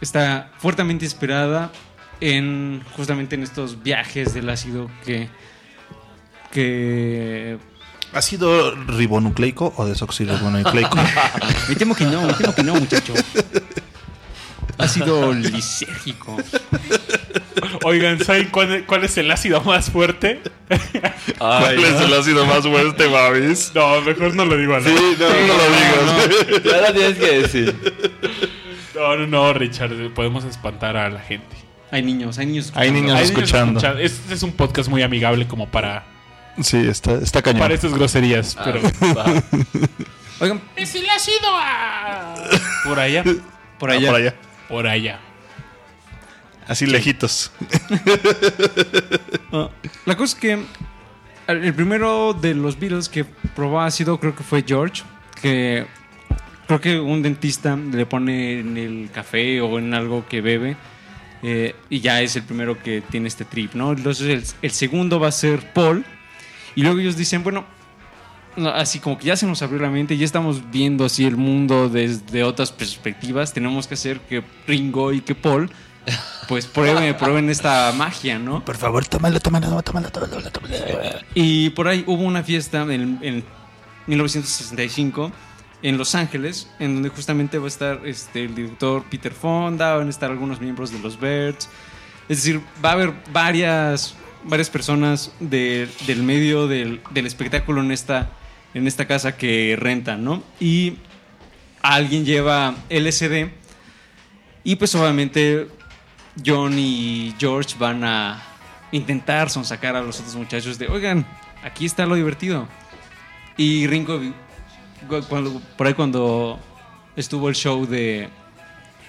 Está fuertemente inspirada en justamente en estos viajes del ácido que que ¿Ácido ribonucleico o desoxirribonucleico? (laughs) Me temo que no, me temo que no, muchacho. (laughs) Ácido (laughs) lisérgico. Oigan, ¿saben cuál, cuál es el ácido más fuerte? Ay, no. ácido más fuerte, Babis? No, mejor no lo digo a Sí, no, no lo digas. Ya lo tienes que decir. No, no, no, Richard, podemos espantar a la gente. Hay niños, hay niños. Hay niños Hay niños escuchando. escuchando. Este es un podcast muy amigable como para, Sí, está, está cañón. para estas groserías, pero... (laughs) Va. (laughs) Oigan, ¡Es el ácido! ah! Por allá. por Ah, allá. por allá. Por allá. Así lejitos. (laughs) Ah, la cosa es que el primero de los Beatles que probó ácido creo que fue George, que creo que un dentista le pone en el café o en algo que bebe eh, y ya es el primero que tiene este trip, ¿no? Entonces el, el segundo va a ser Paul y luego ellos dicen, bueno, no, así como que ya se nos abrió la mente, ya estamos viendo así el mundo desde otras perspectivas, tenemos que hacer que Ringo y que Paul pues prueben, prueben esta magia, ¿no? Por favor, tómalo, tómalo, tómalo, tómalo, tómalo. Y por ahí hubo una fiesta en, en 1965 en Los Ángeles, en donde justamente va a estar este, el director Peter Fonda, van a estar algunos miembros de los Birds. Es decir, va a haber varias, varias personas de- del medio del, del espectáculo en esta, en esta casa que rentan, ¿no? Y alguien lleva LSD y pues obviamente John y George van a intentar sonsacar a los otros muchachos de, oigan, aquí está lo divertido. Y Ringo, cuando, por ahí cuando estuvo el show de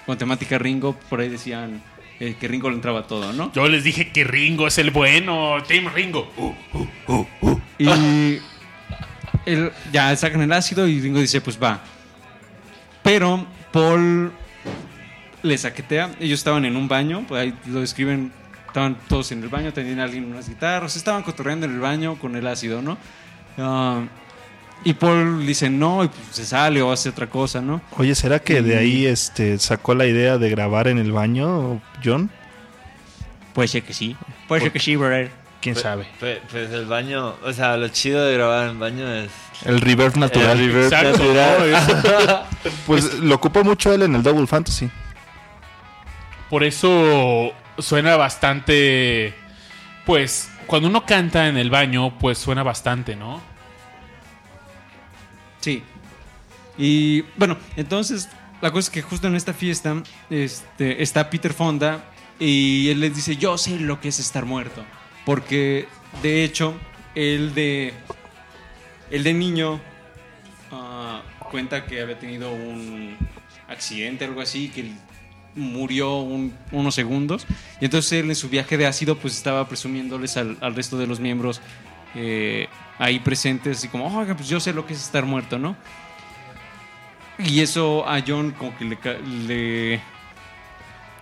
con temática Ringo, por ahí decían eh, que Ringo le entraba todo, ¿no? Yo les dije que Ringo es el bueno. Team Ringo. Uh, Y (laughs) él- ya sacan el ácido y Ringo dice, pues va. Pero Paul le saquetea. Ellos estaban en un baño, pues ahí lo describen. Estaban todos en el baño, tenían alguien unas guitarras, estaban cotorreando en el baño con el ácido, ¿no? Ah, y Paul dice no, y pues se sale o hace otra cosa, ¿no? Oye, ¿será que de ahí este sacó la idea de grabar en el baño, John? Puede ser que sí. Puede ser que sí, brother. ¿Quién sabe? Pues, el baño, o sea, lo chido de grabar en el baño es El reverb natural. el reverb Exacto, natural. (laughs) Pues lo ocupó mucho él en el Double Fantasy. Por eso suena bastante. Pues, cuando uno canta en el baño, pues suena bastante, ¿no? Sí. Y bueno, entonces la cosa es que justo en esta fiesta este, está Peter Fonda y él les dice, yo sé lo que es estar muerto. Porque de hecho, él de, él de niño ah, cuenta que había tenido un accidente, algo así, que murió un- unos segundos. Y entonces él en su viaje de ácido pues estaba presumiéndoles al, resto de los miembros eh, ahí presentes, así como, oiga, pues yo sé lo que es estar muerto, ¿no? Y eso a John como que le, le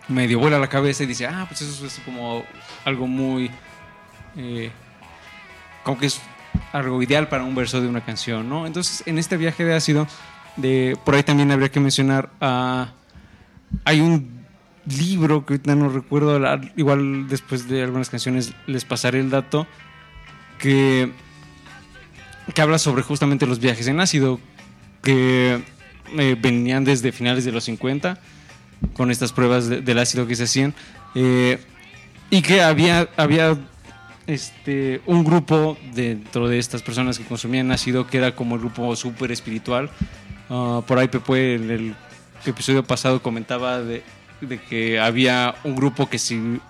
medio vuela la cabeza y dice, ah, pues eso es como algo muy... eh, como que es algo ideal para un verso de una canción, ¿no? Entonces, en este viaje de ácido, de, por ahí también habría que mencionar a... hay un libro que ahorita no recuerdo, igual después de algunas canciones les pasaré el dato, que, que habla sobre justamente los viajes en ácido, que eh, venían desde finales de los 50 con estas pruebas de- del ácido que se hacían, eh, y que había, había este, un grupo dentro de estas personas que consumían ácido que era como el grupo súper espiritual. Ah, por ahí Pepe en el episodio pasado comentaba de, de que había un grupo que sí,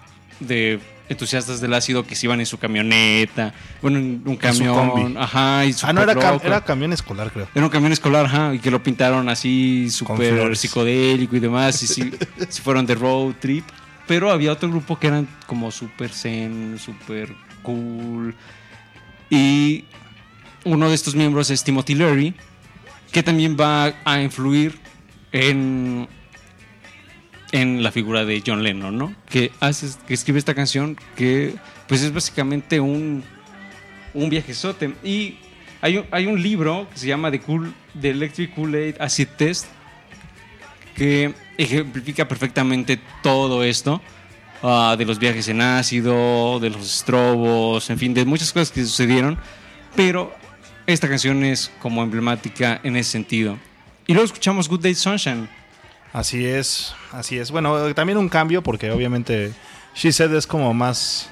de entusiastas del ácido que se iban en su camioneta, bueno, en un camión, ajá, y Ah, no, era, cam- era camión escolar, creo. Era un camión escolar, ajá, y que lo pintaron así súper psicodélico y demás, y sí, (laughs) sí fueron de road trip. Pero había otro grupo que eran como súper zen, súper cool. Y uno de estos miembros es Timothy Leary, que también va a influir en, en la figura de John Lennon, ¿no? Que, hace, que escribe esta canción que pues es básicamente un, un viajezote. Y hay un, hay un libro que se llama The, cool, The Electric Kool-Aid Acid Test que ejemplifica perfectamente todo esto. Ah, de los viajes en ácido, de los estrobos, en fin, de muchas cosas que sucedieron. Pero esta canción es como emblemática en ese sentido. Y luego escuchamos Good Day Sunshine. Así es, así es. Bueno, también un cambio porque obviamente She Said es como más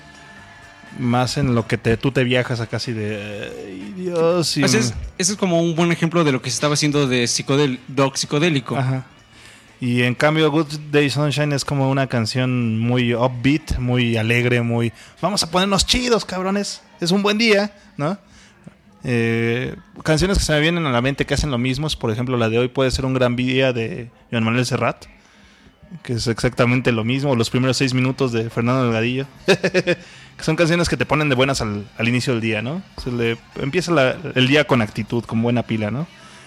más en lo que te, tú te viajas a casi de "Ay, Dios y es, ese es como un buen ejemplo de lo que se estaba haciendo de psicodel, rock psicodélico. Ajá. Y en cambio Good Day Sunshine es como una canción muy upbeat, muy alegre, muy vamos a ponernos chidos, cabrones. Es un buen día, ¿no? Eh, canciones que se me vienen a la mente que hacen lo mismo, por ejemplo, la de hoy puede ser un gran día de Joan Manuel Serrat, que es exactamente lo mismo, los primeros seis minutos de Fernando Delgadillo, (laughs) que son canciones que te ponen de buenas al, al inicio del día, ¿no? Se le empieza la- el día con actitud, con buena pila, ¿no?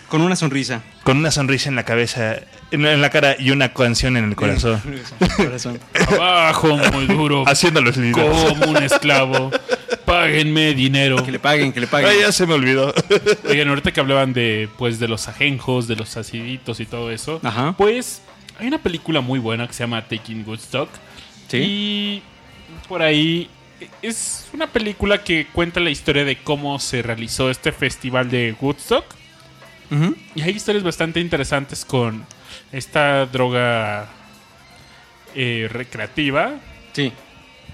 Con una sonrisa. Con una sonrisa en la cabeza, en, en la cara y una canción en el corazón, (laughs) Corazón. Abajo, muy duro. (laughs) haciéndolos líderes. como un esclavo. Páguenme dinero. Que le paguen, que le paguen. Ay, ya se me olvidó. (laughs) Oigan, ahorita que hablaban de pues de los ajenjos, de los aciditos y todo eso. Ajá. Pues hay una película muy buena que se llama Taking Woodstock. Sí. Y por ahí es una película que cuenta la historia de cómo se realizó este festival de Woodstock. Ujú. Y hay historias bastante interesantes con esta droga eh, recreativa. Sí.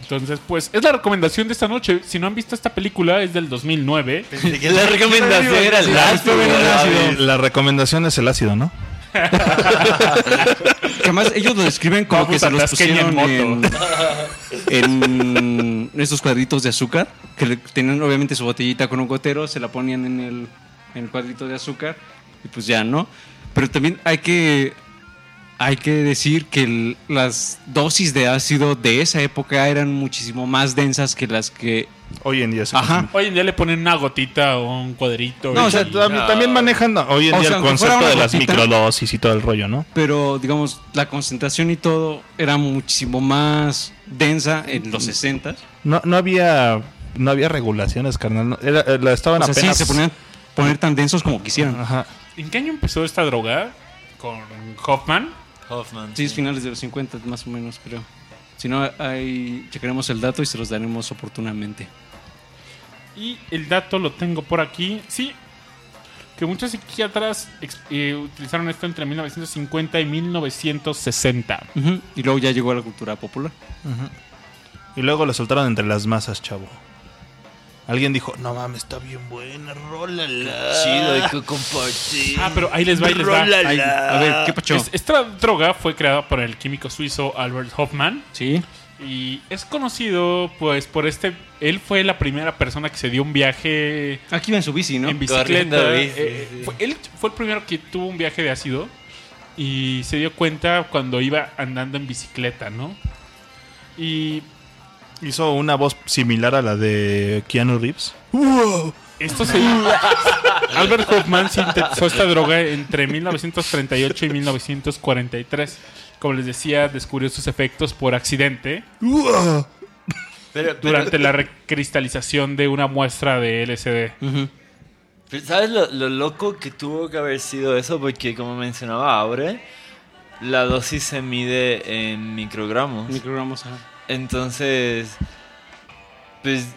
Entonces, pues es la recomendación de esta noche. Si no han visto esta película, es del 2009. Que la (laughs) recomendación era el ácido. La recomendación es el ácido, ¿no? (laughs) Que además ellos lo describen como Vamos que se los en pusieron moto. en, en estos cuadritos de azúcar, que le- tenían obviamente su botellita con un gotero, se la ponían en el, en el cuadrito de azúcar y pues ya, ¿no? Pero también hay que hay que decir que el- las dosis de ácido de esa época eran muchísimo más densas que las que Hoy en día se Ajá. Hoy en día le ponen una gotita o un cuadrito. No, o sea, tam- también manejan no, hoy en O día sea, el concepto de las gotita. microdosis y todo el rollo, ¿no? pero digamos la concentración y todo era muchísimo más densa en los 60 No, no había no había regulaciones, carnal. no- era- eh, la estaban O sea, sí, apenas. se ponían poner tan densos como quisieran. Ajá. ¿En qué año empezó esta droga? Con Hoffman. Hoffman. Sí, es finales de los 50 más o menos, creo. Si no, ahí checaremos el dato y se los daremos oportunamente. Y el dato lo tengo por aquí. Sí, que muchos psiquiatras eh, utilizaron esto entre 1950 y 1960. Ujú, Y luego ya llegó a la cultura popular. Y luego lo soltaron entre las masas, chavo. Alguien dijo, no mames, está bien buena, rólala. Chido, hay que compartir. Ah, pero ahí les va, ahí les va. A ver, ¿qué pacho? Es- esta droga fue creada por el químico suizo Albert Hoffman. Sí. Y es conocido, pues, por este. Él fue la primera persona que se dio un viaje Aquí va en su bici, ¿no? en bicicleta. Corriendo Eh, sí. fue- él fue el primero que tuvo un viaje de ácido. Y se dio cuenta cuando iba andando en bicicleta, ¿no? Y Hizo una voz similar a la de Keanu Reeves. esto se. (laughs) Albert Hoffman sintetizó esta droga entre 1938 y 1943. Como les decía, descubrió sus efectos por accidente durante la recristalización de una muestra de LSD. Pero ¿Sabes lo, lo loco que tuvo que haber sido eso? Porque como mencionaba Aure, la dosis se mide en microgramos. Microgramos, ajá. Entonces, pues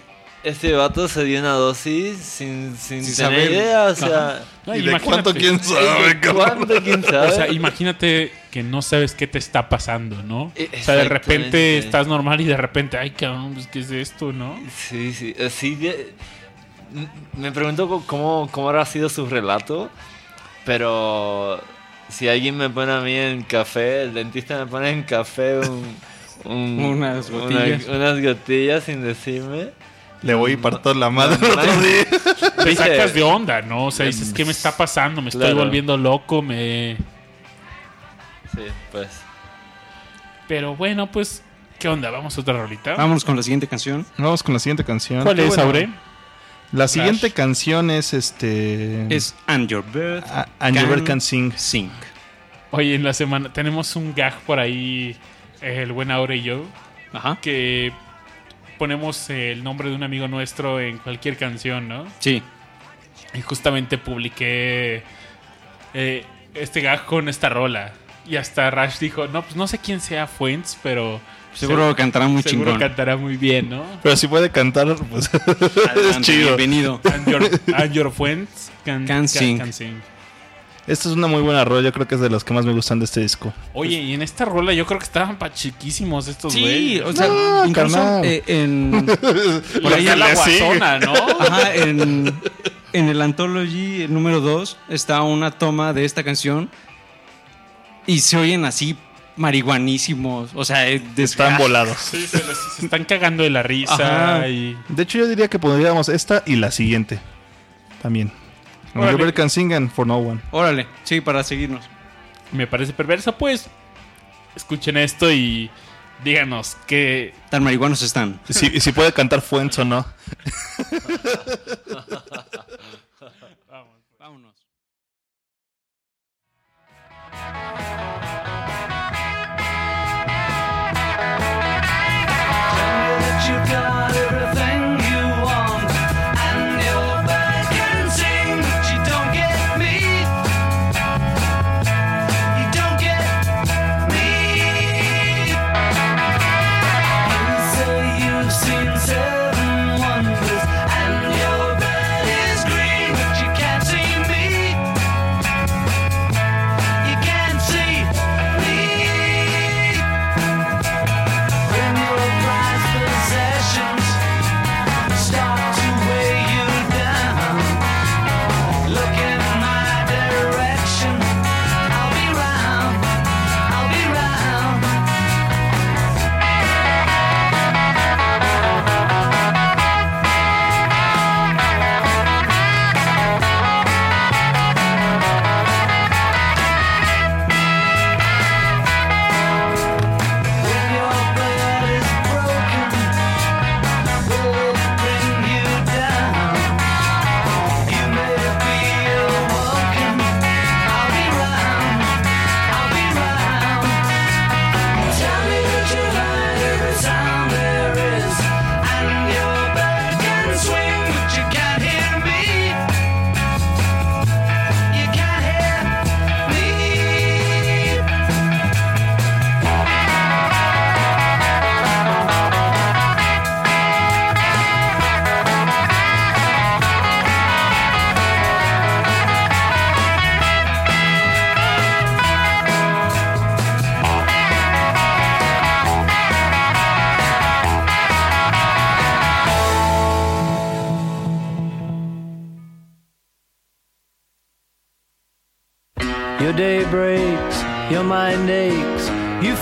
este vato se dio una dosis sin, sin, Sin tener saber. idea, o sea, No, ¿Y de cuánto quién sabe, ¿de cabrón? ¿cuánto quién sabe? (laughs) O sea, imagínate que no sabes qué te está pasando, ¿no? E- O sea, de repente estás normal y de repente, ay, cabrón, pues, ¿qué es esto, no? Sí, sí, eh, sí. de- m- me pregunto cómo, cómo habrá sido su relato, pero si alguien me pone a mí en café, el dentista me pone en café un, un- Unas una- gotillas. unas gotillas sin decirme. Le voy a partir la madre No, otro día. Te sacas de onda, ¿no? O sea, dices, ¿qué me está pasando? Me estoy Claro. volviendo loco, me... Sí, pues. Pero bueno, pues, ¿qué onda? ¿Vamos a otra rolita? Vámonos con la siguiente canción. Vamos con la siguiente canción. ¿Cuál es, bueno. Aure? La siguiente canción es este. Es And Your Bird A- And Your Bird Can Sing. Sing. Oye, en la semana tenemos un gag por ahí, el buen Aure y yo, Ajá. que ponemos el nombre de un amigo nuestro en cualquier canción, ¿no? Sí. Y justamente publiqué eh, este gag con esta rola. Y hasta Rash dijo, no, pues no sé quién sea Fuentes, pero... Seguro cantará muy seguro chingón. cantará muy bien, ¿no? Pero si puede cantar, pues (laughs) es chido. Bienvenido. And your, and your Fuentes can, Can sing. sing. Esta es una muy buena rola. Yo creo que es de los que más me gustan de este disco. Oye, y en esta rola yo creo que estaban pachiquísimos estos Sí, güeyes. o sea, No, incluso carnal. eh, en, (laughs) por ahí la guasona, ¿no? ajá, en, en el Anthology el número 2 está una toma de esta canción y se oyen así marihuanísimos. O sea, de- Están volados. Sí, se, les- se están cagando de la risa Ajá. y... De hecho, yo diría que podríamos esta y la siguiente. También. Órale. Can Sing and For No One. Órale, sí, para seguirnos. me parece perverso, pues escuchen esto y díganos qué... Tan marihuanos están. Si, si puede cantar Fuentes o no. (laughs) Vámonos.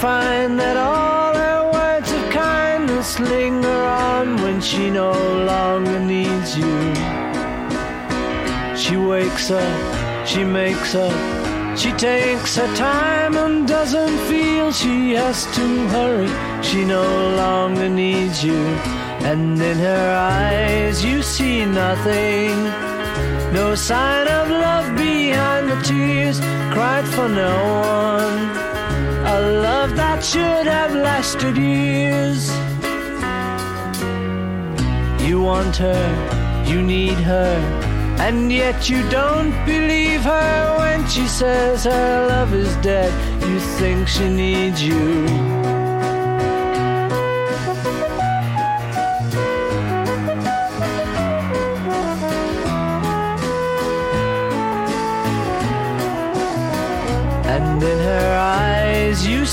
Find that all her words of kindness linger on when she no longer needs you. She wakes up, she makes up, she takes her time and doesn't feel she has to hurry. She no longer needs you, and in her eyes you see nothing. No sign of love behind the tears cried for no one. A love that should have lasted years. You want her, you need her, And yet you don't believe her when she says her love is dead. You think she needs you.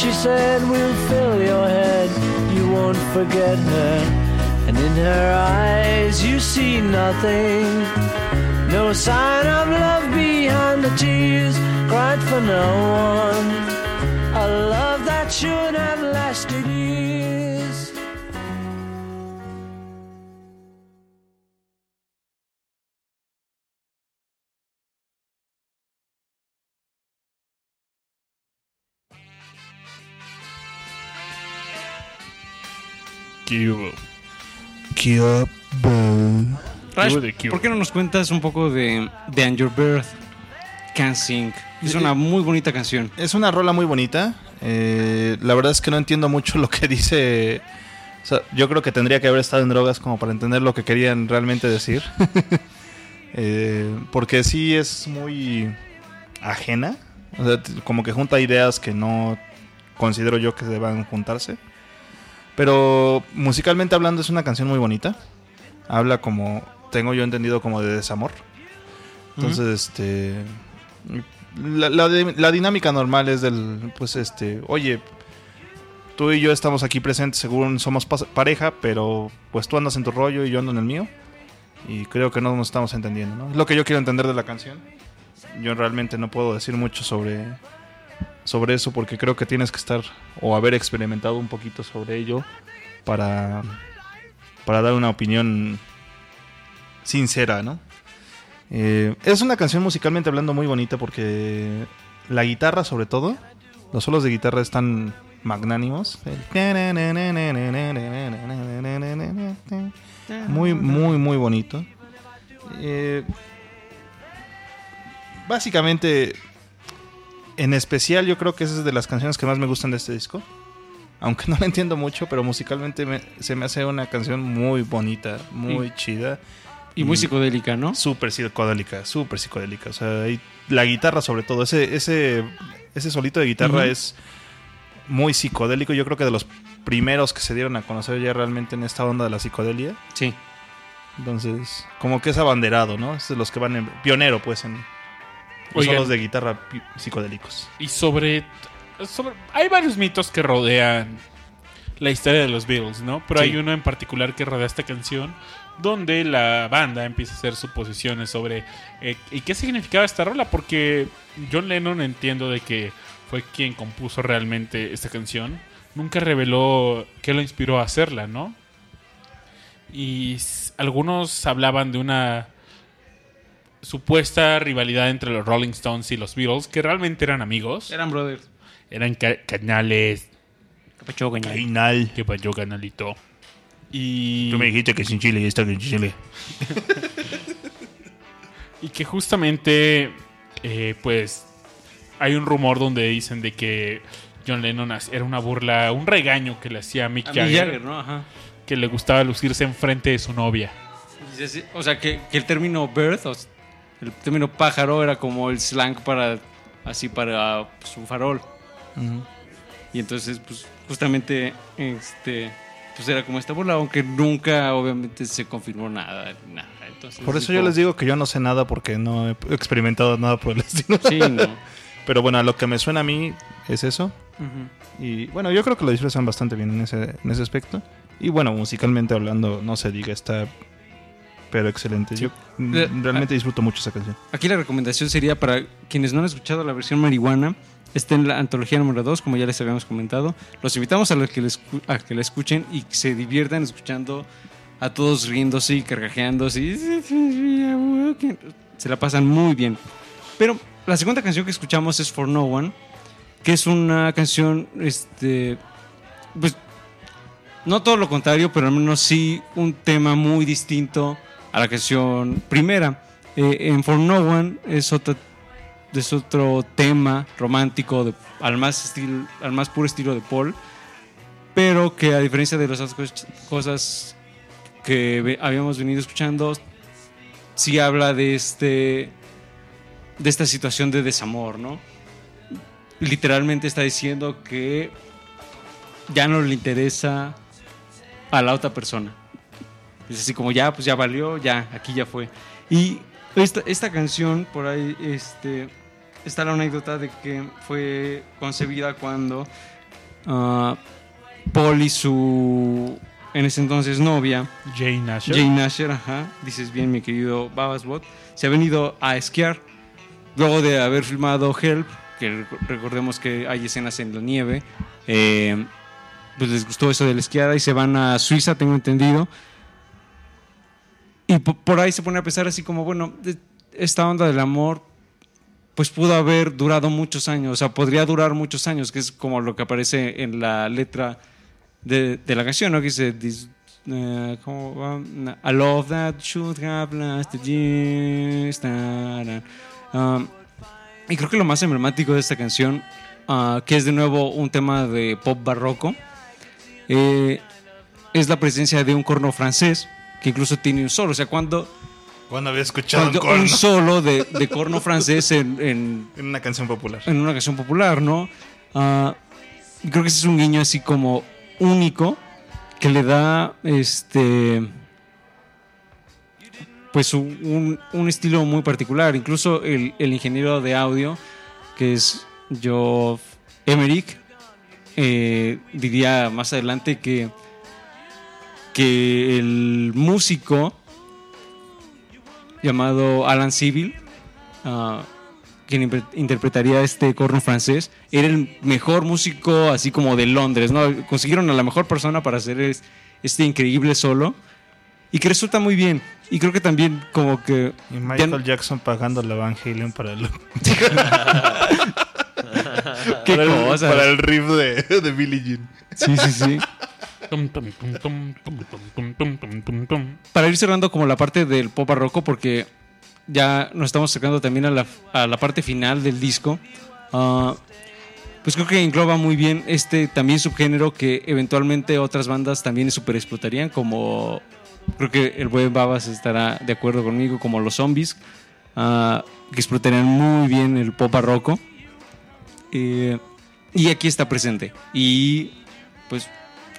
she said We'll fill your head. You won't forget her, and in her eyes you see nothing. No sign of love behind the tears cried for no one. A love that should have lasted years. De Cure. ¿por qué no nos cuentas un poco de, de And Your Birth? Can't Sing. Es una muy bonita canción. Es una rola muy bonita. Eh, la verdad es que no entiendo mucho lo que dice. O sea, yo creo que tendría que haber estado en drogas como para entender lo que querían realmente decir. (laughs) Eh, porque sí es muy ajena. O sea, como que junta ideas que no considero yo que deban juntarse. Pero musicalmente hablando es una canción muy bonita. Habla como, tengo yo entendido como de desamor. Entonces, este... La, la de- la dinámica normal es del, pues este, oye, tú y yo estamos aquí presentes, según somos pareja, pero pues tú andas en tu rollo y yo ando en el mío. Y creo que no nos estamos entendiendo, ¿no? Es lo que yo quiero entender de la canción. Yo realmente no puedo decir mucho sobre, sobre eso porque creo que tienes que estar o haber experimentado un poquito sobre ello para, para dar una opinión sincera, ¿no? Eh, es una canción musicalmente hablando muy bonita porque la guitarra sobre todo, los solos de guitarra están magnánimos. Muy, muy, muy bonito. Eh, básicamente, en especial yo creo que esa es de las canciones que más me gustan de este disco. Aunque no la entiendo mucho, pero musicalmente me- se me hace una canción muy bonita, muy chida. Y muy psicodélica, ¿no? Súper psicodélica, súper psicodélica. O sea, la guitarra sobre todo, ese, ese, ese solito de guitarra es muy psicodélico. Yo creo que de los primeros que se dieron a conocer ya realmente en esta onda de la psicodelia. Sí. Entonces, como que es abanderado, ¿no? Es de los que van en pionero, pues, en los Oigan. solos de guitarra psicodélicos. Y sobre, sobre- Hay varios mitos que rodean la historia de los Beatles, ¿no? Pero Sí. hay uno en particular que rodea esta canción donde la banda empieza a hacer suposiciones sobre eh, y qué significaba esta rola porque John Lennon entiendo de que fue quien compuso realmente esta canción nunca reveló qué lo inspiró a hacerla no y algunos hablaban de una supuesta rivalidad entre los Rolling Stones y los Beatles que realmente eran amigos Eran brothers. eran ca- canales Capacho, gaña. Final. que pasó canalito y Tú me dijiste que sin Chile y está en Chile. (laughs) Y que justamente, eh, pues, hay un rumor donde dicen de que John Lennon era una burla, un regaño que le hacía a Mick A Jagger, Mick Jagger, ¿no? Ajá. que le gustaba lucirse enfrente de su novia. O sea, que, que el término birth, o s- el término pájaro, era como el slang para, así, para pues, un farol. Y entonces, pues, justamente, este, pues era como esta burla, aunque nunca, obviamente, se confirmó nada, nada. Entonces, Por es eso yo les digo que yo no sé nada porque no he experimentado nada por el (laughs) estilo. Sí, no. Pero bueno, a lo que me suena a mí es eso. Ujú. Y bueno, yo creo que lo disfrutan bastante bien en ese, en ese aspecto. Y bueno, musicalmente hablando, no se diga, está pero excelente. Yo mm, Eh, realmente disfruto mucho esa canción. Aquí la recomendación sería para quienes no han escuchado la versión marihuana, está en la antología número 2, como ya les habíamos comentado. Los invitamos a los que, les, a que la escuchen y se diviertan escuchando a todos riéndose y carcajeándose. y Se la pasan muy bien. Pero la segunda canción que escuchamos es For No One, que es una canción, este, pues, no todo lo contrario, pero al menos sí un tema muy distinto a la canción primera. Eh, en For No One es otro, es otro tema romántico al, más al más puro estilo de Paul, pero que a diferencia de las otras cos- cosas que habíamos venido escuchando, sí habla de este de esta situación de desamor, ¿no? Literalmente está diciendo que ya no le interesa a la otra persona. Es así como ya, pues ya valió, ya, aquí ya fue. Y esta, esta canción, por ahí, este, está la anécdota de que fue concebida cuando ah, Paul y su, en ese entonces novia, Jane Nasher. Jane Nasher, ajá, dices bien mi querido Babasbot, se ha venido a esquiar luego de haber filmado Help, que rec- recordemos que hay escenas en la nieve, eh, pues les gustó eso de la esquiada y se van a Suiza, tengo entendido. Y po- por ahí se pone a pensar así como, bueno, esta onda del amor, pues pudo haber durado muchos años, o sea, podría durar muchos años, que es como lo que aparece en la letra de, de la canción, ¿no? Que dice, this, eh, ¿cómo va? I love that should have lasted years. Um, y creo que lo más emblemático de esta canción, ah, que es de nuevo un tema de pop barroco, eh, es la presencia de un corno francés, que incluso tiene un solo. O sea, cuando, Cuando había escuchado un cuando corno un solo de, de corno francés en- en, en una canción popular. en una canción popular, ¿no? Ah, creo que ese es un guiño así como único que le da este pues un, un- estilo muy particular. Incluso el, el ingeniero de audio, que es Geoff Emerick, eh, diría más adelante que, que el músico llamado Alan Civil, ah, quien interpretaría este corno francés, era el mejor músico así como de Londres, ¿no? Consiguieron a la mejor persona para hacer es- este increíble solo y que resulta muy bien. Y creo que también como que... Y Michael Jackson pagando la Van Halen para el, (laughs) qué para el, para el riff de, de Billie Jean. Sí, sí, sí. Para ir cerrando como la parte del pop barroco, porque ya nos estamos acercando también a la, a la parte final del disco, pues creo que engloba muy bien este también subgénero que eventualmente otras bandas también super explotarían, como creo que el buen Babas estará de acuerdo conmigo, como los zombies, que explotarían muy bien el pop barroco. Y aquí está presente. Y pues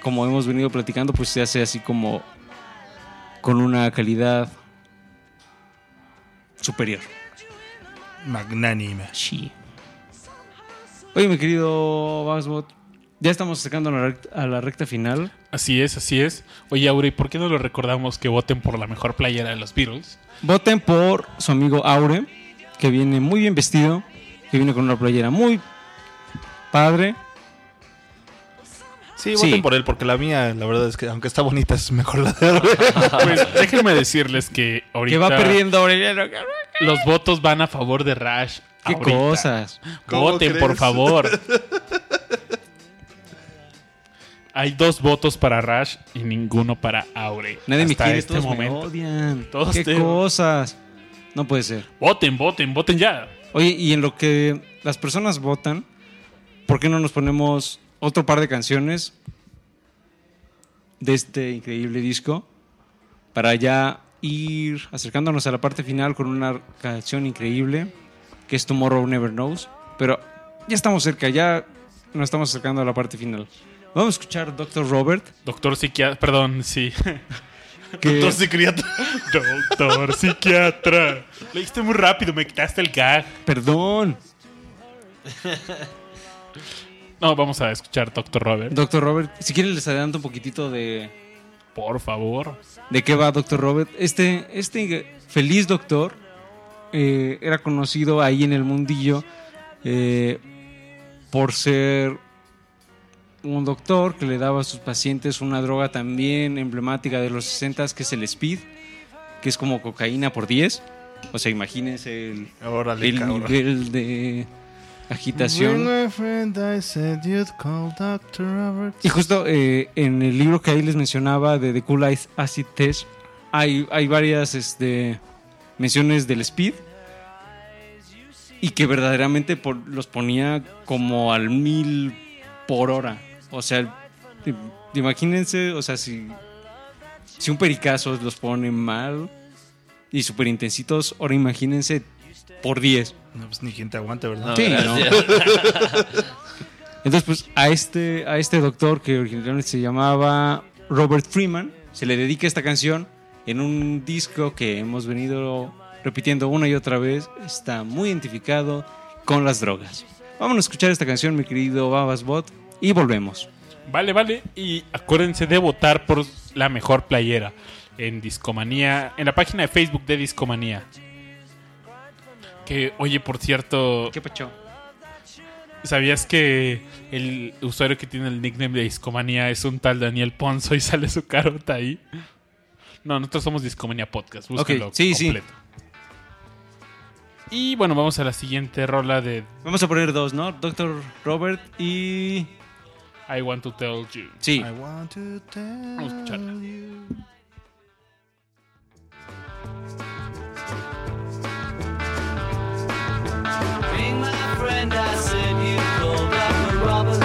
como hemos venido platicando, pues se hace así como con una calidad superior. Magnánime. Sí. Oye, mi querido Basbot, ya estamos acercando a la recta, a la recta final. Así es, así es. Oye, Aure, ¿por qué no lo recordamos que voten por la mejor playera de los Beatles? Voten por su amigo Aure, que viene muy bien vestido, que viene con una playera muy padre. Sí, Sí. voten por él, porque la mía, la verdad es que aunque está bonita, es mejor la de. (laughs) Pues (laughs) déjenme decirles que ahorita Que va perdiendo Aureliano. los votos van a favor de Rash. Qué ahorita. cosas. ¿Cómo Voten, crees? por favor. (laughs) Hay dos votos para Rash y ninguno para Aure. Nadie me quiere, este todos me momento. odian. Todos Qué te- cosas. No puede ser. Voten, voten, voten ya. Oye, y en lo que las personas votan, ¿por qué no nos ponemos otro par de canciones de este increíble disco para ya ir acercándonos a la parte final con una canción increíble que es Tomorrow Never Knows? Pero ya estamos cerca, ya nos estamos acercando a la parte final. Vamos a escuchar Dr. Robert, Doctor psiquiatra, perdón, sí. (laughs) Doctor psiquiatra. (laughs) Doctor psiquiatra. Leíste muy rápido, me quitaste el gag. perdón, (laughs) No, vamos a escuchar Doctor Robert. Dr. Robert, si quieren les adelanto un poquitito de, Por favor. ¿De qué va Doctor Robert? Este, este feliz doctor eh, era conocido ahí en el mundillo eh, por ser un doctor que le daba a sus pacientes una droga también emblemática de los 60 que es el speed, que es como cocaína por 10. O sea, imagínense el, Órale, el nivel de agitación. Y justo eh, en el libro que ahí les mencionaba de The Cool Ice Acid Test, hay, hay varias este, menciones del speed y que verdaderamente por- los ponía como al mil por hora. O sea, imagínense, o sea, si, si un pericazo los pone mal y súper intensitos, ahora imagínense por 10. No, pues ni quien te aguante, ¿verdad? No, Sí, gracias. (laughs) Entonces, pues a este, a este doctor que originalmente se llamaba Robert Freeman, se le dedica esta canción en un disco que hemos venido repitiendo una y otra vez. Está muy identificado con las drogas. Vamos a escuchar esta canción, mi querido Babas Bot, y volvemos. Vale, vale. Y acuérdense de votar por la mejor playera en Discomanía, en la página de Facebook de Discomanía. Que, oye, por cierto, ¿Qué pacho? ¿sabías que el usuario que tiene el nickname de Discomanía es un tal Daniel Ponzo y (laughs) sale su carota ahí? No, nosotros somos Discomanía Podcast. Búsquenlo Ok, sí, sí. completo. Y bueno, vamos a la siguiente rola de Vamos a poner dos, ¿no? Doctor Robert y... I Want to Tell You. Sí. I want to tell Vamos a escucharla. you. My friend, I said you called Dr. Robert.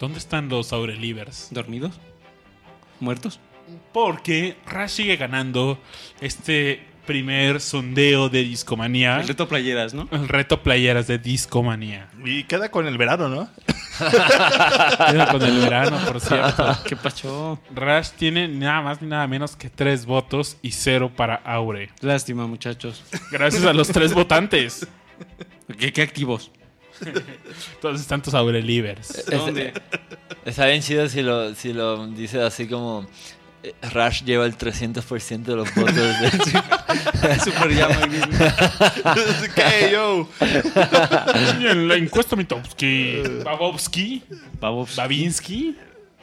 ¿Dónde están los Aurelivers? ¿Dormidos? ¿Muertos? Porque Rush sigue ganando este primer sondeo de Discomanía. El reto playeras, ¿no? El reto playeras de Discomanía. Y queda con el verano, ¿no? Queda con el verano, por cierto. (laughs) ¿Qué pasó? Rush tiene nada más ni nada menos que tres votos y cero para Aure. Lástima, muchachos. Gracias a los tres votantes. ¿Qué, qué activos? (laughs) Todos están tus Aurelivers. ¿Dónde? Está bien chido si lo, si lo dice así como eh, Rush lleva el 300% de los votos. de- (laughs) Super llama. (laughs) ¿Qué, yo? En la encuesta Mitowski. Babowski. Babos. Babinski.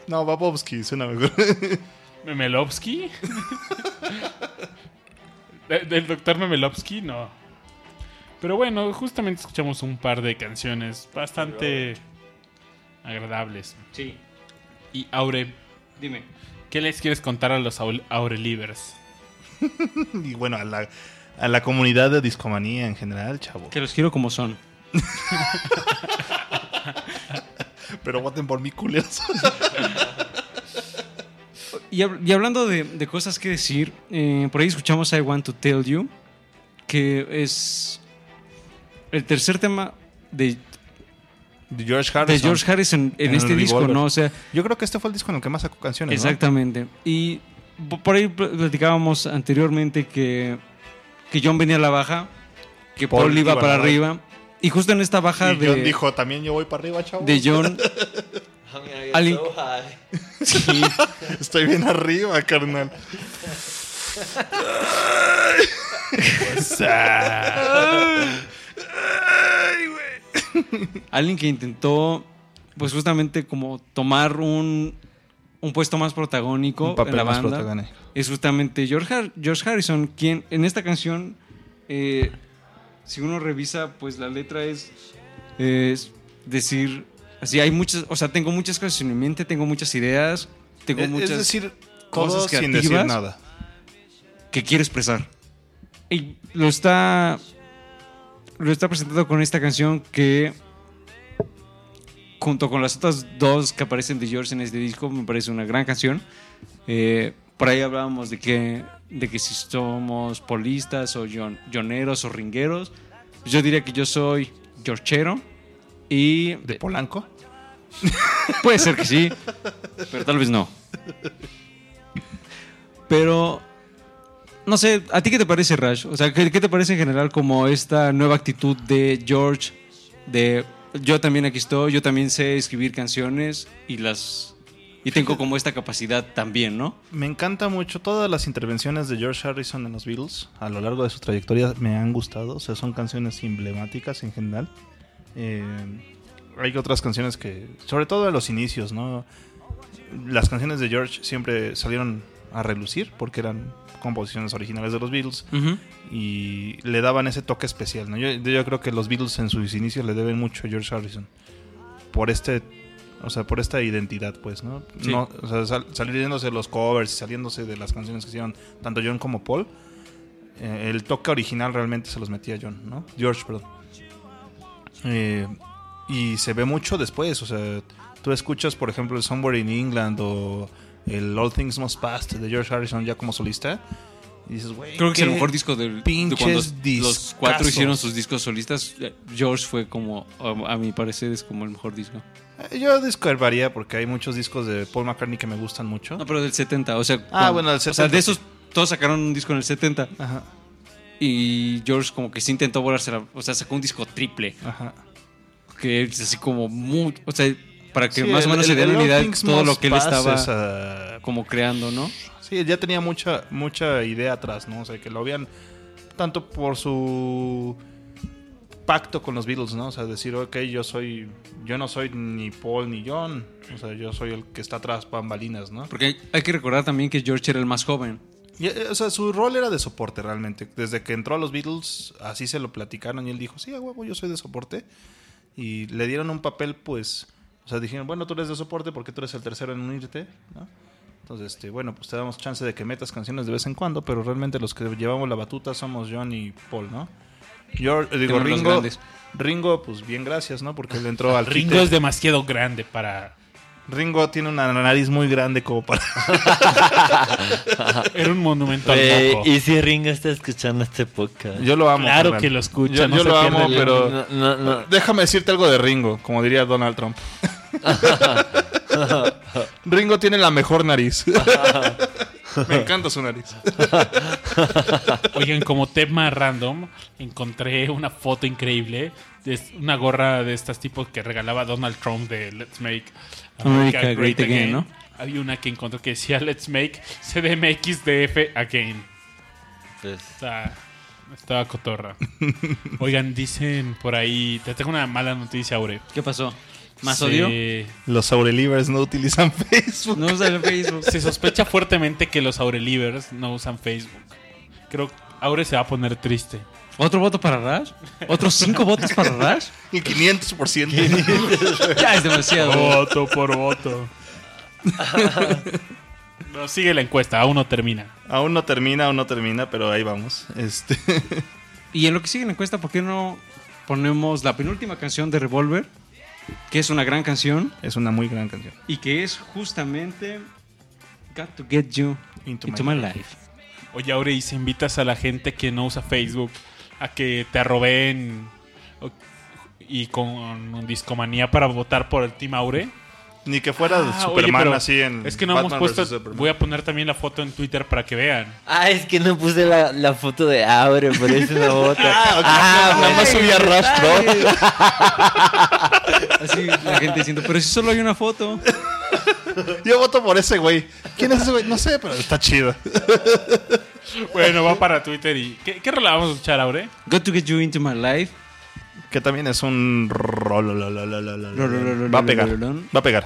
No, Babowski, suena mejor. Memelovsky. De- ¿Del doctor Memelovsky? No. Pero bueno, justamente escuchamos un par de canciones bastante agradables. Sí. Y Aure, Dime. ¿qué les quieres contar a los Aure- Aurelivers? (laughs) y bueno, a la, a la comunidad de discomanía en general, chavo. Que los quiero como son. (laughs) Pero voten por mí, culeros. (laughs) Y, hab- y hablando de, de cosas que decir, eh, por ahí escuchamos I Want to Tell You, que es el tercer tema de, De George de Harrison. George Harrison en, En este disco, Revolver. ¿no? O sea, Yo creo que este fue el disco en el que más sacó canciones, ¿no? exactamente. Y po- por ahí pl- platicábamos anteriormente que, que John venía a la baja, que Paul, Paul iba para arriba. Y justo en esta baja Y de, John dijo, también yo voy para arriba, chavo. de John, (laughs) Alguien- (laughs) sí, (laughs) Estoy bien arriba, carnal. Alguien que intentó, pues justamente como tomar un, un puesto más protagónico Un papel en la más banda. protagónico. Es justamente George, Har- George Harrison, quien en esta canción, eh, si uno revisa, pues la letra es, es decir, así hay muchas, o sea, tengo muchas cosas en mi mente, tengo muchas ideas, tengo Es, muchas es decir, cosas cosas sin decir creativas. nada. que quiere expresar. Y lo está. Lo está presentando con esta canción que. Junto con las otras dos que aparecen de George en este disco, me parece una gran canción. Eh, por ahí hablábamos de que, de que si somos polistas o jon- joneros o ringueros. Yo diría que yo soy Georgero. Y ¿De Polanco? Puede ser que sí, pero tal vez no. Pero, no sé, ¿a ti qué te parece, Rash? O sea, ¿qué, qué te parece en general como esta nueva actitud de George? De yo también aquí estoy, yo también sé escribir canciones y las. Y tengo como esta capacidad también, ¿no? Me encanta mucho todas las intervenciones de George Harrison en los Beatles a lo largo de su trayectoria me han gustado, o sea, son canciones emblemáticas en general. Eh, hay otras canciones que, sobre todo a los inicios, ¿no? Las canciones de George siempre salieron a relucir porque eran composiciones originales de los Beatles y le daban ese toque especial, ¿no? Yo, yo creo que los Beatles en sus inicios le deben mucho a George Harrison por este o sea, por esta identidad, pues, ¿no? Sí. no o sea, sal- saliéndose de los covers y saliéndose de las canciones que hicieron tanto John como Paul, eh, el toque original realmente se los metía John, ¿no? George, perdón. Eh, y se ve mucho después, o sea, tú escuchas, por ejemplo, el Somewhere in England o el All Things Must Pass de George Harrison ya como solista y dices, güey, Creo que es el mejor disco del, de los cuatro hicieron sus discos solistas. George fue como, a, a mi parecer, es como el mejor disco. Eh, Yo discreparía porque hay muchos discos de Paul McCartney que me gustan mucho. No, pero del 70, o sea, Ah, cuando- bueno, del O sea, 70, de esos todos sacaron un disco en el 70 Ajá, y George como que sí intentó volarse, la- o sea, sacó un disco triple, ajá. que es así como muy, o sea, para que Sí, más o menos el- se idea de Things todo lo que él estaba es, ah, como creando, ¿no? Sí, ya tenía mucha, mucha idea atrás, ¿no? O sea, que lo habían tanto por su pacto con los Beatles, ¿no? O sea, decir, ok, yo soy, yo no soy ni Paul ni John, o sea, yo soy el que está atrás, bambalinas, ¿no? Porque hay, hay que recordar también que George era el más joven. Y, eh, o sea, su rol era de soporte realmente. Desde que entró a los Beatles, así se lo platicaron y él dijo, sí, a huevo, yo soy de soporte. Y le dieron un papel, pues, o sea, dijeron, bueno, tú eres de soporte porque tú eres el tercero en unirte, ¿no? Entonces, este, bueno, pues te damos chance de que metas canciones de vez en cuando, pero realmente los que llevamos la batuta somos John y Paul, ¿no? Yo eh, digo, Ringo. Ringo, pues bien, gracias, ¿no? Porque él entró al (laughs) Ringo quite. es demasiado grande para. Ringo tiene una nariz muy grande como para... (laughs) Era un monumento al Eh, moco. y si Ringo está escuchando este podcast. Yo lo amo. Claro que lo escucha, Yo, no yo lo amo, pero... No, no, no. Déjame decirte algo de Ringo, como diría Donald Trump. (laughs) Ringo tiene la mejor nariz. (laughs) Me encanta su nariz. Oigan, como tema random, encontré una foto increíble de una gorra de estas tipos que regalaba Donald Trump de Let's Make America Great Again, ¿no? Había una que encontré que decía Let's Make CDMXDF Again. Pues, Está, estaba cotorra. Oigan, dicen por ahí, te tengo una mala noticia, Aure. ¿Qué pasó? ¿Más odio? Los Aurelivers no utilizan (laughs) Facebook. No usa el Facebook. Se sospecha fuertemente que los Aurelivers no usan Facebook. Creo que Aure se va a poner triste. ¿Otro voto para Rash? ¿Otros cinco votos para Rash? (laughs) El 500%. (laughs) Ya es demasiado. Voto por voto. no, sigue la encuesta, aún no termina. aún no termina, aún no termina, pero ahí vamos. Este... Y en lo que sigue la encuesta, ¿por qué no ponemos la penúltima canción de Revolver? Que es una gran canción es una muy gran canción. y que es justamente Got to Get You Into Into, My My Life. Oye, Aure, ¿y si invitas a la gente que no usa Facebook a que te arroben y con discomanía para votar por el Team Aure? Ni que fuera Ah, Superman oye, pero así en. Es que no Batman hemos puesto. Voy a poner también la foto en Twitter para que vean. Ah, es que no puse la, la foto de Aure, por eso no vota. (laughs) Ah, ok. Ah, Nada más subí a rastro. (laughs) Así la gente diciendo, pero si solo hay una foto. Yo voto por ese güey. ¿Quién es ese güey? No sé, pero está chido. Bueno, va para Twitter y. ¿Qué, qué rola vamos a escuchar, Aure? Got to Get You Into My Life. Que también es un. lo. Va a pegar. Va a pegar.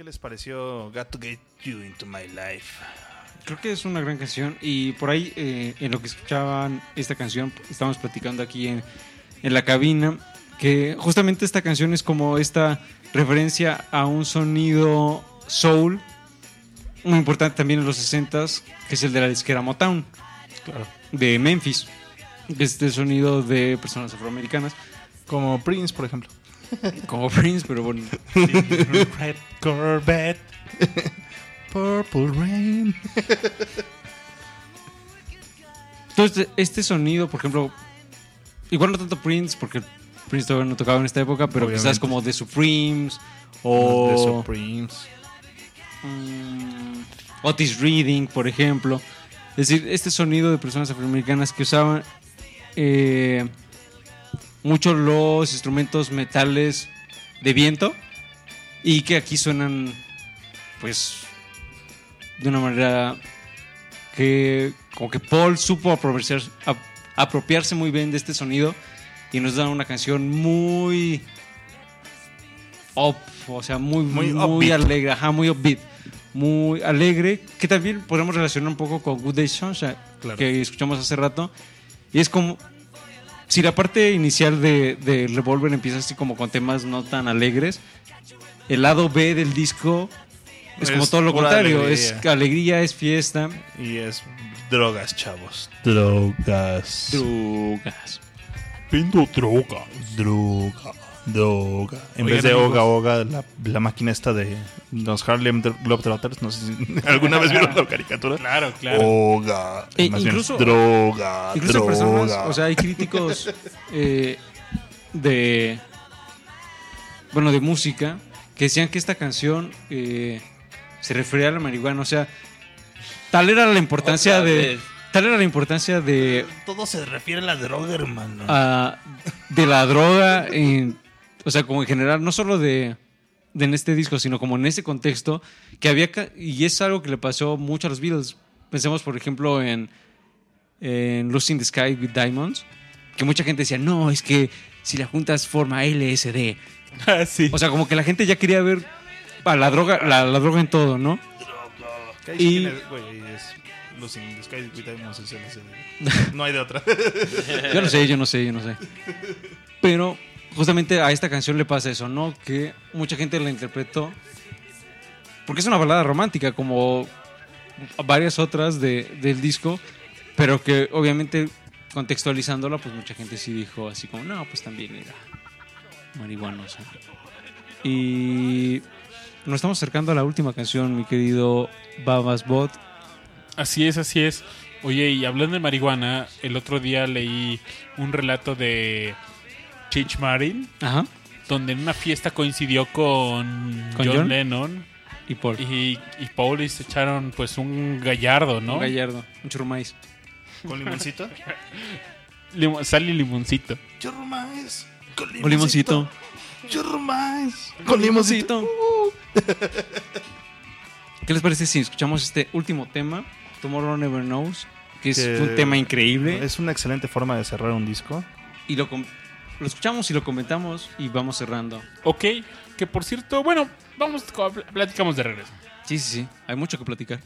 ¿Qué les pareció Got to Get You Into My Life? Creo que es una gran canción y por ahí eh, en lo que escuchaban esta canción, estamos platicando aquí en, en la cabina que justamente esta canción es como esta referencia a un sonido soul muy importante también en los 60s, que es el de la disquera Motown, Claro. de Memphis. que es Este sonido de personas afroamericanas, Como Prince, por ejemplo. Como Prince, pero bueno. (laughs) Red Corvette. Purple Rain. Entonces, este sonido, por ejemplo, igual no tanto Prince, porque Prince todavía no tocaba en esta época, pero Obviamente. quizás como The Supremes o The Supremes. mm, Otis Reading, por ejemplo. Es decir, este sonido de personas afroamericanas que usaban eh, mucho los instrumentos metales de viento y que aquí suenan, pues, de una manera que como que Paul supo apropiarse, ap- apropiarse muy bien de este sonido y nos da una canción muy up, o sea, muy, Muy muy, alegre, ajá, muy upbeat, muy alegre, que también podemos relacionar un poco con Good Day Sunshine, Claro. que escuchamos hace rato, y es como si la parte inicial de, de Revolver empieza así como con temas no tan alegres, el lado B del disco es, Es como todo lo contrario, alegría. es alegría, es fiesta, Y es drogas, chavos. Drogas. drogas. Pindo droga. Droga. Droga. En Oigan, vez de amigos. Oga Oga, la, la máquina esta de los Harlem Globetrotters, no sé si (laughs) alguna vez vieron la caricatura. Claro, claro. Oga. E Más bien, incluso- droga. Incluso droga. personas, o sea, hay críticos (laughs) eh, de, bueno, de música que decían que esta canción eh, se refería a la marihuana, o sea, tal era la importancia Otra de, vez. tal era la importancia de, Todo se refiere a la droga, hermano. ah, de la droga, en- o sea, como en general, no solo de, de en este disco, sino como en ese contexto, que había, ca- y es algo que le pasó mucho a los Beatles. Pensemos, por ejemplo, en, en Lucy in the Sky with Diamonds, que mucha gente decía, no, es que si la juntas forma LSD. (laughs) Ah, sí. O sea, como que la gente ya quería ver a la droga, la, la droga en todo, ¿no? ¿Qué y- tiene- güey, es Lucy in the Sky with Diamonds es LSD. No hay de otra. (laughs) Yo no sé, yo no sé, yo no sé. Pero justamente a esta canción le pasa eso, ¿no? Que mucha gente la interpretó. Porque es una balada romántica, como varias otras de- del disco. Pero que obviamente contextualizándola, pues mucha gente sí dijo así como, no, pues también era marihuanosa. Y nos estamos acercando a la última canción, mi querido Babas Bot. Así es, así es. Oye, y hablando de marihuana, el otro día leí un relato de Chich Marin, Ajá. donde en una fiesta coincidió con, ¿Con John, John? Lennon Y Paul. y, y Paul y se echaron pues un gallardo, ¿no? Un gallardo, un churrumais. ¿Con limoncito? Lim- sal y limoncito. Churrumais. Con limoncito. Churrumais. Con limoncito. ¿Qué les parece si escuchamos este último tema, Tomorrow Never Knows? Que es Que un tema increíble. Es una excelente forma de cerrar un disco. Y lo, lo escuchamos y lo comentamos y vamos cerrando. Ok, que por cierto, bueno, vamos, pl- platicamos de regreso. Sí, sí, sí. Hay mucho que platicar.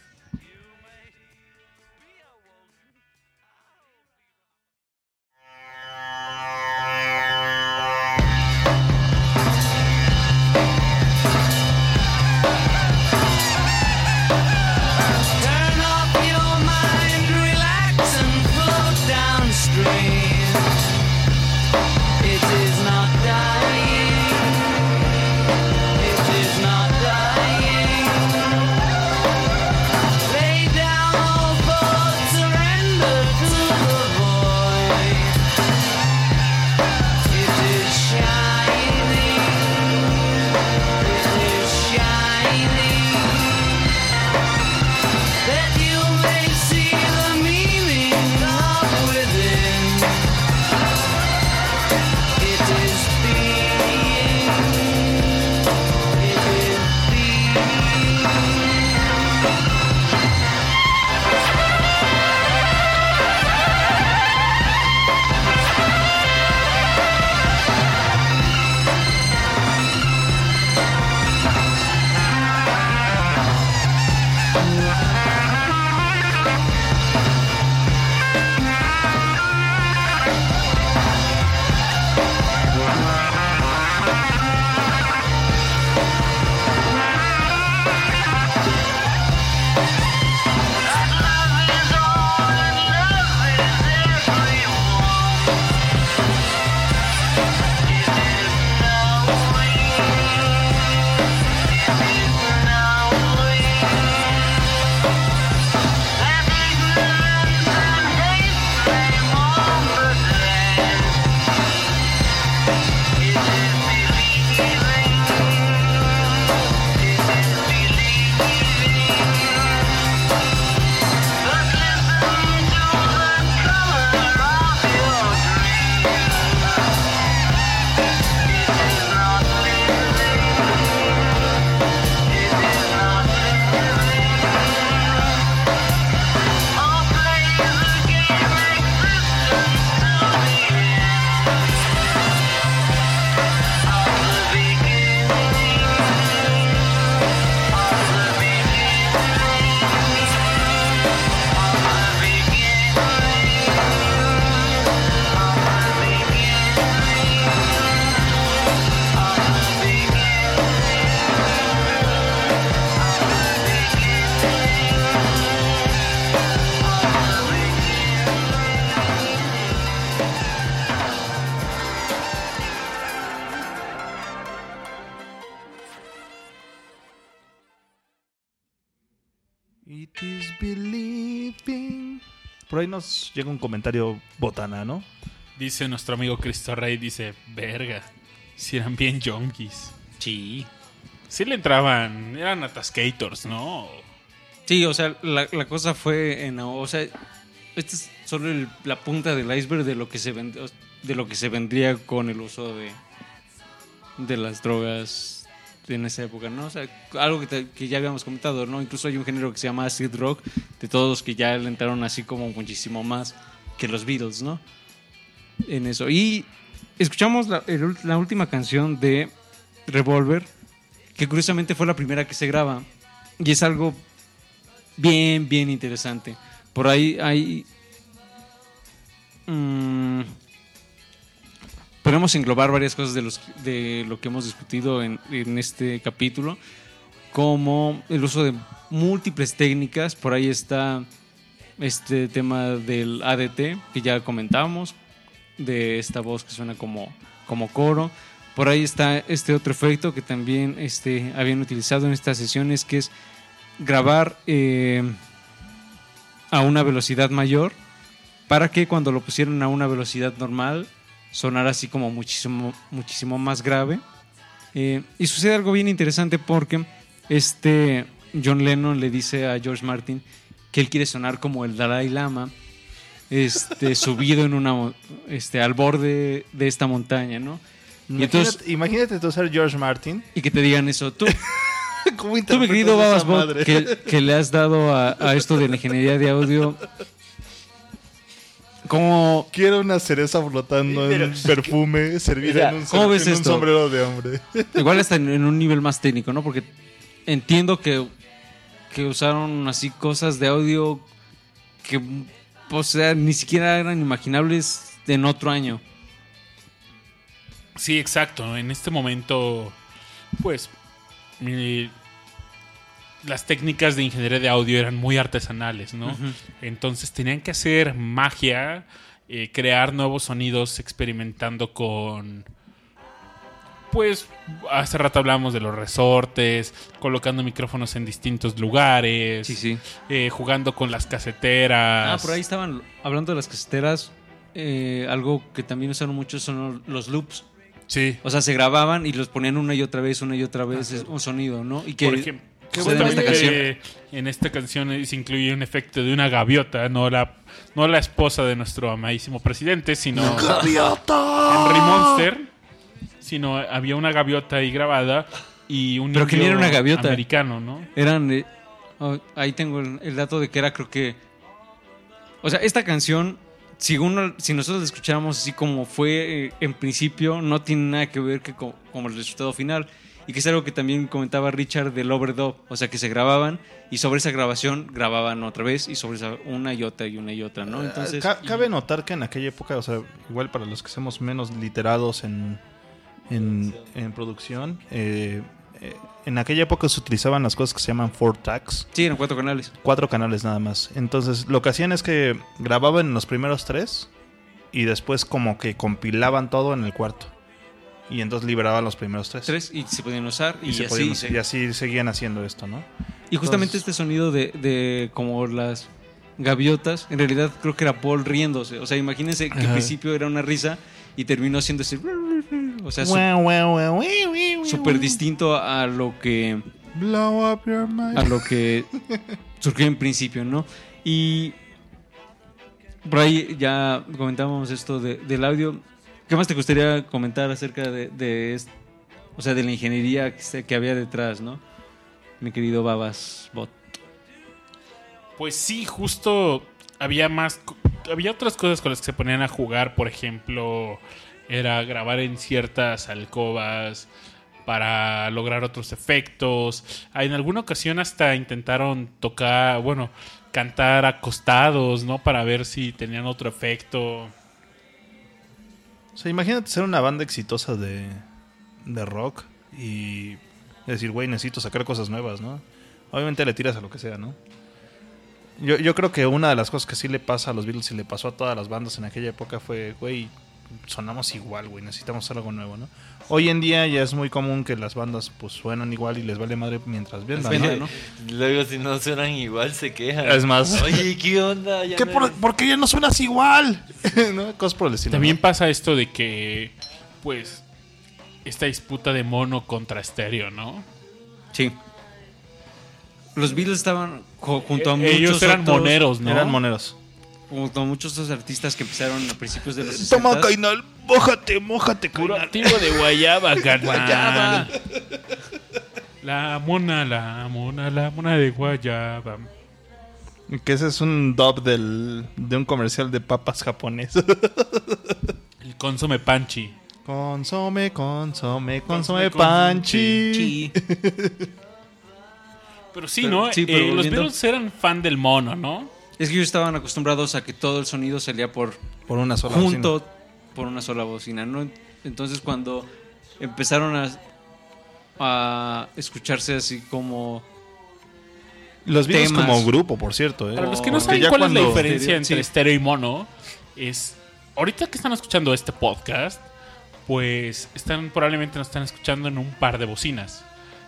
Nos llega un comentario botana, ¿no? Dice nuestro amigo Cristo Rey, dice, verga, si eran bien junkies. Sí. Sí le entraban, eran atascators, ¿no? Sí, o sea, la, la cosa fue en, o sea, esta es solo el- la punta del iceberg de lo que se vend- de lo que se vendría con el uso de de las drogas en esa época, ¿no? O sea, algo que, ya habíamos comentado, ¿no? Incluso hay un género que se llama acid rock, de todos los que ya le entraron así como muchísimo más que los Beatles, ¿no? En eso. Y escuchamos la, la última canción de Revolver, que curiosamente fue la primera que se graba. Y es algo bien, bien interesante. Por ahí hay... mm, podemos englobar varias cosas de, los, lo que hemos discutido en, en este capítulo, como el uso de múltiples técnicas. Por ahí está este tema del ADT, que ya comentamos, de esta voz que suena como, como coro. Por ahí está este otro efecto que también este, habían utilizado en estas sesiones, que es grabar eh, a una velocidad mayor para que cuando lo pusieran a una velocidad normal sonara así como muchísimo, muchísimo más grave. Eh, y sucede algo bien interesante porque este John Lennon le dice a George Martin que él quiere sonar como el Dalai Lama, este, (laughs) subido en una, este, al borde de esta montaña, ¿no? Y Imagínate, entonces, imagínate tú ser George Martin. y que te digan eso, tú, (laughs) ¿Cómo Tú, mi querido Babas que, que le has dado a, a esto de la ingeniería de audio. ¿Cómo, Quiero una cereza flotando en perfume servida en un, ¿cómo ves en un esto? sombrero de hombre. (laughs) igual está en, en un nivel más técnico, ¿no? Porque entiendo que, que usaron así cosas de audio que, o sea, ni siquiera eran imaginables en otro año. Sí, exacto. En este momento, pues, mi- las técnicas de ingeniería de audio eran muy artesanales, ¿no? Entonces tenían que hacer magia, eh, crear nuevos sonidos experimentando con... Pues hace rato hablamos de los resortes, colocando micrófonos en distintos lugares, Sí, sí. eh, jugando con las caseteras. Ah, por ahí estaban hablando de las caseteras. eh, algo que también usaron mucho son los loops. Sí. O sea, se grababan y los ponían una y otra vez, una y otra vez un sonido, ¿no? Y que Por ejemplo, sucede en esta canción. en esta canción se incluye un efecto de una gaviota, no la, no la esposa de nuestro amadísimo presidente, sino Henry Monster, sino había una gaviota ahí grabada y un Pero que ni era una gaviota. americano, ¿no? Eran. eh, oh, ahí tengo el, el dato de que era, creo que. O sea, esta canción, si, uno, si nosotros la escucháramos así como fue eh, en principio, no tiene nada que ver que co- como el resultado final. Y que es algo que también comentaba Richard del overdub. O sea, que se grababan y sobre esa grabación grababan otra vez y sobre esa una y otra y una y otra, ¿no? Entonces. Ca- cabe notar que en aquella época, o sea, igual para los que somos menos literados en, en, en producción, eh, eh, en aquella época se utilizaban las cosas que se llaman four tracks, Sí, eran cuatro canales. cuatro canales nada más. Entonces, lo que hacían es que grababan los primeros tres y después como que compilaban todo en el cuarto. Y entonces liberaban los primeros tres. Tres y se podían usar y, Y, se así. podían- y así seguían haciendo esto, ¿no? Y justamente Entonces- este sonido de, de como las gaviotas, en realidad creo que era Paul riéndose. O sea, imagínense que al principio era una risa y terminó siendo ese... O sea, súper distinto a lo que Blow up your mind. a lo que surgió en principio, ¿no? Y por ahí ya comentábamos esto de- del audio. ¿Qué más te gustaría comentar acerca de, de o sea, de la ingeniería que, que había detrás, ¿no? Mi querido Babas Bot. Pues sí, justo había más. Había otras cosas con las que se ponían a jugar, por ejemplo, era grabar en ciertas alcobas para lograr otros efectos. En alguna ocasión hasta intentaron tocar, bueno, cantar acostados, ¿no? Para ver si tenían otro efecto. O sea, imagínate ser una banda exitosa de, de rock y decir, güey, necesito sacar cosas nuevas, ¿no? Obviamente le tiras a lo que sea, ¿no? Yo, yo creo que una de las cosas que sí le pasa a los Beatles y le pasó a todas las bandas en aquella época fue, güey, sonamos igual, güey, necesitamos algo nuevo, ¿no? Hoy en día ya es muy común que las bandas pues suenan igual y les vale madre mientras vendan, ¿no? ¿no? Luego si no suenan igual se quejan. Es más- Oye, ¿qué onda? Ya ¿Qué no por, eres- por qué ya no suenas igual? (laughs) ¿No? Cosas por el estilo. También ¿no? pasa esto de que, pues, esta disputa de mono contra estéreo, ¿no? Sí. Los Beatles estaban ju- junto a Eh, muchos Ellos eran otros- moneros, ¿no? Eran moneros. Junto a muchos otros artistas que empezaron a principios de los 60 Toma, Cainal, mójate, mójate, Puro activo de guayaba, (laughs) carnal. Guayaba. La mona, la mona, la mona de guayaba. Que ese es un dub del, de un comercial de papas japonés. El consome panchi. consome, consome, consome, Consome, panchi. Pero sí, Pero- ¿no? sí, pero Eh, los volviendo- Beatles eran fan del mono, ¿no? Es que ellos estaban acostumbrados a que todo el sonido salía por Por una sola junto por una sola bocina, ¿no? Entonces cuando empezaron a, a escucharse así como. Los Beatles temas. como grupo, por cierto. ¿eh? Para los que no Porque saben cuál es la diferencia entre sí. estéreo y mono, es. Ahorita que están escuchando este podcast, pues están probablemente nos están escuchando en un par de bocinas.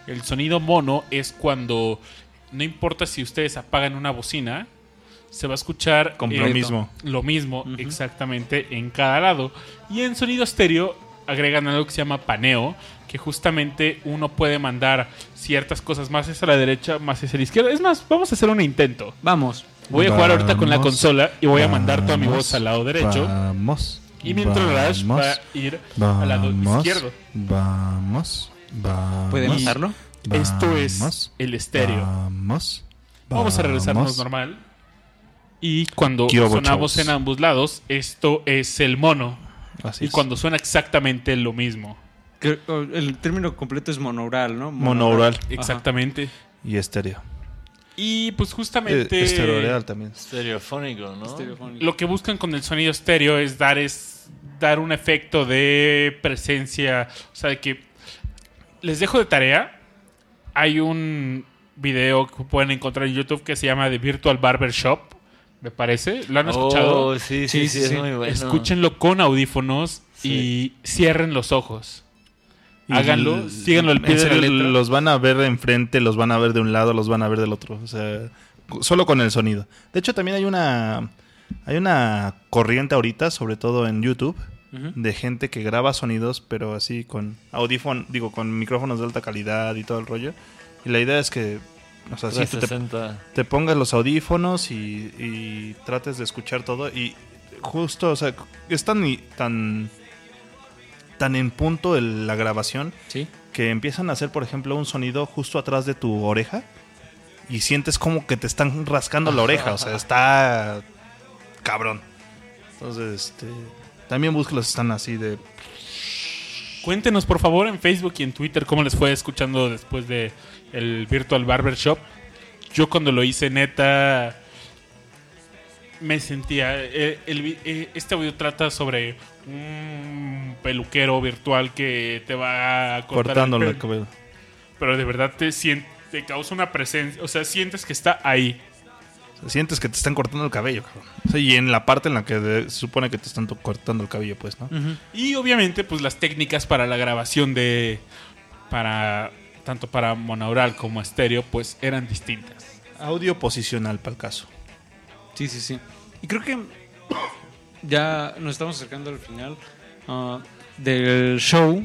El sonido mono es cuando no importa si ustedes apagan una bocina, se va a escuchar Con eh, lo mismo. Lo mismo, exactamente, en cada lado. Y en sonido estéreo agregan algo que se llama paneo, que justamente uno puede mandar ciertas cosas más hacia la derecha, más hacia la izquierda. Es más, vamos a hacer un intento. vamos, Voy a jugar ahorita con la Vamos, consola y voy a mandar toda mi vamos, voz al lado derecho. Vamos. Y mientras Rash vamos, va a ir al lado vamos, izquierdo. Vamos. Vamos. ¿puede pasarlo? Esto es Vamos, el estéreo. Vamos. Vamos a regresarnos vamos. normal. Y cuando sonamos chavos. en ambos lados, esto es el mono. Así Y es. cuando suena exactamente lo mismo. El término completo es monaural, ¿no? Monaural Exactamente. y estéreo. Y pues Eh, justamente Estereoreal también. Estereofónico, ¿no? Estereofónico. lo que buscan con el sonido estéreo es dar es dar un efecto de presencia, o sea, de que les dejo de tarea. Hay un video que pueden encontrar en YouTube que se llama The Virtual Barber Shop, me parece. ¿Lo han escuchado? Oh, sí, sí, Sí, sí, sí, es sí. muy bueno. Escúchenlo con audífonos Sí. y cierren los ojos. Háganlo, síganlo al pie de la serio, letra. Los van a ver enfrente, los van a ver de un lado, los van a ver del otro. O sea, solo con el sonido. De hecho, también hay una. Hay una corriente ahorita, sobre todo en YouTube, de gente que graba sonidos, pero así con audífono, digo, con micrófonos de alta calidad y todo el rollo. Y la idea es que, o sea, tú te, 360. te pongas los audífonos y, y trates de escuchar todo. Y justo, o sea, es tan, tan, tan en punto el- la grabación Sí. que empiezan a hacer, por ejemplo, un sonido justo atrás de tu oreja y sientes como que te están rascando la oreja. O sea, (laughs) está cabrón. Entonces, este, también búsquelos, están así de... Cuéntenos por favor en Facebook y en Twitter cómo les fue escuchando después de el Virtual Barber Shop. Yo cuando lo hice neta me sentía eh, el eh, este audio trata sobre un peluquero virtual que te va a cortar cortándolo el pelo, pero de verdad te te causa una presencia, o sea, sientes que está ahí. Sientes que te están cortando el cabello, cabrón. O sea, y en la parte en la que de- se supone que te están cortando el cabello, pues, ¿no? Y obviamente, pues las técnicas para la grabación de. para. tanto para monaural como estéreo, pues eran distintas. Audio posicional, para el caso. Sí, sí, sí. Y creo que (coughs) ya nos estamos acercando al final ah, del show.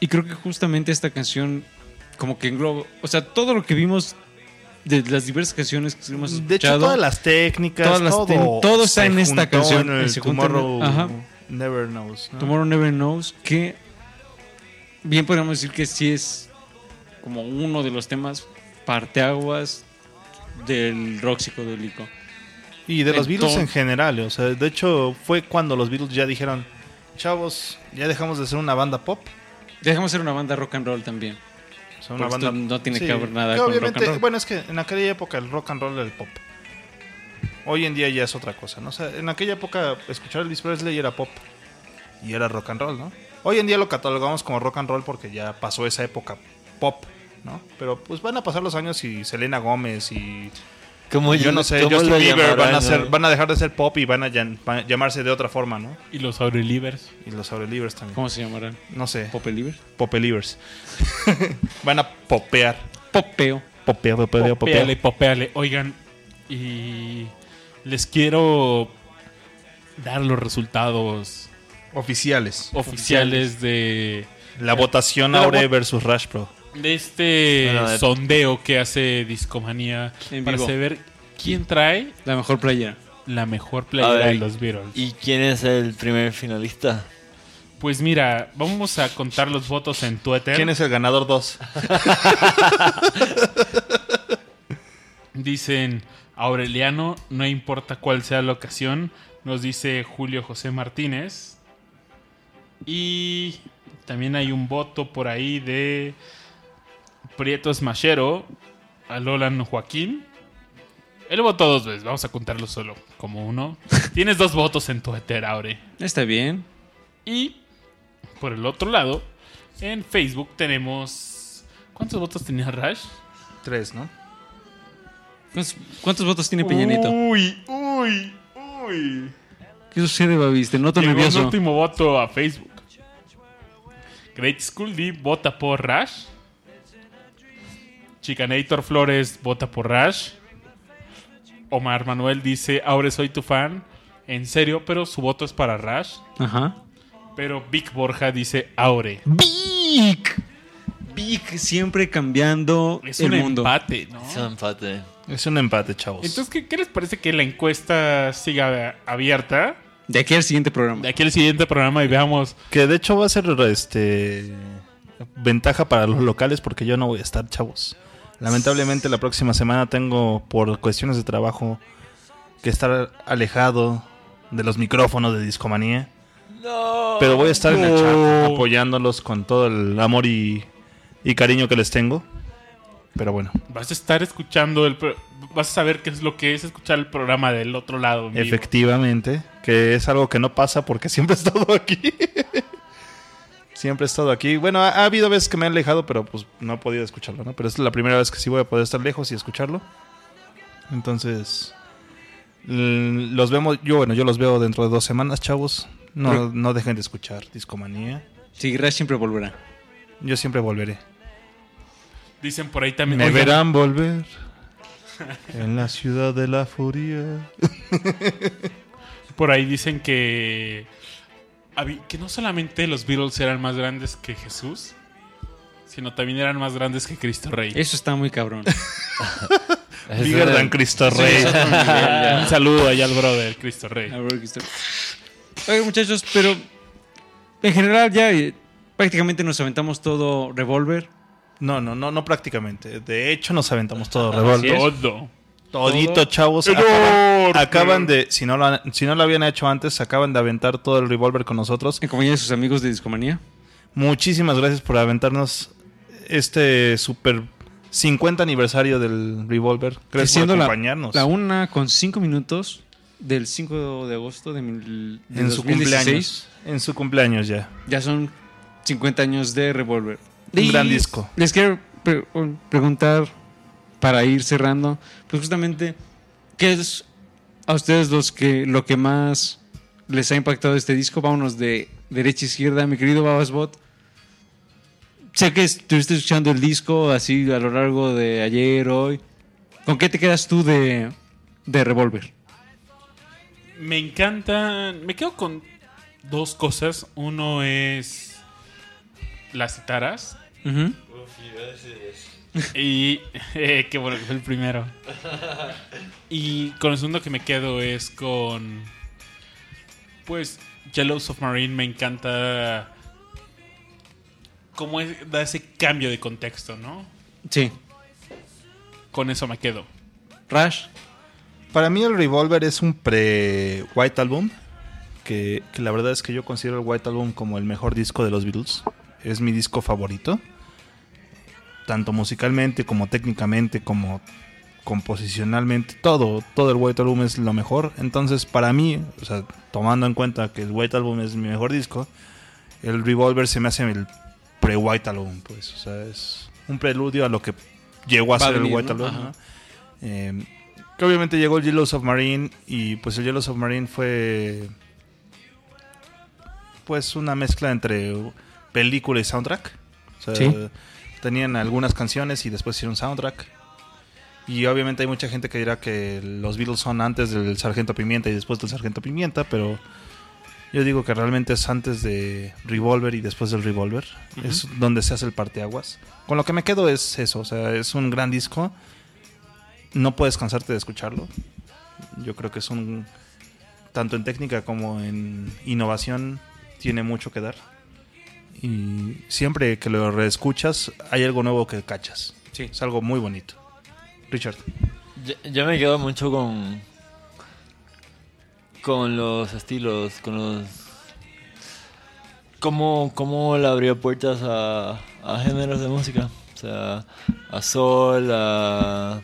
Y creo que justamente esta canción, como que engloba. O sea, todo lo que vimos de las diversas canciones que hemos escuchado. De hecho, todas las técnicas, Todas las todo, todo está en esta canción, en el Tomorrow ajá. Never Knows. ¿no? Tomorrow Never Knows, que bien podríamos decir que sí es como uno de los temas parteaguas del rock psicodélico. Y de los Beatles en general, o sea, de hecho fue cuando los Beatles ya dijeron, chavos, ya dejamos de ser una banda pop, Dejamos ser una banda rock and roll también. O sea, una Porque banda no tiene que ver nada con rock and roll. bueno, es que en aquella época el rock and roll era el pop. Hoy en día ya es otra cosa, ¿no? O sea, en aquella época escuchar Elvis Presley era pop y era rock and roll, ¿no? Hoy en día lo catalogamos como rock and roll porque ya pasó esa época pop, ¿no? Pero pues van a pasar los años y Selena Gómez y ¿Cómo Yo no sé, cómo Justin Bieber van a, van a dejar de ser pop y van a, llam- van a llamarse de otra forma, ¿no? Y los Aurelivers. Y los Aurelivers también. ¿Cómo se llamarán? No sé, ¿Popeliver? Popelivers. (laughs) van a popear. Popeo. Popea, popea, popea. Popéale, popéale. Oigan, y les quiero dar los resultados Oficiales. oficiales de, La votación Aure vo- versus Rush Pro. De este Bueno, sondeo que hace Discomanía En para saber quién trae La mejor playera. la mejor playera ver, de los Beatles. ¿Y quién es el primer finalista? Pues mira, vamos a contar los votos en Twitter. ¿Quién es el ganador 2? (laughs) Dicen Aureliano, no importa cuál sea la ocasión, nos dice Julio José Martínez. Y también hay un voto por ahí de Prieto Smashero, Alolan Joaquín. Él votó dos veces, vamos a contarlo solo como uno. (laughs) Tienes dos votos en Twitter, Aure. Está bien. Y por el otro lado, en Facebook tenemos... ¿Cuántos votos tenía Rash? Tres, ¿no? ¿Cuántos, cuántos votos tiene Peñanito? Uy, uy, uy. ¿Qué sucede, Babis? Te noto Llegó nervioso. un último voto a Facebook. Great School D vota por Rash. Chicanator Flores vota por Rash. Omar Manuel dice, ahora soy tu fan. En serio, pero su voto es para Rash. Ajá. Pero Vic Borja dice Aure. Vic. Vic siempre cambiando Es el un mundo. empate, ¿no? Es un empate. Es un empate, chavos. Entonces, ¿qué, qué les parece que la encuesta siga abierta? De aquí al siguiente programa. De aquí al siguiente programa y veamos que de hecho va a ser este ventaja para los locales porque yo no voy a estar, chavos. Lamentablemente la próxima semana tengo por cuestiones de trabajo que estar alejado de los micrófonos de Discomanía. Pero voy a estar en el chat apoyándolos con todo el amor y, y cariño que les tengo. Pero bueno, Vas a estar escuchando el... pro- Vas a saber qué es lo que es escuchar el programa del otro lado. efectivamente, que es algo que no pasa porque siempre (laughs) he estado aquí. Siempre he estado aquí. Bueno, ha, ha habido veces que me han alejado, pero pues no he podido escucharlo, ¿no? Pero esta es la primera vez que sí voy a poder estar lejos y escucharlo. Entonces, los vemos, yo bueno, yo los veo dentro de dos semanas, chavos. No, no dejen de escuchar Discomanía. Sí, Rash siempre volverá. Yo siempre volveré. Dicen por ahí también... Me Oigan, verán volver en la ciudad de la furia. (laughs) Por ahí dicen que... Que no solamente los Beatles eran más grandes que Jesús, sino también eran más grandes que Cristo Rey. Eso está muy cabrón. (laughs) Bigger than (laughs) Cristo Rey. Un saludo allá al brother, Cristo Rey. Oigan, muchachos, pero en general ya eh, prácticamente nos aventamos todo Revolver. No, no, no, no prácticamente. De hecho, nos aventamos todo revolver. Todo. Todito, Todo. chavos. Acaban, acaban de, si no, lo, han- si no lo habían hecho antes, acaban de aventar todo el revolver con nosotros. En compañía de sus amigos de Discomanía. Muchísimas gracias por aventarnos este super 50 aniversario del revolver. Gracias Siendo por la, acompañarnos. la una con cinco minutos del 5 de agosto de, mil, del en su 2016. cumpleaños. En su cumpleaños ya. Ya son 50 años de Revolver. Un gran disco. Les quiero pre- preguntar, para ir cerrando, pues justamente, ¿qué es a ustedes los que, lo que más les ha impactado este disco? Vámonos de derecha a izquierda, mi querido Babasbot. Sé que estuviste escuchando el disco así a lo largo de ayer, hoy. ¿Con qué te quedas tú de, de Revolver? Me encanta. Me quedo con dos cosas. Uno es las citaras. Ujú. Y eh, qué bueno que fue el primero. Y con el segundo que me quedo es con. Pues, Yellow Submarine me encanta. Cómo es- da ese cambio de contexto, ¿no? Sí. Con eso me quedo. Rush. Para mí el Revolver es un pre-White Album. Que, que la verdad es que yo considero el White Album como el mejor disco de los Beatles. Es mi disco favorito. Tanto musicalmente como técnicamente como composicionalmente. Todo, todo el White Album es lo mejor. Entonces para mí, o sea, tomando en cuenta que el White Album es mi mejor disco, el Revolver se me hace el pre-White Album. Pues, o sea, es un preludio a lo que llegó a Va ser el White ¿no? Album. Eh, Que obviamente llegó el Yellow Submarine y pues el Yellow Submarine fue pues una mezcla entre película y soundtrack. O sea, Sí. tenían algunas canciones y después hicieron soundtrack. Y obviamente hay mucha gente que dirá que los Beatles son antes del Sargento Pimienta y después del Sargento Pimienta, pero yo digo que realmente es antes de Revolver y después del Revolver. Es donde se hace el parteaguas. Con lo que me quedo es eso, o sea, es un gran disco. No puedes cansarte de escucharlo. Yo creo que es un tanto en técnica como en innovación tiene mucho que dar. Y siempre que lo reescuchas hay algo nuevo que cachas. Sí. Es algo muy bonito. Richard. Yo, yo me quedo mucho con. con los estilos, con los. cómo, cómo le abrió puertas a, a géneros de música. O sea, a soul, a.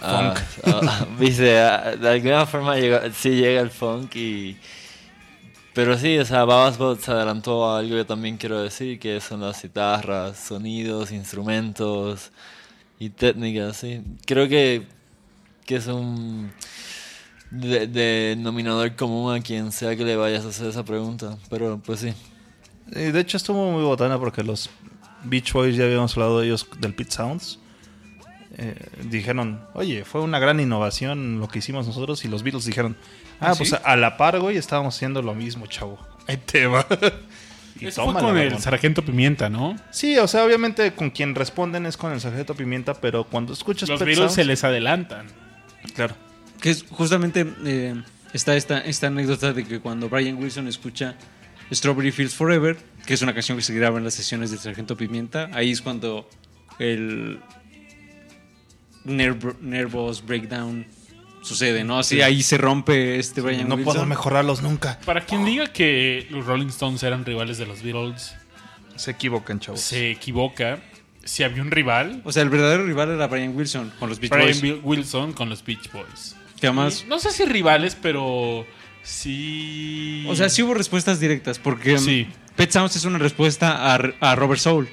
a- a- (laughs) viste, a- de alguna forma llega, sí llega el funk y. Pero sí, o sea, Babas Bot se adelantó a algo que también quiero decir, que son las guitarras, sonidos, instrumentos y técnicas, sí. Creo que, que es un de- denominador común a quien sea que le vayas a hacer esa pregunta. Pero pues sí. De hecho estuvo muy botana porque los Beach Boys, ya habíamos hablado de ellos, del Pit Sounds. eh, dijeron, oye, fue una gran innovación lo que hicimos nosotros. Y los Beatles dijeron, ah, ¿Ah, pues a la par, güey, estábamos haciendo lo mismo, chavo. Ahí te va. Y Eso fue tómala, con el. Sargento Pimienta, ¿no? Sí, o sea, obviamente con quien responden es con el Sargento Pimienta, pero cuando escuchas Los Pet Beatles Sounds- se les adelantan. Claro. Que es justamente eh, está esta, esta anécdota de que cuando Brian Wilson escucha Strawberry Fields Forever, que es una canción que se graba en las sesiones del Sargento Pimienta, ahí es cuando el nerv- nervous breakdown sucede, ¿no? Así ahí se rompe este Brian no Wilson. puedo mejorarlos nunca. Para quien diga que los Rolling Stones eran rivales de los Beatles, Se equivocan, chavos. se equivoca. Si había un rival, O sea, el verdadero rival era Brian Wilson con los Beach Brian Boys. Wi- Wilson con los Beach Boys. Que además, Y no sé si rivales, pero sí. o sea, sí hubo respuestas directas, porque Sí. Pet Sounds es una respuesta a, a Robert Soul.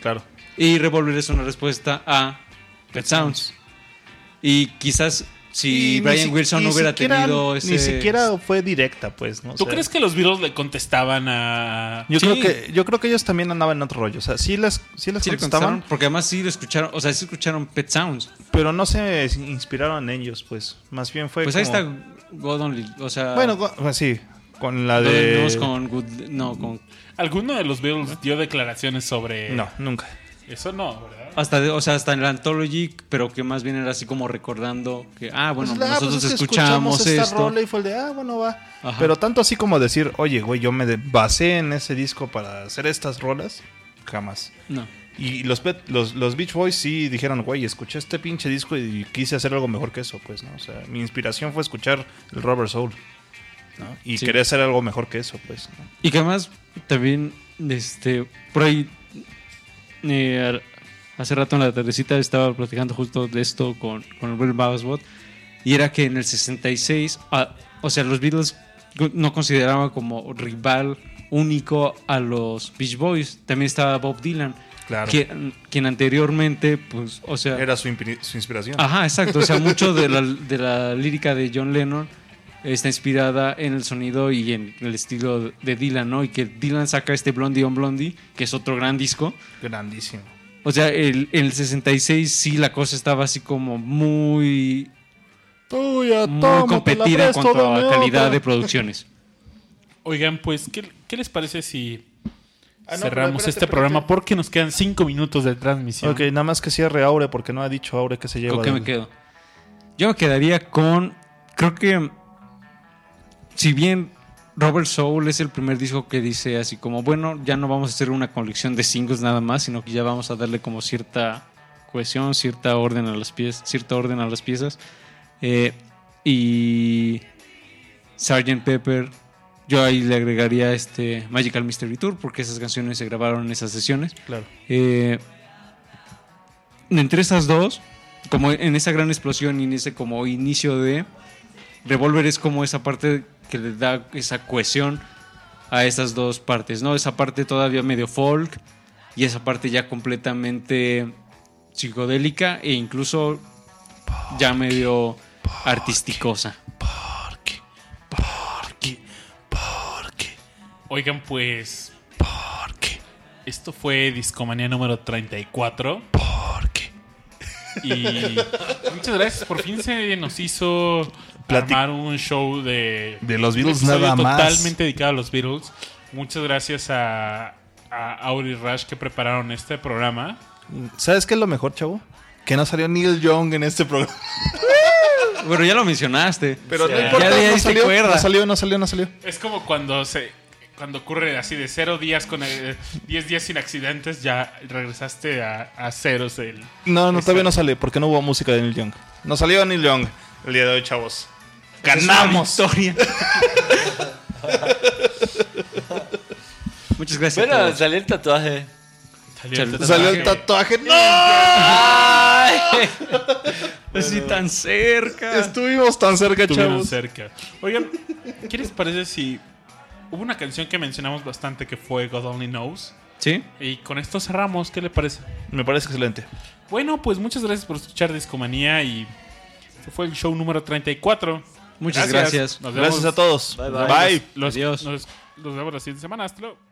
Claro. Y Revolver es una respuesta a Pet Sounds. Y quizás si Y Brian si- Wilson no hubiera siquiera- tenido ese... Ni siquiera fue directa, pues, ¿no? O ¿Tú sea, crees que los Beatles le contestaban a. Yo Sí. creo que yo creo que ellos también andaban en otro rollo, o sea, sí les sí les Sí contestaban, porque además sí lo escucharon, o sea, sí escucharon Pet Sounds. pero no se inspiraron en ellos, pues. Más bien fue Pues ahí está God Only, o sea... Bueno, pues sí, con la no de venimos con Good... No, con... ¿Alguno de los Beatles dio declaraciones sobre. No, nunca. Eso no, ¿verdad? Hasta, o sea, hasta en la Anthology, pero que más bien era así como recordando que, ah, bueno, Pues, ah, pues nosotros es que escuchamos, esta esto. rola y fue el de, ah, bueno, va. Ajá. Pero tanto así como decir, oye, güey, yo me basé en ese disco para hacer estas rolas, jamás. No. Y los, los, los Beach Boys sí dijeron, güey, escuché este pinche disco y quise hacer algo mejor que eso, pues, ¿no? O sea, mi inspiración fue escuchar el Robert Soul, ¿no? Y Sí. quería hacer algo mejor que eso, pues, ¿no? Y que además también, este, por ahí, eh, hace rato en la tardecita estaba platicando justo de esto con, con el buen Babasbot, y era que en el 66, ah, o sea, los Beatles no consideraban como rival único a los Beach Boys, también estaba Bob Dylan, Claro. quien, quien anteriormente, pues, o sea... Era su, su inspiración. Ajá, exacto. O sea, mucho de la, de la lírica de John Lennon está inspirada en el sonido y en el estilo de Dylan, ¿no? Y que Dylan saca este Blondie on Blondie, que es otro gran disco. Grandísimo. O sea, el, en el 66 sí la cosa estaba así como muy, Tuya, muy competida en cuanto a calidad de producciones. (laughs) Oigan, pues, ¿qué, qué les parece si Ah, no, cerramos espérate, este espérate. programa? Porque nos quedan cinco minutos de transmisión. Ok, nada más que cierre Aure porque no ha dicho Aure que se lleva. ¿Con qué del- me quedo? Yo me quedaría con. Creo que. Si bien Robert Soul es el primer disco que dice así como, bueno, ya no vamos a hacer una colección de singles nada más, sino que ya vamos a darle como cierta cohesión, cierta orden a las piezas, cierta orden a las piezas. Eh, y Sgt. Pepper, yo ahí le agregaría este Magical Mystery Tour, porque esas canciones se grabaron en esas sesiones. Claro. Eh, entre esas dos, como en esa gran explosión y en ese como inicio de Revolver es como esa parte que le da esa cohesión a esas dos partes, ¿no? Esa parte todavía medio folk y esa parte ya completamente psicodélica e incluso ya medio artisticosa. ¿Por qué? ¿Por qué? ¿Por qué? Oigan, pues ¿Por qué? esto fue Discomanía número 34. ¿Por qué? Y muchas gracias. Por fin se nos hizo Plati- armar un show de, De los Beatles nada más. Totalmente dedicado a los Beatles. Muchas gracias a, a Auri Rush que prepararon este programa. ¿Sabes qué es lo mejor, chavo? Que no salió Neil Young en este programa. Bueno, ya lo mencionaste. Pero Sí. no importa, Ya no diste salió, cuerda. no salió, no salió, no salió. Es como cuando se cuando ocurre así de cero días con eh, 10 días sin accidentes, ya regresaste a, a ceros el. No, no, todavía no sale porque no hubo música de Neil Young. No salió Neil Young el día de hoy, chavos. ¡Ganamos! Victoria. (laughs) Muchas gracias. Bueno, salió el tatuaje. Salió el Salió el tatuaje. ¡No! (laughs) Así tan cerca. Estuvimos tan cerca, Estuvieron chavos. cerca. Oigan, ¿qué les parece si hubo una canción que mencionamos bastante que fue God Only Knows? ¿Sí? Y con esto cerramos, ¿qué le parece? Me parece excelente. Bueno, pues muchas gracias por escuchar Discomanía y este fue el show número 34. Muchas gracias. Nos vemos, Gracias a todos. Bye, bye. Bye. Los, Adiós. Nos, nos vemos la siguiente semana. Hasta luego.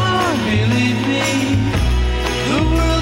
on, believe me. The world